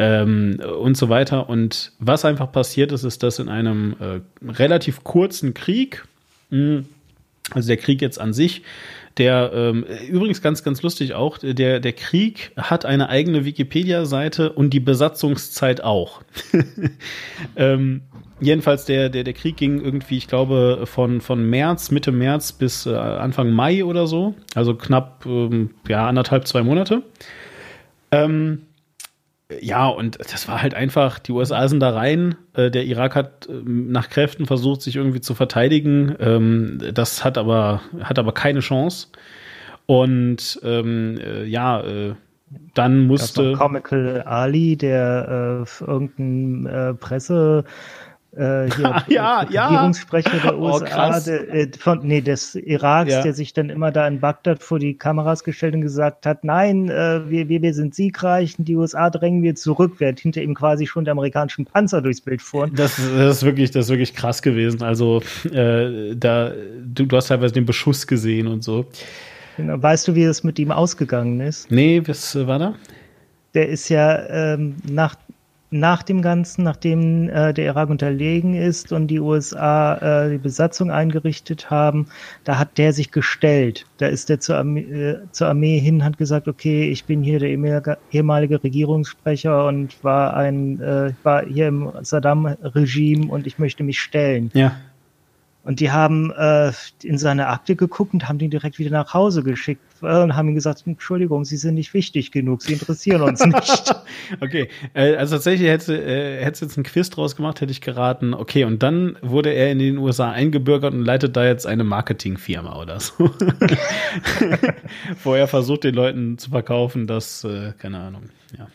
ähm, und so weiter. Und was einfach passiert ist, ist, dass in einem äh, relativ kurzen Krieg, mh, hm, also der Krieg jetzt an sich, der ähm, übrigens ganz, ganz lustig auch, der, der Krieg hat eine eigene Wikipedia-Seite und die Besatzungszeit auch. ähm, jedenfalls der, der, der Krieg ging irgendwie, ich glaube, von, von März, Mitte März bis äh, Anfang Mai oder so. Also knapp ähm, ja, anderthalb, zwei Monate. Ähm, ja, und das war halt einfach, die USA sind da rein, äh, der Irak hat äh, nach Kräften versucht, sich irgendwie zu verteidigen. Ähm, das hat aber, hat aber keine Chance. Und ähm, äh, ja, äh, dann musste.
Comical Ali, der äh, irgendein äh, Presse äh, hier
ja, ja.
Regierungssprecher der USA, oh, der, äh, von, nee, des Iraks, ja. der sich dann immer da in Bagdad vor die Kameras gestellt und gesagt hat, nein, äh, wir, wir, wir sind siegreich, die USA drängen wir zurück, während hinter ihm quasi schon der amerikanischen Panzer durchs Bild fuhren.
Das, das ist wirklich, das ist wirklich krass gewesen. Also äh, da, du, du hast teilweise den Beschuss gesehen und so.
Genau. Weißt du, wie es mit ihm ausgegangen ist?
Nee, was war da?
Der ist ja ähm, nach, nach dem Ganzen, nachdem äh, der Irak unterlegen ist und die USA äh, die Besatzung eingerichtet haben, da hat der sich gestellt. Da ist er zur Armee, äh, zur Armee hin, hat gesagt, okay, ich bin hier der ehemalige Regierungssprecher und war ein, äh, war hier im Saddam-Regime und ich möchte mich stellen.
Ja.
Und die haben äh, in seine Akte geguckt und haben ihn direkt wieder nach Hause geschickt äh, und haben ihm gesagt, Entschuldigung, Sie sind nicht wichtig genug, Sie interessieren uns nicht.
okay, äh, also tatsächlich hätte äh, hätte jetzt ein Quiz draus gemacht, hätte ich geraten. Okay, und dann wurde er in den USA eingebürgert und leitet da jetzt eine Marketingfirma oder so. Wo er versucht, den Leuten zu verkaufen, dass, äh, keine Ahnung, ja.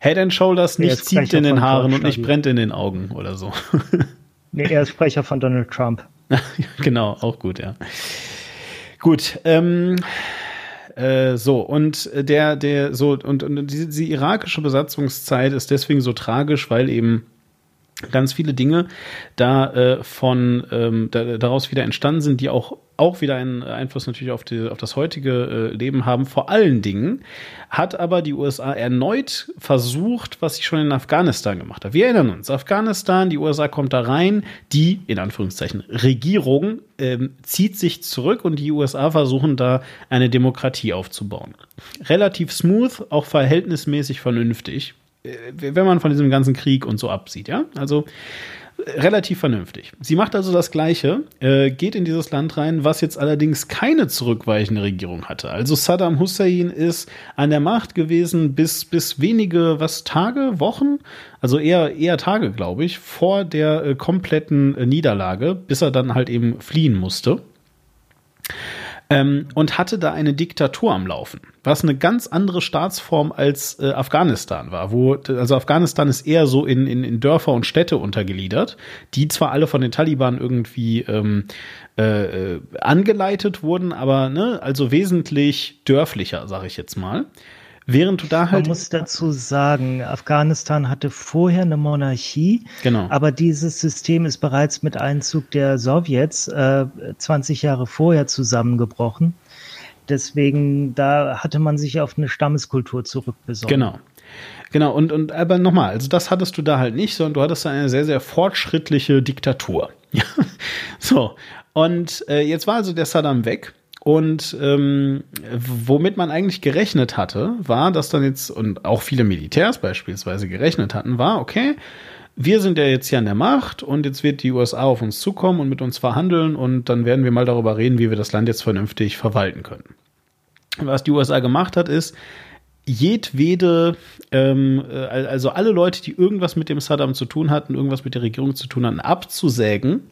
Head and Shoulders nicht zieht in den Haaren und nicht brennt in den Augen oder so.
Nee, er ist Sprecher von Donald Trump.
genau, auch gut, ja. Gut, ähm, äh, so, und der, der, so, und, und diese, diese irakische Besatzungszeit ist deswegen so tragisch, weil eben ganz viele Dinge da äh, von ähm, da, daraus wieder entstanden sind, die auch auch wieder einen Einfluss natürlich auf, die, auf das heutige äh, Leben haben. Vor allen Dingen hat aber die USA erneut versucht, was sie schon in Afghanistan gemacht hat. Wir erinnern uns, Afghanistan, die USA kommt da rein, die, in Anführungszeichen, Regierung ähm, zieht sich zurück und die USA versuchen da eine Demokratie aufzubauen. Relativ smooth, auch verhältnismäßig vernünftig wenn man von diesem ganzen Krieg und so absieht, ja. Also äh, relativ vernünftig. Sie macht also das Gleiche, äh, geht in dieses Land rein, was jetzt allerdings keine zurückweichende Regierung hatte. Also Saddam Hussein ist an der Macht gewesen bis, bis wenige, was, Tage, Wochen? Also eher, eher Tage, glaube ich, vor der äh, kompletten äh, Niederlage, bis er dann halt eben fliehen musste ähm, und hatte da eine Diktatur am Laufen, was eine ganz andere Staatsform als äh, Afghanistan war. Wo, also Afghanistan ist eher so in, in, in Dörfer und Städte untergliedert, die zwar alle von den Taliban irgendwie ähm, äh, äh angeleitet wurden, aber ne, also wesentlich dörflicher, sage ich jetzt mal. Während du da halt.
Man muss dazu sagen, Afghanistan hatte vorher eine Monarchie.
Genau.
Aber dieses System ist bereits mit Einzug der Sowjets äh, 20 Jahre vorher zusammengebrochen. Deswegen, da hatte man sich auf eine Stammeskultur zurückbesonnen.
Genau. Genau, und, und aber nochmal, also das hattest du da halt nicht, sondern du hattest da eine sehr, sehr fortschrittliche Diktatur. so, und äh, jetzt war also der Saddam weg und ähm, womit man eigentlich gerechnet hatte, war, dass dann jetzt, und auch viele Militärs beispielsweise gerechnet hatten, war, okay, wir sind ja jetzt hier an der Macht und jetzt wird die USA auf uns zukommen und mit uns verhandeln und dann werden wir mal darüber reden, wie wir das Land jetzt vernünftig verwalten können. Was die USA gemacht hat, ist, jedwede, ähm, äh, also alle Leute, die irgendwas mit dem Saddam zu tun hatten, irgendwas mit der Regierung zu tun hatten, abzusägen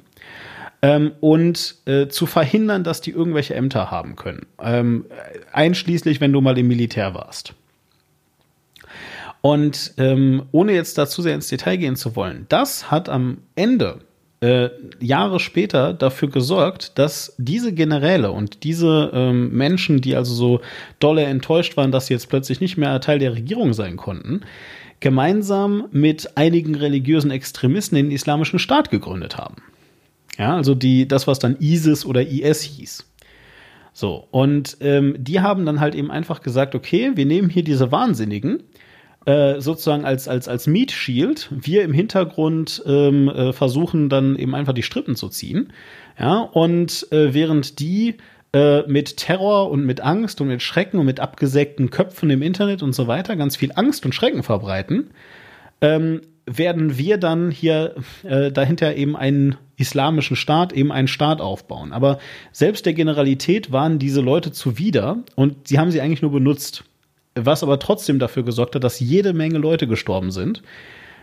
ähm, und äh, zu verhindern, dass die irgendwelche Ämter haben können. Ähm, einschließlich, wenn du mal im Militär warst. Und ähm, ohne jetzt dazu sehr ins Detail gehen zu wollen, das hat am Ende äh, Jahre später dafür gesorgt, dass diese Generäle und diese ähm, Menschen, die also so dolle enttäuscht waren, dass sie jetzt plötzlich nicht mehr Teil der Regierung sein konnten, gemeinsam mit einigen religiösen Extremisten den Islamischen Staat gegründet haben. Ja, also die, das, was dann ISIS oder IS hieß. So, und ähm, die haben dann halt eben einfach gesagt, okay, wir nehmen hier diese Wahnsinnigen äh, sozusagen als, als, als Meat Shield. Wir im Hintergrund ähm, äh, versuchen dann eben einfach die Strippen zu ziehen. Ja, und äh, während die äh, mit Terror und mit Angst und mit Schrecken und mit abgesägten Köpfen im Internet und so weiter ganz viel Angst und Schrecken verbreiten, ähm, werden wir dann hier äh, dahinter eben einen islamischen Staat, eben einen Staat aufbauen. Aber selbst der Generalität waren diese Leute zuwider und sie haben sie eigentlich nur benutzt. Was aber trotzdem dafür gesorgt hat, dass jede Menge Leute gestorben sind.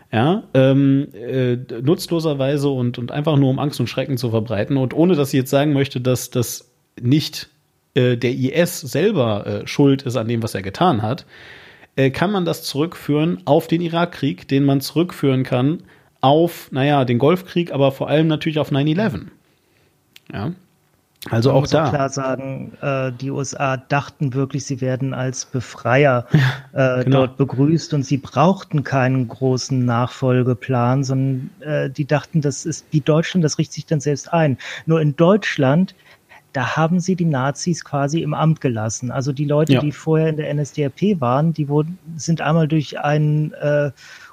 Ja, ähm, äh, nutzloserweise und, und einfach nur um Angst und Schrecken zu verbreiten. Und ohne dass ich jetzt sagen möchte, dass das nicht äh, der IS selber äh, schuld ist an dem, was er getan hat, äh, kann man das zurückführen auf den Irakkrieg, den man zurückführen kann auf, naja, den Golfkrieg, aber vor allem natürlich auf 9-11. Ja. Also man auch muss da. Auch
klar sagen, äh, die USA dachten wirklich, sie werden als Befreier äh, genau. dort begrüßt und sie brauchten keinen großen Nachfolgeplan, sondern äh, die dachten, das ist wie Deutschland, das richtet sich dann selbst ein. Nur in Deutschland da haben sie die Nazis quasi im Amt gelassen. Also die Leute, ja. die vorher in der NSDAP waren, die wurden, sind einmal durch ein äh,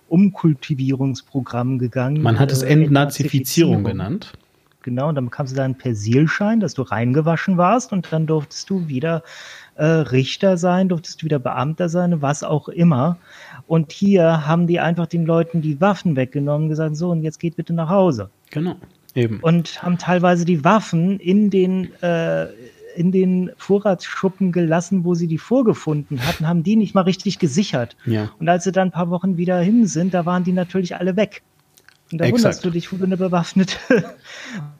Umkultivierungsprogramm gegangen.
Man hat es äh, Entnazifizierung genannt.
Genau, und dann bekamst du da einen Persilschein, dass du reingewaschen warst und dann durftest du wieder äh, Richter sein, durftest du wieder Beamter sein, was auch immer. Und hier haben die einfach den Leuten die Waffen weggenommen, gesagt, so, und jetzt geht bitte nach Hause.
Genau. Eben.
Und haben teilweise die Waffen in den, äh, in den Vorratsschuppen gelassen, wo sie die vorgefunden hatten, haben die nicht mal richtig gesichert.
Ja.
Und als sie dann ein paar Wochen wieder hin sind, da waren die natürlich alle weg. Und da Exakt. wunderst du dich, wo du eine bewaffnete,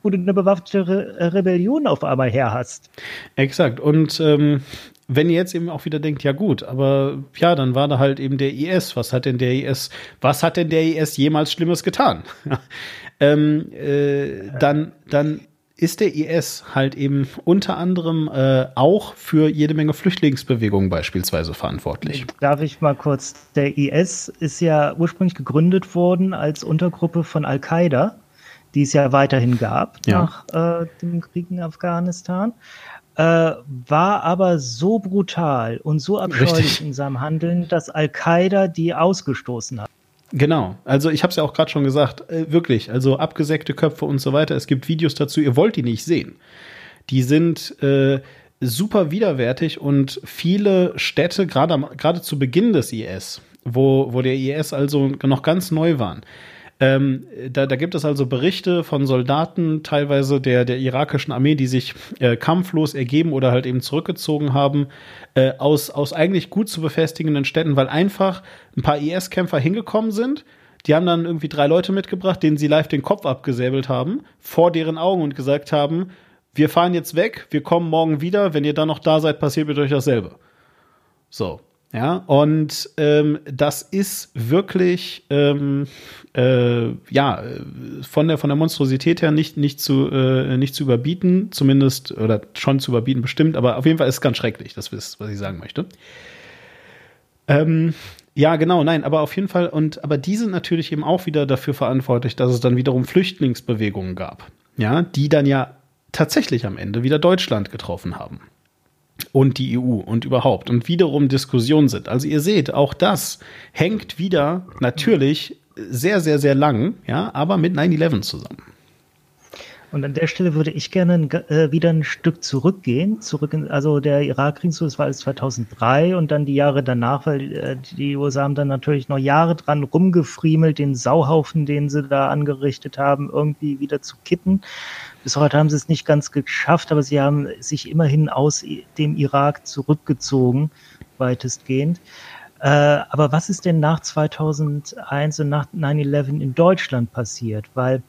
wo du eine bewaffnete Re Rebellion auf einmal her hast.
Exakt. Und ähm, wenn ihr jetzt eben auch wieder denkt, ja gut, aber ja, dann war da halt eben der IS. Was hat denn der IS, was hat denn der IS jemals Schlimmes getan? ähm, äh, dann, dann ist der IS halt eben unter anderem äh, auch für jede Menge Flüchtlingsbewegungen beispielsweise verantwortlich.
Darf ich mal kurz, der IS ist ja ursprünglich gegründet worden als Untergruppe von Al-Qaida, die es ja weiterhin gab ja. nach äh, dem Krieg in Afghanistan. Äh, war aber so brutal und so abscheulich Richtig. in seinem Handeln, dass Al-Qaida die ausgestoßen hat.
Genau, also ich habe es ja auch gerade schon gesagt, äh, wirklich, also abgesägte Köpfe und so weiter. Es gibt Videos dazu, ihr wollt die nicht sehen. Die sind äh, super widerwärtig und viele Städte, gerade zu Beginn des IS, wo, wo der IS also noch ganz neu waren, ähm, da, da gibt es also Berichte von Soldaten, teilweise der, der irakischen Armee, die sich äh, kampflos ergeben oder halt eben zurückgezogen haben, äh, aus, aus eigentlich gut zu befestigenden Städten, weil einfach ein paar IS-Kämpfer hingekommen sind. Die haben dann irgendwie drei Leute mitgebracht, denen sie live den Kopf abgesäbelt haben, vor deren Augen und gesagt haben, wir fahren jetzt weg, wir kommen morgen wieder, wenn ihr dann noch da seid, passiert mit euch dasselbe. So. Ja, und ähm, das ist wirklich ähm, äh, ja von der von der Monstrosität her nicht nicht zu äh, nicht zu überbieten, zumindest oder schon zu überbieten bestimmt, aber auf jeden Fall ist es ganz schrecklich. Das ist was ich sagen möchte. Ähm, ja, genau, nein, aber auf jeden Fall und aber die sind natürlich eben auch wieder dafür verantwortlich, dass es dann wiederum Flüchtlingsbewegungen gab, ja, die dann ja tatsächlich am Ende wieder Deutschland getroffen haben und die EU und überhaupt und wiederum Diskussionen sind. Also ihr seht, auch das hängt wieder natürlich sehr, sehr, sehr lang, ja, aber mit 9-11 zusammen.
Und an der Stelle würde ich gerne äh, wieder ein Stück zurückgehen. Zurück in, also der Irakkrieg, das war alles 2003 und dann die Jahre danach, weil äh, die USA haben dann natürlich noch Jahre dran rumgefriemelt, den Sauhaufen, den sie da angerichtet haben, irgendwie wieder zu kitten. Bis heute haben sie es nicht ganz geschafft, aber sie haben sich immerhin aus dem Irak zurückgezogen, weitestgehend. Äh, aber was ist denn nach 2001 und nach 9-11 in Deutschland passiert? Weil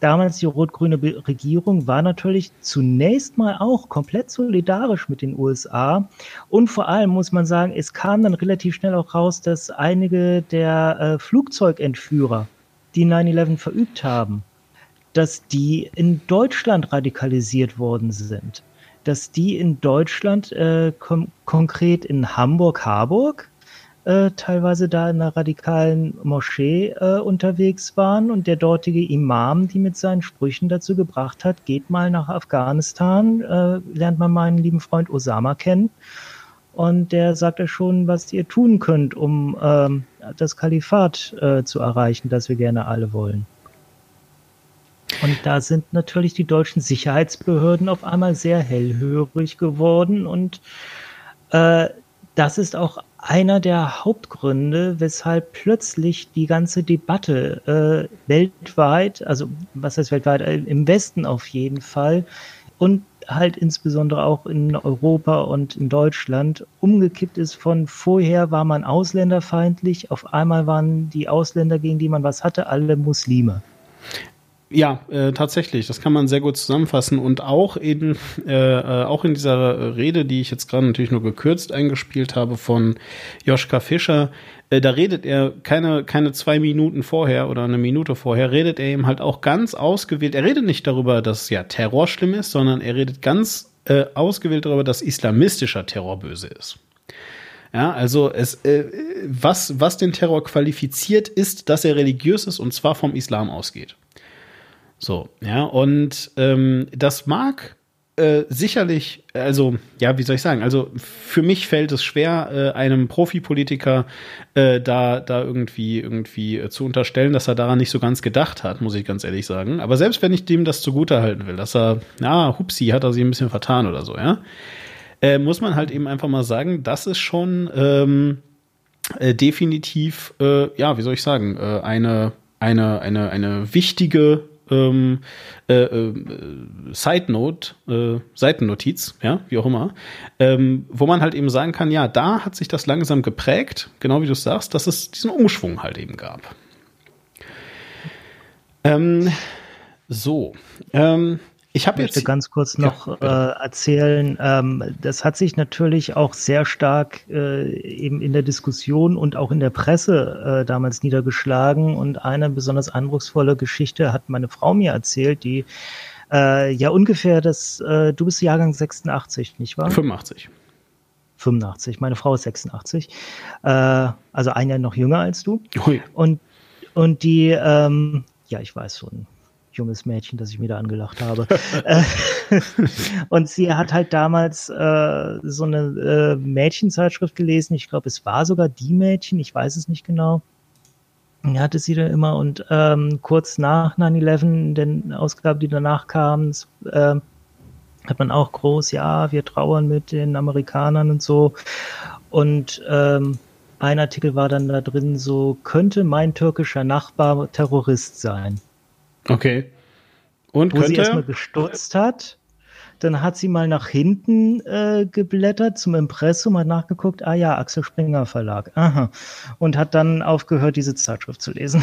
damals die rot-grüne Regierung war natürlich zunächst mal auch komplett solidarisch mit den USA. Und vor allem muss man sagen, es kam dann relativ schnell auch raus, dass einige der äh, Flugzeugentführer, die 9-11 verübt haben, dass die in Deutschland radikalisiert worden sind. Dass die in Deutschland, äh, konkret in Hamburg-Harburg, äh, teilweise da in einer radikalen Moschee äh, unterwegs waren und der dortige Imam, die mit seinen Sprüchen dazu gebracht hat, geht mal nach Afghanistan, äh, lernt man meinen lieben Freund Osama kennen und der sagt euch schon, was ihr tun könnt, um ähm, das Kalifat äh, zu erreichen, das wir gerne alle wollen. Und da sind natürlich die deutschen Sicherheitsbehörden auf einmal sehr hellhörig geworden. Und äh, das ist auch einer der Hauptgründe, weshalb plötzlich die ganze Debatte äh, weltweit, also was heißt weltweit, äh, im Westen auf jeden Fall und halt insbesondere auch in Europa und in Deutschland umgekippt ist von vorher war man ausländerfeindlich, auf einmal waren die Ausländer, gegen die man was hatte, alle Muslime.
Ja, äh, tatsächlich. Das kann man sehr gut zusammenfassen. Und auch in, äh, äh, auch in dieser Rede, die ich jetzt gerade natürlich nur gekürzt eingespielt habe von Joschka Fischer, äh, da redet er keine, keine zwei Minuten vorher oder eine Minute vorher, redet er eben halt auch ganz ausgewählt. Er redet nicht darüber, dass ja Terror schlimm ist, sondern er redet ganz äh, ausgewählt darüber, dass islamistischer Terror böse ist. Ja, also es, äh, was, was den Terror qualifiziert, ist, dass er religiös ist und zwar vom Islam ausgeht. So, ja, und ähm, das mag äh, sicherlich, also, ja, wie soll ich sagen, also für mich fällt es schwer, äh, einem Profipolitiker äh, da, da irgendwie, irgendwie äh, zu unterstellen, dass er daran nicht so ganz gedacht hat, muss ich ganz ehrlich sagen. Aber selbst wenn ich dem das zugute halten will, dass er, na, hupsi, hat er sich ein bisschen vertan oder so, ja, äh, muss man halt eben einfach mal sagen, das ist schon ähm, äh, definitiv, äh, ja, wie soll ich sagen, äh, eine, eine, eine, eine wichtige ähm, äh, äh, Side Note, äh, Seitennotiz, ja, wie auch immer, ähm, wo man halt eben sagen kann, ja, da hat sich das langsam geprägt, genau wie du sagst, dass es diesen Umschwung halt eben gab. Ähm, so, ähm, ich habe jetzt
ganz kurz noch ja, äh, erzählen. Ähm, das hat sich natürlich auch sehr stark äh, eben in der Diskussion und auch in der Presse äh, damals niedergeschlagen. Und eine besonders eindrucksvolle Geschichte hat meine Frau mir erzählt, die Äh, ja, ungefähr das, äh, du bist Jahrgang 86, nicht wahr?
85.
85, meine Frau ist 86. Äh, also ein Jahr noch jünger als du. Ui. Und, und die, ähm, ja, ich weiß, ein junges Mädchen, das ich mir da angelacht habe. Äh, und sie hat halt damals äh, so eine äh, Mädchenzeitschrift gelesen. Ich glaube, es war sogar die Mädchen, ich weiß es nicht genau. Die hatte sie da immer und ähm, kurz nach 9-11, den Ausgabe, die danach kam, äh, hat man auch groß, ja, wir trauern mit den Amerikanern und so. Und ähm, ein Artikel war dann da drin, so könnte mein türkischer Nachbar Terrorist sein.
Okay. Und
Wo
könnte
sie erstmal gestutzt hat. Dann hat sie mal nach hinten äh, geblättert zum Impressum, hat nachgeguckt, ah ja, Axel Springer Verlag. Aha. Und hat dann aufgehört, diese Zeitschrift zu lesen.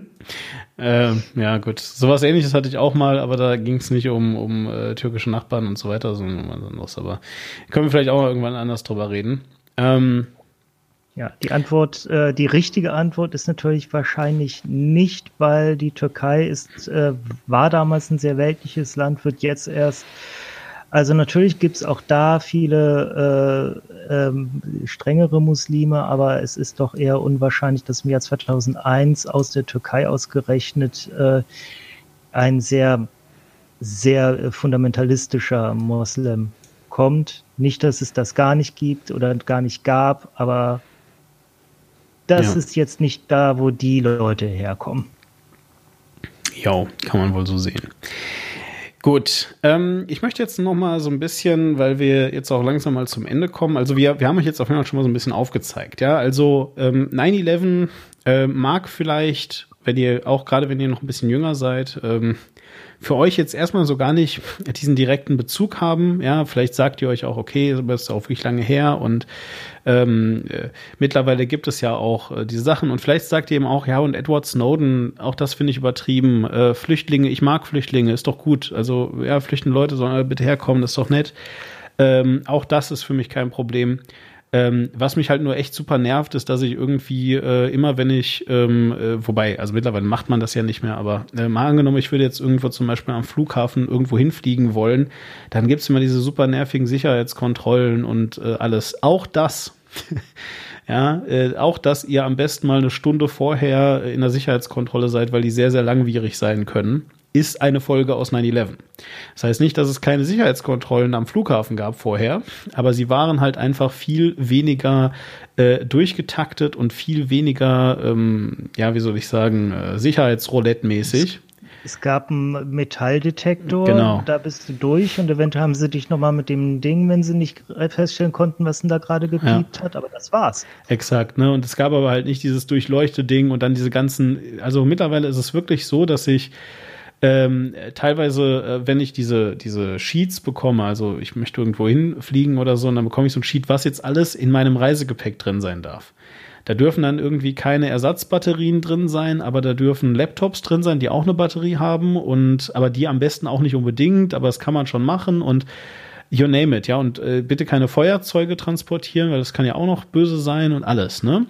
äh, ja, gut. Sowas ähnliches hatte ich auch mal, aber da ging es nicht um, um äh, türkische Nachbarn und so weiter, sondern um was anderes. Aber können wir vielleicht auch mal irgendwann anders drüber reden. Ähm,
ja, die Antwort, äh, die richtige Antwort ist natürlich wahrscheinlich nicht, weil die Türkei ist, äh, war damals ein sehr weltliches Land, wird jetzt erst also natürlich gibt's auch da viele äh, ähm, strengere Muslime, aber es ist doch eher unwahrscheinlich, dass im Jahr 2001 aus der Türkei ausgerechnet äh, ein sehr, sehr fundamentalistischer Moslem kommt. Nicht, dass es das gar nicht gibt oder gar nicht gab, aber das ja. ist jetzt nicht da, wo die Leute herkommen.
Ja, kann man wohl so sehen. Gut, ähm, ich möchte jetzt noch mal so ein bisschen, weil wir jetzt auch langsam mal zum Ende kommen. Also wir, wir haben euch jetzt auf jeden Fall schon mal so ein bisschen aufgezeigt. Ja, also ähm, 9/11 äh, mag vielleicht, wenn ihr auch gerade wenn ihr noch ein bisschen jünger seid, ähm, für euch jetzt erstmal so gar nicht diesen direkten Bezug haben. Ja, vielleicht sagt ihr euch auch, okay, das ist auch wirklich lange her und ähm, äh, mittlerweile gibt es ja auch äh, diese Sachen und vielleicht sagt ihr eben auch, ja, und Edward Snowden, auch das finde ich übertrieben. Äh, Flüchtlinge, ich mag Flüchtlinge, ist doch gut. Also, ja, flüchtende Leute sollen bitte herkommen, das ist doch nett. Ähm, auch das ist für mich kein Problem. Ähm, was mich halt nur echt super nervt, ist, dass ich irgendwie äh, immer, wenn ich, ähm, äh, wobei, also mittlerweile macht man das ja nicht mehr, aber äh, mal angenommen, ich würde jetzt irgendwo zum Beispiel am Flughafen irgendwo hinfliegen wollen, dann gibt's immer diese super nervigen Sicherheitskontrollen und äh, alles. Auch das. ja, äh, auch dass ihr am besten mal eine Stunde vorher in der Sicherheitskontrolle seid, weil die sehr, sehr langwierig sein können ist eine Folge aus 9-11. Das heißt nicht, dass es keine Sicherheitskontrollen am Flughafen gab vorher, aber sie waren halt einfach viel weniger äh, durchgetaktet und viel weniger, ähm, ja, wie soll ich sagen, äh, Sicherheitsroulette-mäßig.
Es gab einen Metalldetektor,
genau.
da bist du durch und eventuell haben sie dich nochmal mit dem Ding, wenn sie nicht feststellen konnten, was denn da gerade gepiept ja. hat, aber das war's.
Exakt, ne? Und es gab aber halt nicht dieses Durchleuchte-Ding und dann diese ganzen, also mittlerweile ist es wirklich so, dass ich ähm, teilweise, äh, wenn ich diese, diese Sheets bekomme, also ich möchte irgendwo hinfliegen oder so, und dann bekomme ich so ein Sheet, was jetzt alles in meinem Reisegepäck drin sein darf. Da dürfen dann irgendwie keine Ersatzbatterien drin sein, aber da dürfen Laptops drin sein, die auch eine Batterie haben und aber die am besten auch nicht unbedingt, aber das kann man schon machen und you name it, ja, und äh, bitte keine Feuerzeuge transportieren, weil das kann ja auch noch böse sein und alles, ne?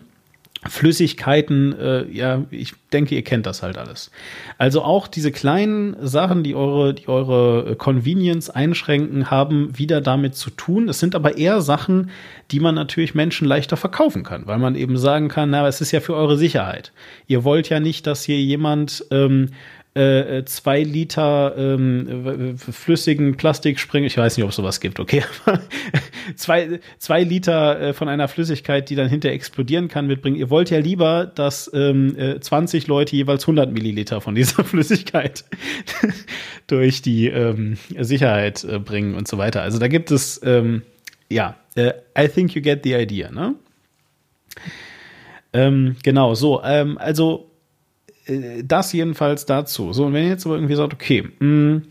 Flüssigkeiten, äh, ja, ich denke, ihr kennt das halt alles. Also auch diese kleinen Sachen, die eure, die eure Convenience einschränken, haben wieder damit zu tun. Es sind aber eher Sachen, die man natürlich Menschen leichter verkaufen kann, weil man eben sagen kann, na, es ist ja für eure Sicherheit. Ihr wollt ja nicht, dass hier jemand ähm, äh, äh, zwei Liter ähm, flüssigen Plastikspring, ich weiß nicht, ob es sowas gibt, okay, zwei, zwei Liter äh, von einer Flüssigkeit, die dann hinter explodieren kann, mitbringen. Ihr wollt ja lieber, dass ähm, 20 äh, Leute jeweils 100 Milliliter von dieser Flüssigkeit durch die ähm, Sicherheit äh, bringen und so weiter. Also da gibt es, ähm, ja, äh, I think you get the idea, ne? Ähm, genau, so, ähm, also äh, das jedenfalls dazu. So, und wenn ihr jetzt aber irgendwie sagt, okay, mh,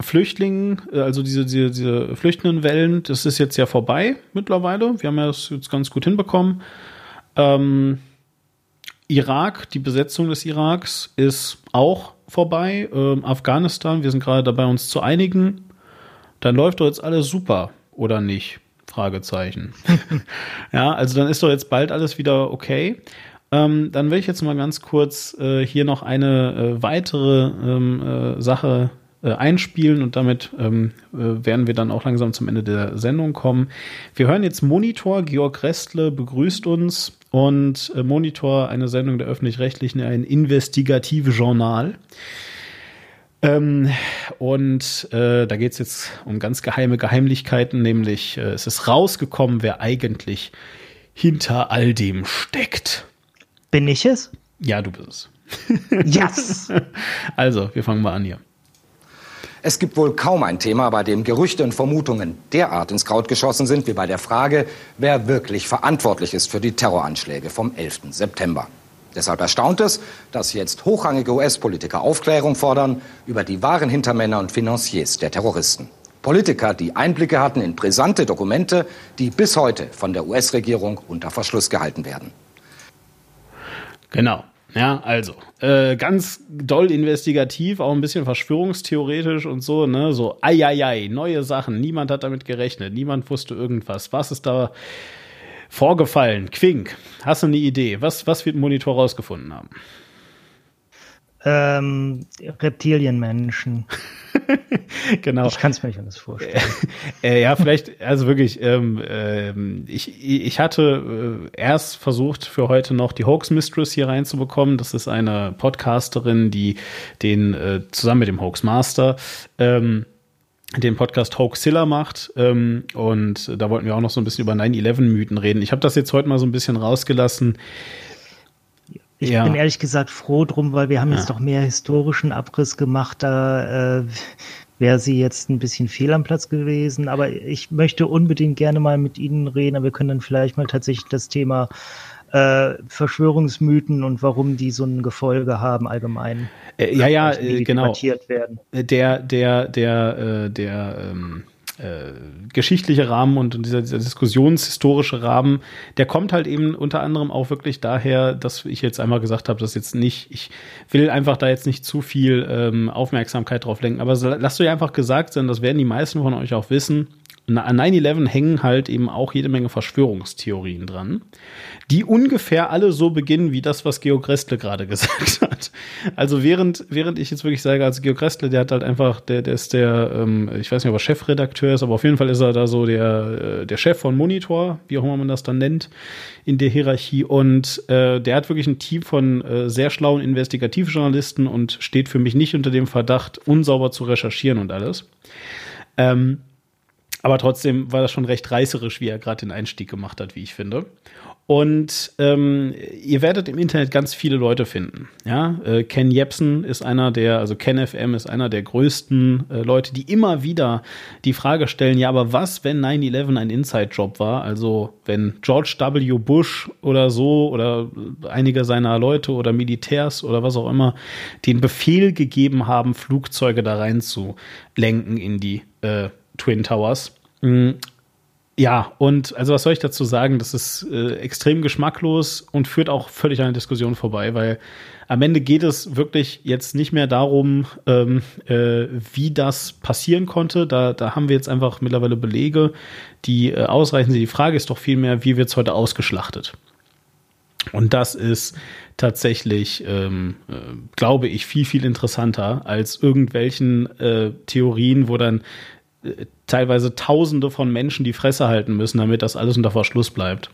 Flüchtlingen, äh, also diese, diese, diese Flüchtendenwellen, das ist jetzt ja vorbei mittlerweile. Wir haben ja das jetzt ganz gut hinbekommen. Ähm, Irak, die Besetzung des Iraks ist auch vorbei. Ähm, Afghanistan, wir sind gerade dabei, uns zu einigen. Dann läuft doch jetzt alles super, oder nicht? Fragezeichen. ja, also dann ist doch jetzt bald alles wieder okay. Ähm, dann will ich jetzt mal ganz kurz äh, hier noch eine äh, weitere ähm, äh, Sache äh, einspielen und damit ähm, äh, werden wir dann auch langsam zum Ende der Sendung kommen. Wir hören jetzt Monitor. Georg Restle begrüßt uns und äh, Monitor, eine Sendung der öffentlich-rechtlichen, ein investigatives Journal. Ähm, und äh, da geht es jetzt um ganz geheime Geheimlichkeiten, nämlich äh, es ist rausgekommen, wer eigentlich hinter all dem steckt.
Bin ich es?
Ja, du bist es.
Yes!
also, wir fangen mal an hier.
Es gibt wohl kaum ein Thema, bei dem Gerüchte und Vermutungen derart ins Kraut geschossen sind wie bei der Frage, wer wirklich verantwortlich ist für die Terroranschläge vom 11. September. Deshalb erstaunt es, dass jetzt hochrangige US-Politiker Aufklärung fordern über die wahren Hintermänner und Financiers der Terroristen. Politiker, die Einblicke hatten in brisante Dokumente, die bis heute von der US-Regierung unter Verschluss gehalten werden.
Genau. Ja, also äh, ganz doll investigativ, auch ein bisschen verschwörungstheoretisch und so, ne, so eieiei, neue Sachen, niemand hat damit gerechnet, niemand wusste irgendwas. Was ist da vorgefallen? Quink, hast du eine Idee? Was, was wird ein Monitor rausgefunden haben?
Ähm, Reptilienmenschen.
genau.
Ich kann es mir nicht anders vorstellen.
äh, ja, vielleicht, also wirklich, ähm, ähm, ich, ich hatte äh, erst versucht, für heute noch die Hoax Mistress hier reinzubekommen. Das ist eine Podcasterin, die den äh, zusammen mit dem Hoax Master ähm, den Podcast Hoaxilla macht. Ähm, und da wollten wir auch noch so ein bisschen über 9-11-Mythen reden. Ich habe das jetzt heute mal so ein bisschen rausgelassen.
Ich ja. bin ehrlich gesagt froh drum, weil wir haben ja. jetzt noch mehr historischen Abriss gemacht. Da äh, wäre sie jetzt ein bisschen fehl am Platz gewesen. Aber ich möchte unbedingt gerne mal mit Ihnen reden. Aber wir können dann vielleicht mal tatsächlich das Thema äh, Verschwörungsmythen und warum die so ein Gefolge haben allgemein.
Äh, ja, ja, äh, genau. Werden. Der, der, der, äh, der, ähm äh, geschichtliche Rahmen und dieser, dieser diskussionshistorische Rahmen, der kommt halt eben unter anderem auch wirklich daher, dass ich jetzt einmal gesagt habe, dass jetzt nicht, ich will einfach da jetzt nicht zu viel ähm, Aufmerksamkeit drauf lenken, aber lasst euch einfach gesagt sein, das werden die meisten von euch auch wissen, an 9-11 hängen halt eben auch jede Menge Verschwörungstheorien dran, die ungefähr alle so beginnen wie das, was Georg Restle gerade gesagt hat. Also während, während ich jetzt wirklich sage, als Georg Restle, der hat halt einfach, der, der ist der, ähm, ich weiß nicht, ob er Chefredakteur ist, aber auf jeden Fall ist er da so der, äh, der Chef von Monitor, wie auch immer man das dann nennt, in der Hierarchie. Und äh, der hat wirklich ein Team von äh, sehr schlauen Investigativjournalisten und steht für mich nicht unter dem Verdacht, unsauber zu recherchieren und alles. Ähm, aber trotzdem war das schon recht reißerisch, wie er gerade den Einstieg gemacht hat, wie ich finde. Und ähm, ihr werdet im Internet ganz viele Leute finden. Ja, äh, Ken Jepsen ist einer der, also Ken FM ist einer der größten äh, Leute, die immer wieder die Frage stellen: Ja, aber was, wenn 9/11 ein Inside-Job war? Also wenn George W. Bush oder so oder einige seiner Leute oder Militärs oder was auch immer den Befehl gegeben haben, Flugzeuge da rein zu lenken in die äh, Twin Towers. Ja, und also was soll ich dazu sagen? Das ist äh, extrem geschmacklos und führt auch völlig an der Diskussion vorbei, weil am Ende geht es wirklich jetzt nicht mehr darum, ähm, äh, wie das passieren konnte. Da, da haben wir jetzt einfach mittlerweile Belege, die äh, ausreichen. Die Frage ist doch vielmehr, wie wird es heute ausgeschlachtet? Und das ist tatsächlich, ähm, äh, glaube ich, viel, viel interessanter als irgendwelchen äh, Theorien, wo dann teilweise Tausende von Menschen die Fresse halten müssen, damit das alles unter Verschluss bleibt,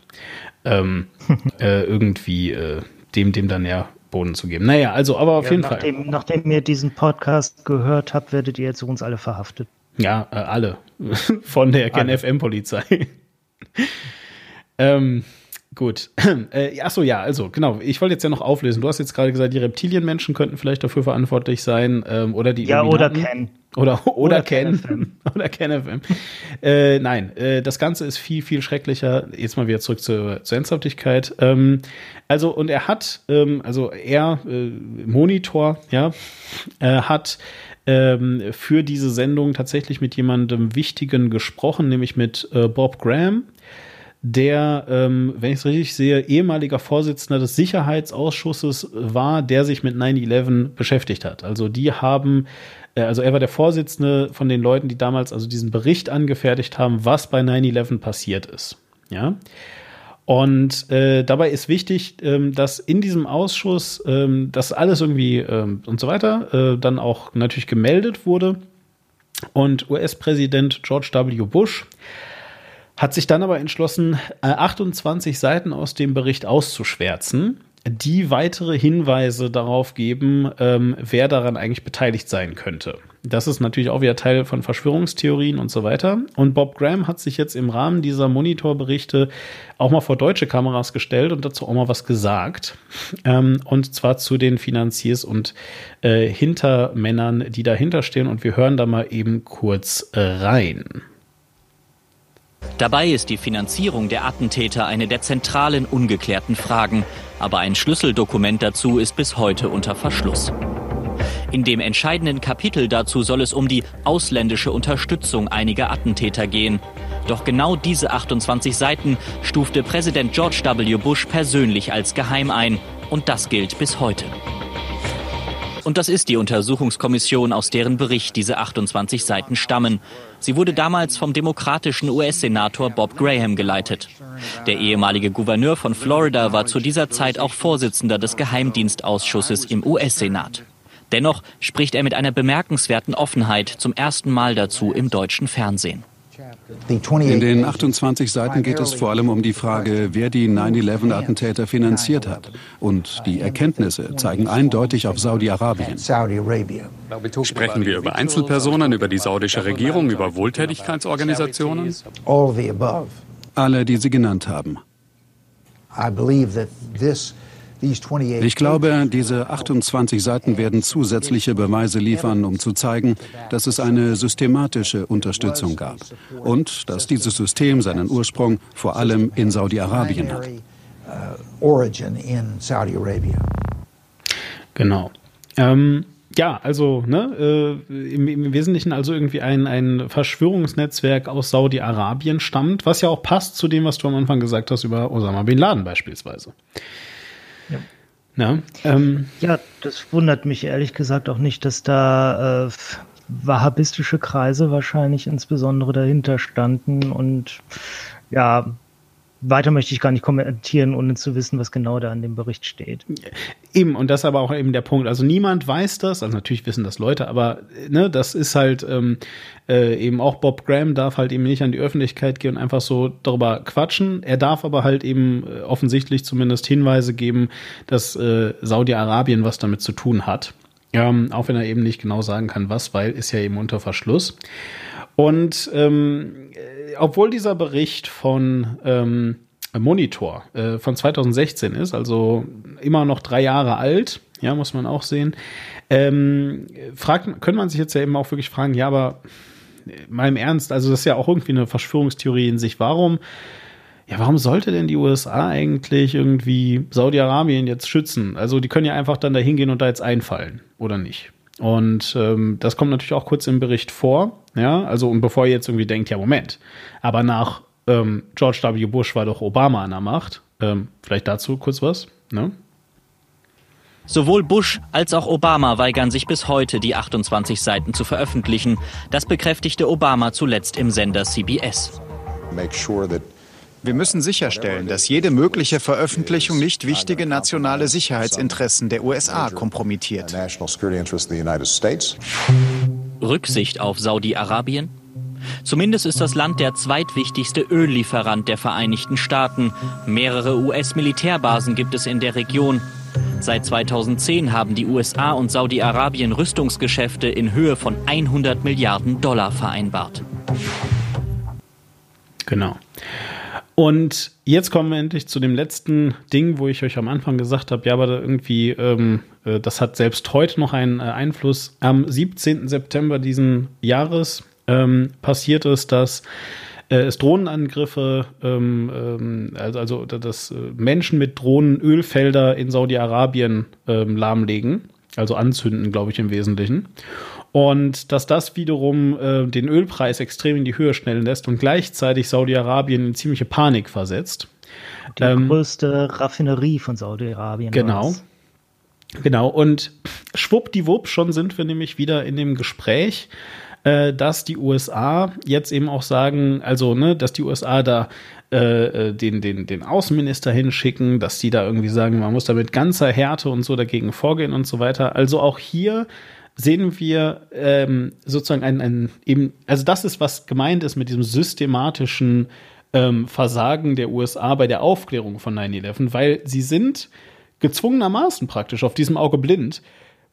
ähm, äh, irgendwie äh, dem, dem dann ja Boden zu geben. Naja, also, aber auf ja, jeden
nachdem,
Fall.
Nachdem ihr diesen Podcast gehört habt, werdet ihr jetzt uns alle verhaftet.
Ja, äh, alle. Von der KenFM-Polizei. ähm, Gut. Äh, achso, ja, also genau. Ich wollte jetzt ja noch auflösen. Du hast jetzt gerade gesagt, die Reptilienmenschen könnten vielleicht dafür verantwortlich sein ähm, oder die
Ja, oder Ken.
Oder, oder, oder Ken. Ken oder Ken FM. äh, nein, äh, das Ganze ist viel, viel schrecklicher. Jetzt mal wieder zurück zur, zur Ernsthaftigkeit. Ähm, also, und er hat, ähm, also er, äh, Monitor, ja, äh, hat ähm, für diese Sendung tatsächlich mit jemandem Wichtigen gesprochen, nämlich mit äh, Bob Graham der, ähm, wenn ich es richtig sehe, ehemaliger Vorsitzender des Sicherheitsausschusses war, der sich mit 9-11 beschäftigt hat. Also die haben, äh, also er war der Vorsitzende von den Leuten, die damals also diesen Bericht angefertigt haben, was bei 9-11 passiert ist. Ja. Und äh, dabei ist wichtig, ähm, dass in diesem Ausschuss ähm, das alles irgendwie ähm, und so weiter äh, dann auch natürlich gemeldet wurde. Und US-Präsident George W. Bush hat sich dann aber entschlossen, 28 äh, Seiten aus dem Bericht auszuschwärzen, die weitere Hinweise darauf geben, ähm, wer daran eigentlich beteiligt sein könnte. Das ist natürlich auch wieder Teil von Verschwörungstheorien und so weiter. Und Bob Graham hat sich jetzt im Rahmen dieser Monitorberichte auch mal vor deutsche Kameras gestellt und dazu auch mal was gesagt. Ähm, und zwar zu den Finanziers und äh, Hintermännern, die dahinter stehen. Und wir hören da mal eben kurz äh, rein.
Dabei ist die Finanzierung der Attentäter eine der zentralen ungeklärten Fragen. Aber ein Schlüsseldokument dazu ist bis heute unter Verschluss. In dem entscheidenden Kapitel dazu soll es um die ausländische Unterstützung einiger Attentäter gehen. Doch genau diese 28 Seiten stufte Präsident George W. Bush persönlich als geheim ein. Und das gilt bis heute. Und das ist die Untersuchungskommission, aus deren Bericht diese 28 Seiten stammen. Sie wurde damals vom demokratischen US-Senator Bob Graham geleitet. Der ehemalige Gouverneur von Florida war zu dieser Zeit auch Vorsitzender des Geheimdienstausschusses im US-Senat. Dennoch spricht er mit einer bemerkenswerten Offenheit zum ersten Mal dazu im deutschen Fernsehen.
In den 28 Seiten geht es vor allem um die Frage, wer die 9-11-Attentäter finanziert hat. Und die Erkenntnisse zeigen eindeutig auf Saudi-Arabien.
Sprechen wir über Einzelpersonen, über die saudische Regierung, über Wohltätigkeitsorganisationen?
Alle, die Sie genannt haben. Ich glaube, diese 28 Seiten werden zusätzliche Beweise liefern, um zu zeigen, dass es eine systematische Unterstützung gab und dass dieses System seinen Ursprung vor allem in Saudi-Arabien hat.
Genau. Ähm, ja, also ne, äh, im, im, Wesentlichen also irgendwie ein, ein Verschwörungsnetzwerk aus Saudi-Arabien stammt, was ja auch passt zu dem, was du am Anfang gesagt hast über Osama bin Laden beispielsweise.
Ja. Ja, ähm, ja, das wundert mich ehrlich gesagt auch nicht, dass da äh, wahhabistische Kreise wahrscheinlich insbesondere dahinter standen und ja, weiter möchte ich gar nicht kommentieren, ohne zu wissen, was genau da in dem Bericht steht.
Eben, und das ist aber auch eben der Punkt. Also niemand weiß das, also natürlich wissen das Leute, aber ne, das ist halt ähm, äh, eben auch Bob Graham darf halt eben nicht an die Öffentlichkeit gehen und einfach so darüber quatschen. Er darf aber halt eben äh, offensichtlich zumindest Hinweise geben, dass äh, Saudi-Arabien was damit zu tun hat. Ähm, auch wenn er eben nicht genau sagen kann, was, weil ist ja eben unter Verschluss. Und ähm, äh, obwohl dieser Bericht von ähm, Monitor äh, von 2016 ist, also immer noch drei Jahre alt, ja, muss man auch sehen, ähm, fragt, könnte man sich jetzt ja eben auch wirklich fragen, ja, aber äh, mal im Ernst, also das ist ja auch irgendwie eine Verschwörungstheorie in sich. Warum, ja, warum sollte denn die USA eigentlich irgendwie Saudi-Arabien jetzt schützen? Also die können ja einfach dann da hingehen und da jetzt einfallen, oder nicht? Und ähm, das kommt natürlich auch kurz im Bericht vor. Ja, also und bevor ihr jetzt irgendwie denkt, ja, Moment, aber nach ähm, George W. Bush war doch Obama an der Macht. Ähm, vielleicht dazu kurz was, ne?
Sowohl Bush als auch Obama weigern sich bis heute, die 28 Seiten zu veröffentlichen. Das bekräftigte Obama zuletzt im Sender CBS.
Make sure that wir müssen sicherstellen, dass jede mögliche Veröffentlichung nicht wichtige nationale Sicherheitsinteressen der USA kompromittiert.
Rücksicht auf Saudi-Arabien? Zumindest ist das Land der zweitwichtigste Öllieferant der Vereinigten Staaten. Mehrere US-Militärbasen gibt es in der Region. Seit 2010 haben die USA und Saudi-Arabien Rüstungsgeschäfte in Höhe von 100 Milliarden Dollar vereinbart.
Genau. Und jetzt kommen wir endlich zu dem letzten Ding, wo ich euch am Anfang gesagt habe, ja, aber irgendwie, ähm, äh, das hat selbst heute noch einen äh, Einfluss. Am 17. September diesen Jahres ähm, passiert es, dass äh, es Drohnenangriffe, ähm, ähm also, also dass äh, Menschen mit Drohnen Ölfelder in Saudi-Arabien ähm, lahmlegen, also anzünden, glaube ich im Wesentlichen. Und dass das wiederum äh, den Ölpreis extrem in die Höhe schnellen lässt und gleichzeitig Saudi-Arabien in ziemliche Panik versetzt.
Die ähm, größte Raffinerie von Saudi-Arabien.
Genau. Genau. Und schwuppdiwupp, schon sind wir nämlich wieder in dem Gespräch. äh, dass die USA jetzt eben auch sagen, also, ne, dass die USA da äh, äh, den, den, den Außenminister hinschicken, dass die da irgendwie sagen, man muss da mit ganzer Härte und so dagegen vorgehen und so weiter. Also auch hier sehen wir ähm, sozusagen ein, ein eben, also das ist, was gemeint ist mit diesem systematischen ähm, Versagen der USA bei der Aufklärung von 9-11, weil sie sind gezwungenermaßen praktisch auf diesem Auge blind,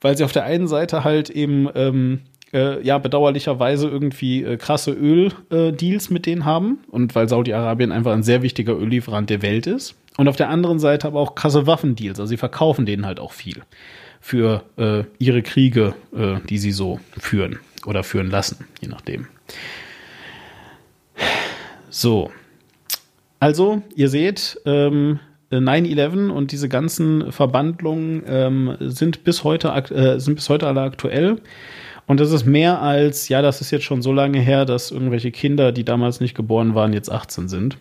weil sie auf der einen Seite halt eben ähm, äh, ja bedauerlicherweise irgendwie äh, krasse Öldeals äh, mit denen haben und weil Saudi-Arabien einfach ein sehr wichtiger Öllieferant der Welt ist. Und auf der anderen Seite aber auch krasse Waffendeals. Also sie verkaufen denen halt auch viel für äh, ihre Kriege, äh, die sie so führen oder führen lassen, je nachdem. So. Also, ihr seht, ähm, 9-11 und diese ganzen Verbandlungen ähm, sind, bis heute, äh, sind bis heute alle aktuell. Und das ist mehr als, ja, das ist jetzt schon so lange her, dass irgendwelche Kinder, die damals nicht geboren waren, jetzt 18 sind.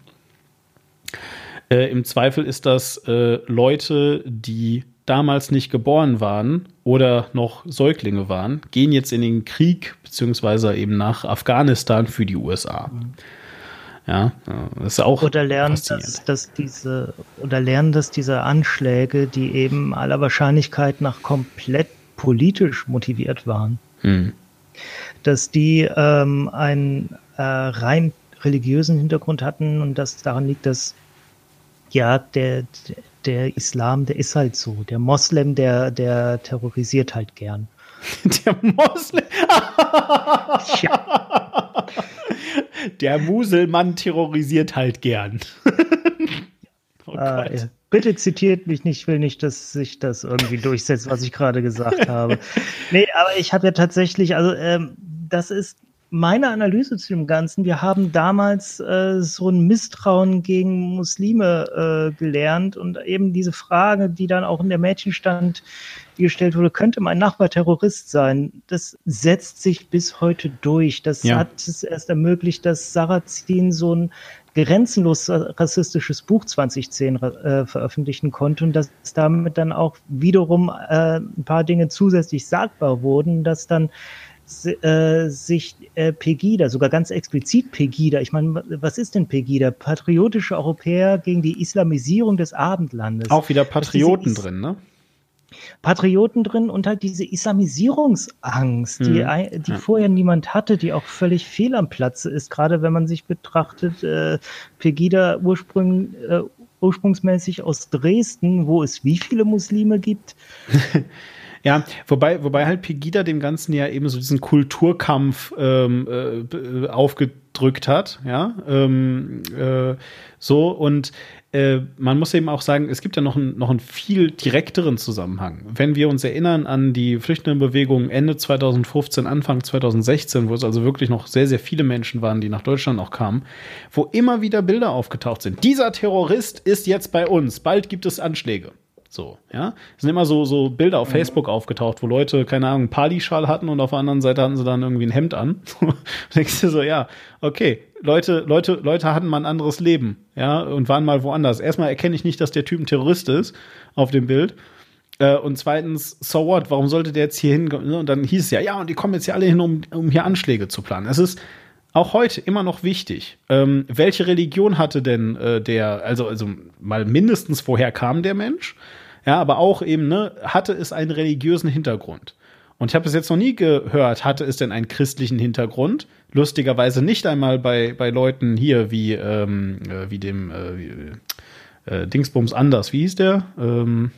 Äh, Im Zweifel ist das äh, Leute, die damals nicht geboren waren oder noch Säuglinge waren, gehen jetzt in den Krieg beziehungsweise eben nach Afghanistan für die USA. Ja, das ist auch
oder lernen, dass, dass diese oder lernen, dass diese Anschläge, die eben aller Wahrscheinlichkeit nach komplett politisch motiviert waren, hm. Dass die ähm, einen äh, rein religiösen Hintergrund hatten und das daran liegt, dass ja der, der Islam, der ist halt so. Der Moslem, der, der terrorisiert halt gern.
Der Moslem. ja. Der Muselmann terrorisiert halt gern.
oh äh, bitte zitiert mich nicht, ich will nicht, dass sich das irgendwie durchsetzt, was ich gerade gesagt habe. Nee, aber ich habe ja tatsächlich, also ähm, das ist meine Analyse zu dem Ganzen. Wir haben damals äh, so ein Misstrauen gegen Muslime äh, gelernt und eben diese Frage, die dann auch in der Mädchenstand gestellt wurde, könnte mein Nachbar Terrorist sein? Das setzt sich bis heute durch. Das ja. hat es erst ermöglicht, dass Sarrazin so ein grenzenlos rassistisches Buch 2010 äh, veröffentlichen konnte und dass damit dann auch wiederum äh, ein paar Dinge zusätzlich sagbar wurden, dass dann äh, sich äh, Pegida, sogar ganz explizit Pegida, ich meine, was ist denn Pegida? Patriotische Europäer gegen die Islamisierung des Abendlandes.
Auch wieder Patrioten drin, ne?
Patrioten drin und halt diese Islamisierungsangst, mhm. die, die ja. vorher niemand hatte, die auch völlig fehl am Platze ist, gerade wenn man sich betrachtet, äh, Pegida ursprung, äh, ursprungsmäßig aus Dresden, wo es wie viele Muslime gibt.
Ja, wobei, wobei halt Pegida dem Ganzen ja eben so diesen Kulturkampf ähm, äh, aufgedrückt hat, ja. Ähm, äh, so und äh, man muss eben auch sagen, es gibt ja noch, ein, noch einen viel direkteren Zusammenhang. Wenn wir uns erinnern an die Flüchtlingenbewegung Ende 2015, Anfang 2016, wo es also wirklich noch sehr, sehr viele Menschen waren, die nach Deutschland auch kamen, wo immer wieder Bilder aufgetaucht sind. Dieser Terrorist ist jetzt bei uns. Bald gibt es Anschläge. So, ja. Es sind immer so, so Bilder auf mhm. Facebook aufgetaucht, wo Leute, keine Ahnung, einen Pali-Schal hatten und auf der anderen Seite hatten sie dann irgendwie ein Hemd an. denkst du so, ja, okay, Leute, Leute, Leute hatten mal ein anderes Leben, ja, und waren mal woanders. Erstmal erkenne ich nicht, dass der Typ ein Terrorist ist auf dem Bild. Äh, und zweitens, so what? Warum sollte der jetzt hier hin? Und dann hieß es ja, ja, und die kommen jetzt hier alle hin, um, um hier Anschläge zu planen. Es ist auch heute immer noch wichtig. Ähm, welche Religion hatte denn äh, der, also, also mal mindestens woher kam der Mensch? Ja, aber auch eben, ne, hatte es einen religiösen Hintergrund. Und ich habe es jetzt noch nie gehört, hatte es denn einen christlichen Hintergrund? Lustigerweise nicht einmal bei, bei Leuten hier wie, ähm, äh, wie dem äh, wie, äh, Dingsbums Anders. Wie hieß der? Ähm,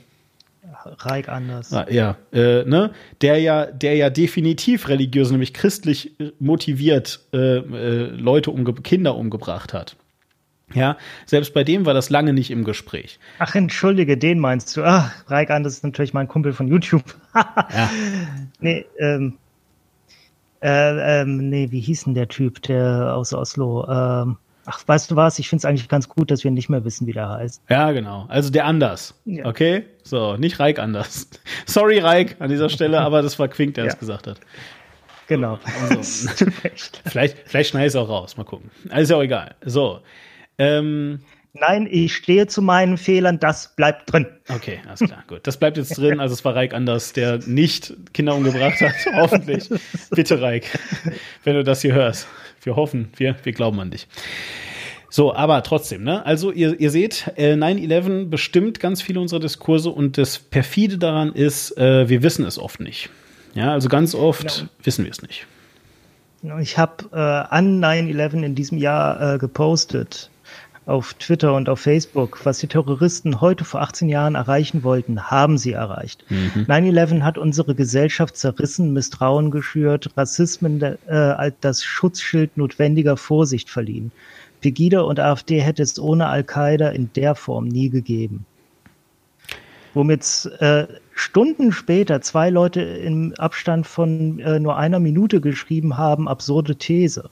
Reich Anders.
Ah, ja, äh, ne? Der ja, der ja definitiv religiös, nämlich christlich motiviert äh, äh, Leute umge Kinder umgebracht hat. Ja, selbst bei dem war das lange nicht im Gespräch.
Ach, entschuldige, den meinst du? Ach, Reik das ist natürlich mein Kumpel von YouTube. ja. Nee, ähm, äh, ähm, nee, wie hieß denn der Typ, der aus Oslo? Ähm, ach, weißt du was? Ich finde es eigentlich ganz gut, dass wir nicht mehr wissen, wie der heißt.
Ja, genau. Also der Anders. Ja. Okay? So, nicht Reik Anders. Sorry, Reik, an dieser Stelle, aber das war Quink, der ja. es gesagt hat.
Genau.
Also, vielleicht, vielleicht schneide ich es auch raus. Mal gucken. Ist ja auch egal. So. Ähm,
Nein, ich stehe zu meinen Fehlern, das bleibt drin.
Okay, alles klar, gut. Das bleibt jetzt drin. Also es war Reik anders, der nicht Kinder umgebracht hat. Hoffentlich. Bitte, Reik, wenn du das hier hörst. Wir hoffen, wir, wir glauben an dich. So, aber trotzdem, ne? Also ihr, ihr seht, äh, 9-11 bestimmt ganz viele unserer Diskurse und das perfide daran ist, äh, wir wissen es oft nicht. Ja, also ganz oft genau. wissen wir es nicht.
Ich habe äh, an 9-11 in diesem Jahr äh, gepostet auf Twitter und auf Facebook, was die Terroristen heute vor 18 Jahren erreichen wollten, haben sie erreicht. Mhm. 9-11 hat unsere Gesellschaft zerrissen, Misstrauen geschürt, Rassismen äh, das Schutzschild notwendiger Vorsicht verliehen. Pegida und AfD hätte es ohne Al-Qaida in der Form nie gegeben. Womit äh, Stunden später zwei Leute im Abstand von äh, nur einer Minute geschrieben haben, absurde These.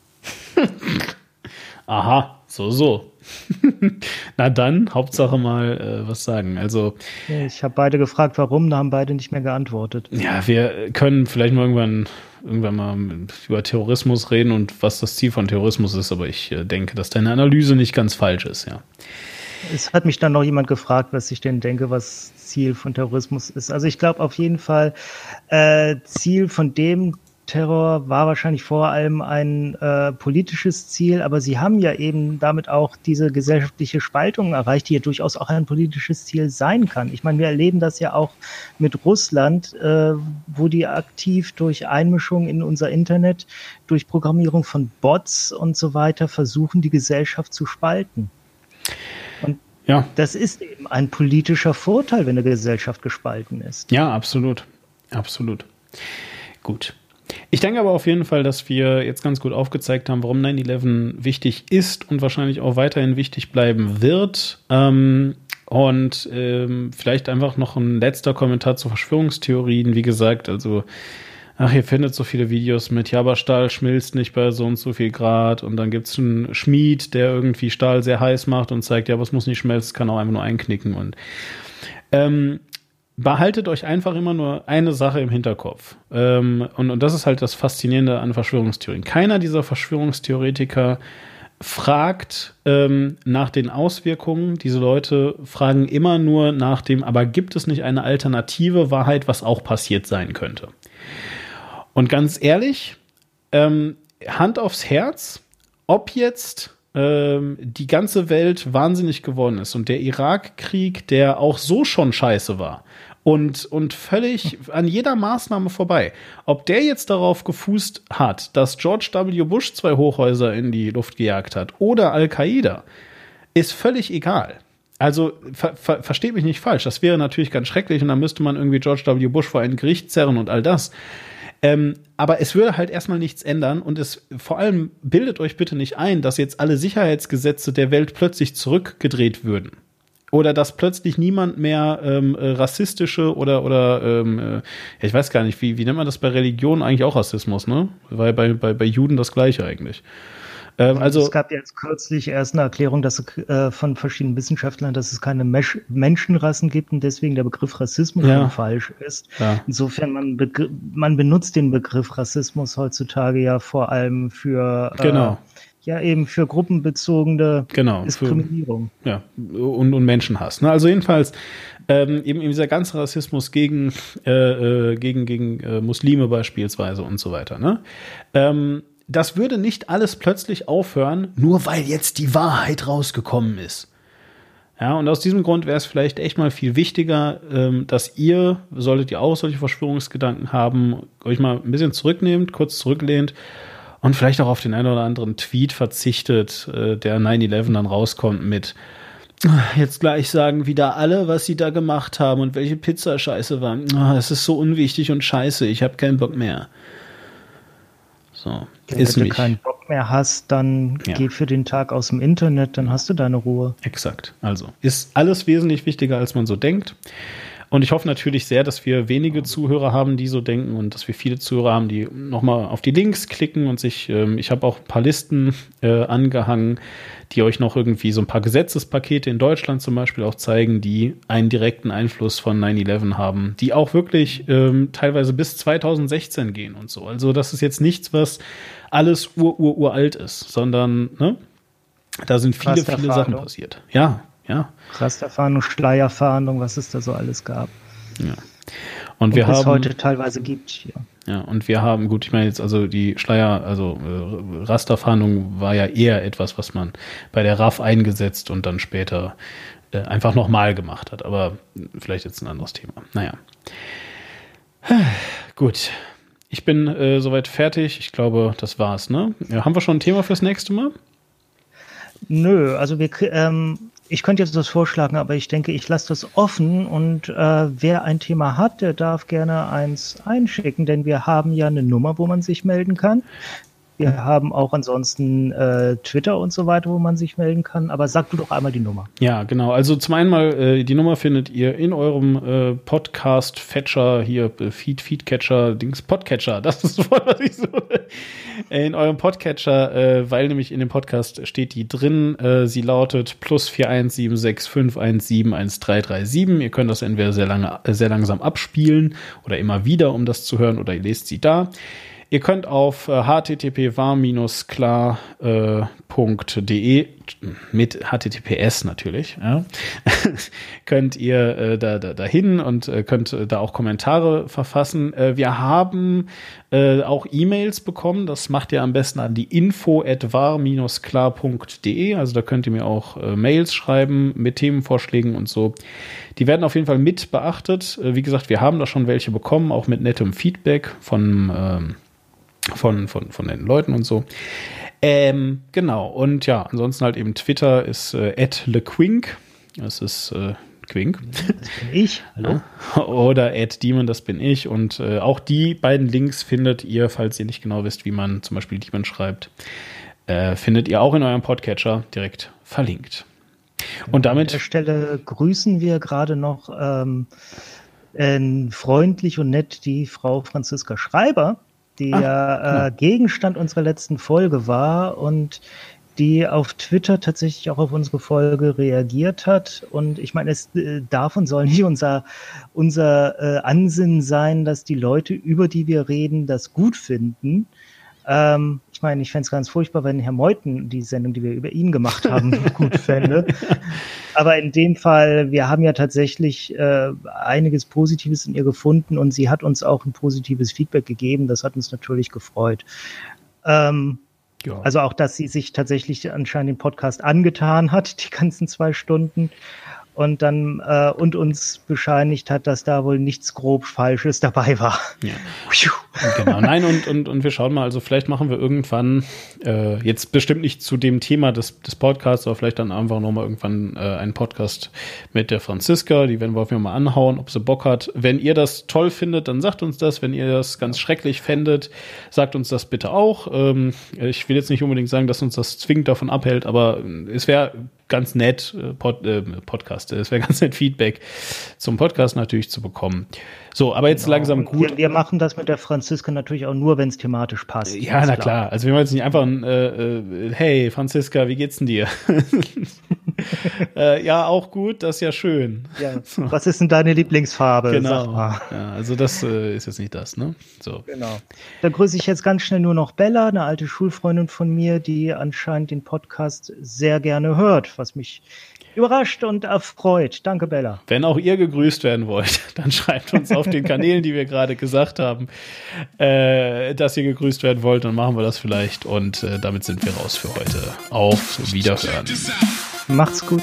Aha, so, so. Na dann, Hauptsache mal äh, was sagen. Also
ich habe beide gefragt, warum, da haben beide nicht mehr geantwortet.
Ja, wir können vielleicht mal irgendwann irgendwann mal über Terrorismus reden und was das Ziel von Terrorismus ist, aber ich äh, denke, dass deine Analyse nicht ganz falsch ist, ja.
Es hat mich dann noch jemand gefragt, was ich denn denke, was Ziel von Terrorismus ist. Also ich glaube auf jeden Fall, äh, Ziel von dem Terror war wahrscheinlich vor allem ein äh, politisches Ziel, aber sie haben ja eben damit auch diese gesellschaftliche Spaltung erreicht, die ja durchaus auch ein politisches Ziel sein kann. Ich meine, wir erleben das ja auch mit Russland, äh, wo die aktiv durch Einmischung in unser Internet, durch Programmierung von Bots und so weiter versuchen, die Gesellschaft zu spalten. Und ja. das ist eben ein politischer Vorteil, wenn eine Gesellschaft gespalten ist.
Ja, absolut. Absolut. Gut. Ich denke aber auf jeden Fall, dass wir jetzt ganz gut aufgezeigt haben, warum 9-11 wichtig ist und wahrscheinlich auch weiterhin wichtig bleiben wird. Ähm, und ähm, vielleicht einfach noch ein letzter Kommentar zu Verschwörungstheorien. Wie gesagt, also, ach, ihr findet so viele Videos mit, ja, aber Stahl schmilzt nicht bei so und so viel Grad. Und dann gibt es einen Schmied, der irgendwie Stahl sehr heiß macht und zeigt, ja, aber es muss nicht schmelzen, kann auch einfach nur einknicken. Und ähm, behaltet euch einfach immer nur eine Sache im Hinterkopf. Ähm, und, und das ist halt das Faszinierende an Verschwörungstheorien. Keiner dieser Verschwörungstheoretiker fragt ähm, nach den Auswirkungen. Diese Leute fragen immer nur nach dem, aber gibt es nicht eine alternative Wahrheit, was auch passiert sein könnte? Und ganz ehrlich, ähm, Hand aufs Herz, ob jetzt ähm, die ganze Welt wahnsinnig geworden ist und der Irakkrieg, der auch so schon scheiße war, und, und völlig an jeder Maßnahme vorbei. Ob der jetzt darauf gefußt hat, dass George W. Bush zwei Hochhäuser in die Luft gejagt hat oder Al-Qaida, ist völlig egal. Also ver ver versteht mich nicht falsch, das wäre natürlich ganz schrecklich und dann müsste man irgendwie George W. Bush vor ein Gericht zerren und all das. Ähm, aber es würde halt erstmal nichts ändern und es vor allem bildet euch bitte nicht ein, dass jetzt alle Sicherheitsgesetze der Welt plötzlich zurückgedreht würden oder dass plötzlich niemand mehr ähm, äh, rassistische oder oder ähm, äh, ich weiß gar nicht, wie, wie nennt man das bei Religionen eigentlich auch Rassismus, ne? Weil bei, bei, bei Juden das gleiche eigentlich.
Ähm, also es gab jetzt kürzlich erst eine Erklärung, dass äh, von verschiedenen Wissenschaftlern, dass es keine Mesch Menschenrassen gibt und deswegen der Begriff Rassismus ja. falsch ist. Ja. Insofern man man benutzt den Begriff Rassismus heutzutage ja vor allem für
äh, genau
ja eben für gruppenbezogene
genau,
Diskriminierung.
Für, ja, und, und Menschenhass. Ne? Also jedenfalls ähm, eben, eben dieser ganze Rassismus gegen, äh, äh, gegen, gegen äh, Muslime beispielsweise und so weiter. Ne? Ähm, das würde nicht alles plötzlich aufhören, nur weil jetzt die Wahrheit rausgekommen ist. Ja, und aus diesem Grund wäre es vielleicht echt mal viel wichtiger, ähm, dass ihr, solltet ihr auch solche Verschwörungsgedanken haben, euch mal ein bisschen zurücknehmt, kurz zurücklehnt und vielleicht auch auf den einen oder anderen Tweet verzichtet, äh, der 9-11 dann rauskommt mit jetzt gleich sagen wieder alle, was sie da gemacht haben und welche Pizza scheiße war. Oh, es ist so unwichtig und scheiße, ich habe keinen Bock mehr.
So, Wenn ist du keinen Bock mehr hast, dann ja. geh für den Tag aus dem Internet, dann hast du deine Ruhe.
Exakt. Also ist alles wesentlich wichtiger, als man so denkt. Und ich hoffe natürlich sehr, dass wir wenige Zuhörer haben, die so denken und dass wir viele Zuhörer haben, die nochmal auf die Links klicken und sich, ähm, ich habe auch ein paar Listen äh, angehangen, die euch noch irgendwie so ein paar Gesetzespakete in Deutschland zum Beispiel auch zeigen, die einen direkten Einfluss von 9-11 haben, die auch wirklich ähm, teilweise bis 2016 gehen und so. Also das ist jetzt nichts, was alles ur, ur, uralt ist, sondern, ne? Da sind viele, viele Sachen passiert. Ja, ja.
Rasterfahndung, Schleierfahndung, was es da so alles gab.
Ja.
Und,
und wir haben
heute teilweise gibt. Ja.
Ja, und wir haben, gut, ich meine jetzt, also die Schleier, also äh, Rasterfahndung war ja eher etwas, was man bei der RAF eingesetzt und dann später äh, einfach nochmal gemacht hat. Aber vielleicht jetzt ein anderes Thema. Naja. Gut. Ich bin äh, soweit fertig. Ich glaube, das war's, ne? Ja, haben wir schon ein Thema fürs nächste Mal?
Nö, also wir, ähm, ich könnte jetzt das vorschlagen, aber ich denke, ich lasse das offen und äh, wer ein Thema hat, der darf gerne eins einschicken, denn wir haben ja eine Nummer, wo man sich melden kann. Wir haben auch ansonsten äh, Twitter und so weiter, wo man sich melden kann. Aber sag du doch einmal die Nummer.
Ja, genau. Also zum einen mal, äh, die Nummer findet ihr in eurem äh, Podcast-Fetcher, hier äh, Feed, Feedcatcher, Dings, Podcatcher. Das ist das Wort, was ich so. Äh, in eurem Podcatcher, äh, weil nämlich in dem Podcast steht die drin. Sie lautet plus 41765171337. Ihr könnt das entweder sehr lange, sehr langsam abspielen oder immer wieder, um das zu hören, oder ihr lest sie da. Ihr könnt auf äh, http://war-klar.de äh, mit HTTPS natürlich, ja, könnt ihr äh, da, da dahin und äh, könnt da auch Kommentare verfassen. Äh, wir haben äh, auch E-Mails bekommen. Das macht ihr am besten an die info at war-klar.de. Also da könnt ihr mir auch äh, Mails schreiben mit Themenvorschlägen und so. Die werden auf jeden Fall mit beachtet. Äh, wie gesagt, wir haben da schon welche bekommen, auch mit nettem Feedback von ähm, von, von, von den Leuten und so. Ähm, genau, und ja, ansonsten halt eben Twitter ist äh, @lequink. Das ist äh, Quink.
Das bin ich. Hallo.
Oder Demon, das bin ich. Und äh, auch die beiden Links findet ihr, falls ihr nicht genau wisst, wie man zum Beispiel Demon schreibt, äh, findet ihr auch in eurem Podcatcher direkt verlinkt. Und damit.
An der Stelle grüßen wir gerade noch ähm, äh, freundlich und nett die Frau Franziska Schreiber, die Ach, ja äh, Gegenstand unserer letzten Folge war und die auf Twitter tatsächlich auch auf unsere Folge reagiert hat. Und ich meine, es äh, darf und soll nicht unser, unser äh, Ansinnen sein, dass die Leute, über die wir reden, das gut finden. Ähm, meine, ich fände es ganz furchtbar, wenn Herr Meuthen die Sendung, die wir über ihn gemacht haben, gut fände. Aber in dem Fall, wir haben ja tatsächlich äh, einiges Positives in ihr gefunden und sie hat uns auch ein positives Feedback gegeben. Das hat uns natürlich gefreut. Ähm, ja. Also auch, dass sie sich tatsächlich anscheinend den Podcast angetan hat, die ganzen zwei Stunden und dann äh, und uns bescheinigt hat, dass da wohl nichts grob Falsches dabei war.
Ja. Genau, nein, und, und, und wir schauen mal, also vielleicht machen wir irgendwann, äh, jetzt bestimmt nicht zu dem Thema des, des Podcasts, aber vielleicht dann einfach nochmal irgendwann äh, einen Podcast mit der Franziska, die werden wir auf jeden Fall mal anhauen, ob sie Bock hat. Wenn ihr das toll findet, dann sagt uns das. Wenn ihr das ganz schrecklich fändet, sagt uns das bitte auch. Ähm, ich will jetzt nicht unbedingt sagen, dass uns das zwingend davon abhält, aber es wäre ganz nett, äh, Pod, äh, Podcast, es wäre ganz nett, Feedback zum Podcast natürlich zu bekommen. So, aber jetzt genau. langsam gut.
Wir, wir, machen das mit der Franziska natürlich auch nur, wenn es thematisch passt.
Ja, na klar. klar. Also wir wollen jetzt nicht einfach ein, äh, äh, hey Franziska, wie geht's denn dir? äh, ja, auch gut, das ist ja schön.
Ja. Was ist denn deine Lieblingsfarbe?
Genau. Ja, also das äh, ist jetzt nicht das, ne? So.
Genau. Da grüße ich jetzt ganz schnell nur noch Bella, eine alte Schulfreundin von mir, die anscheinend den Podcast sehr gerne hört, was mich überrascht und erfreut. Danke, Bella.
Wenn auch ihr gegrüßt werden wollt, dann schreibt uns auf den Kanälen, die wir gerade gesagt haben, äh, dass ihr gegrüßt werden wollt. Dann machen wir das vielleicht. Und äh, damit sind wir raus für heute. Auf Wiederhören.
Macht's gut.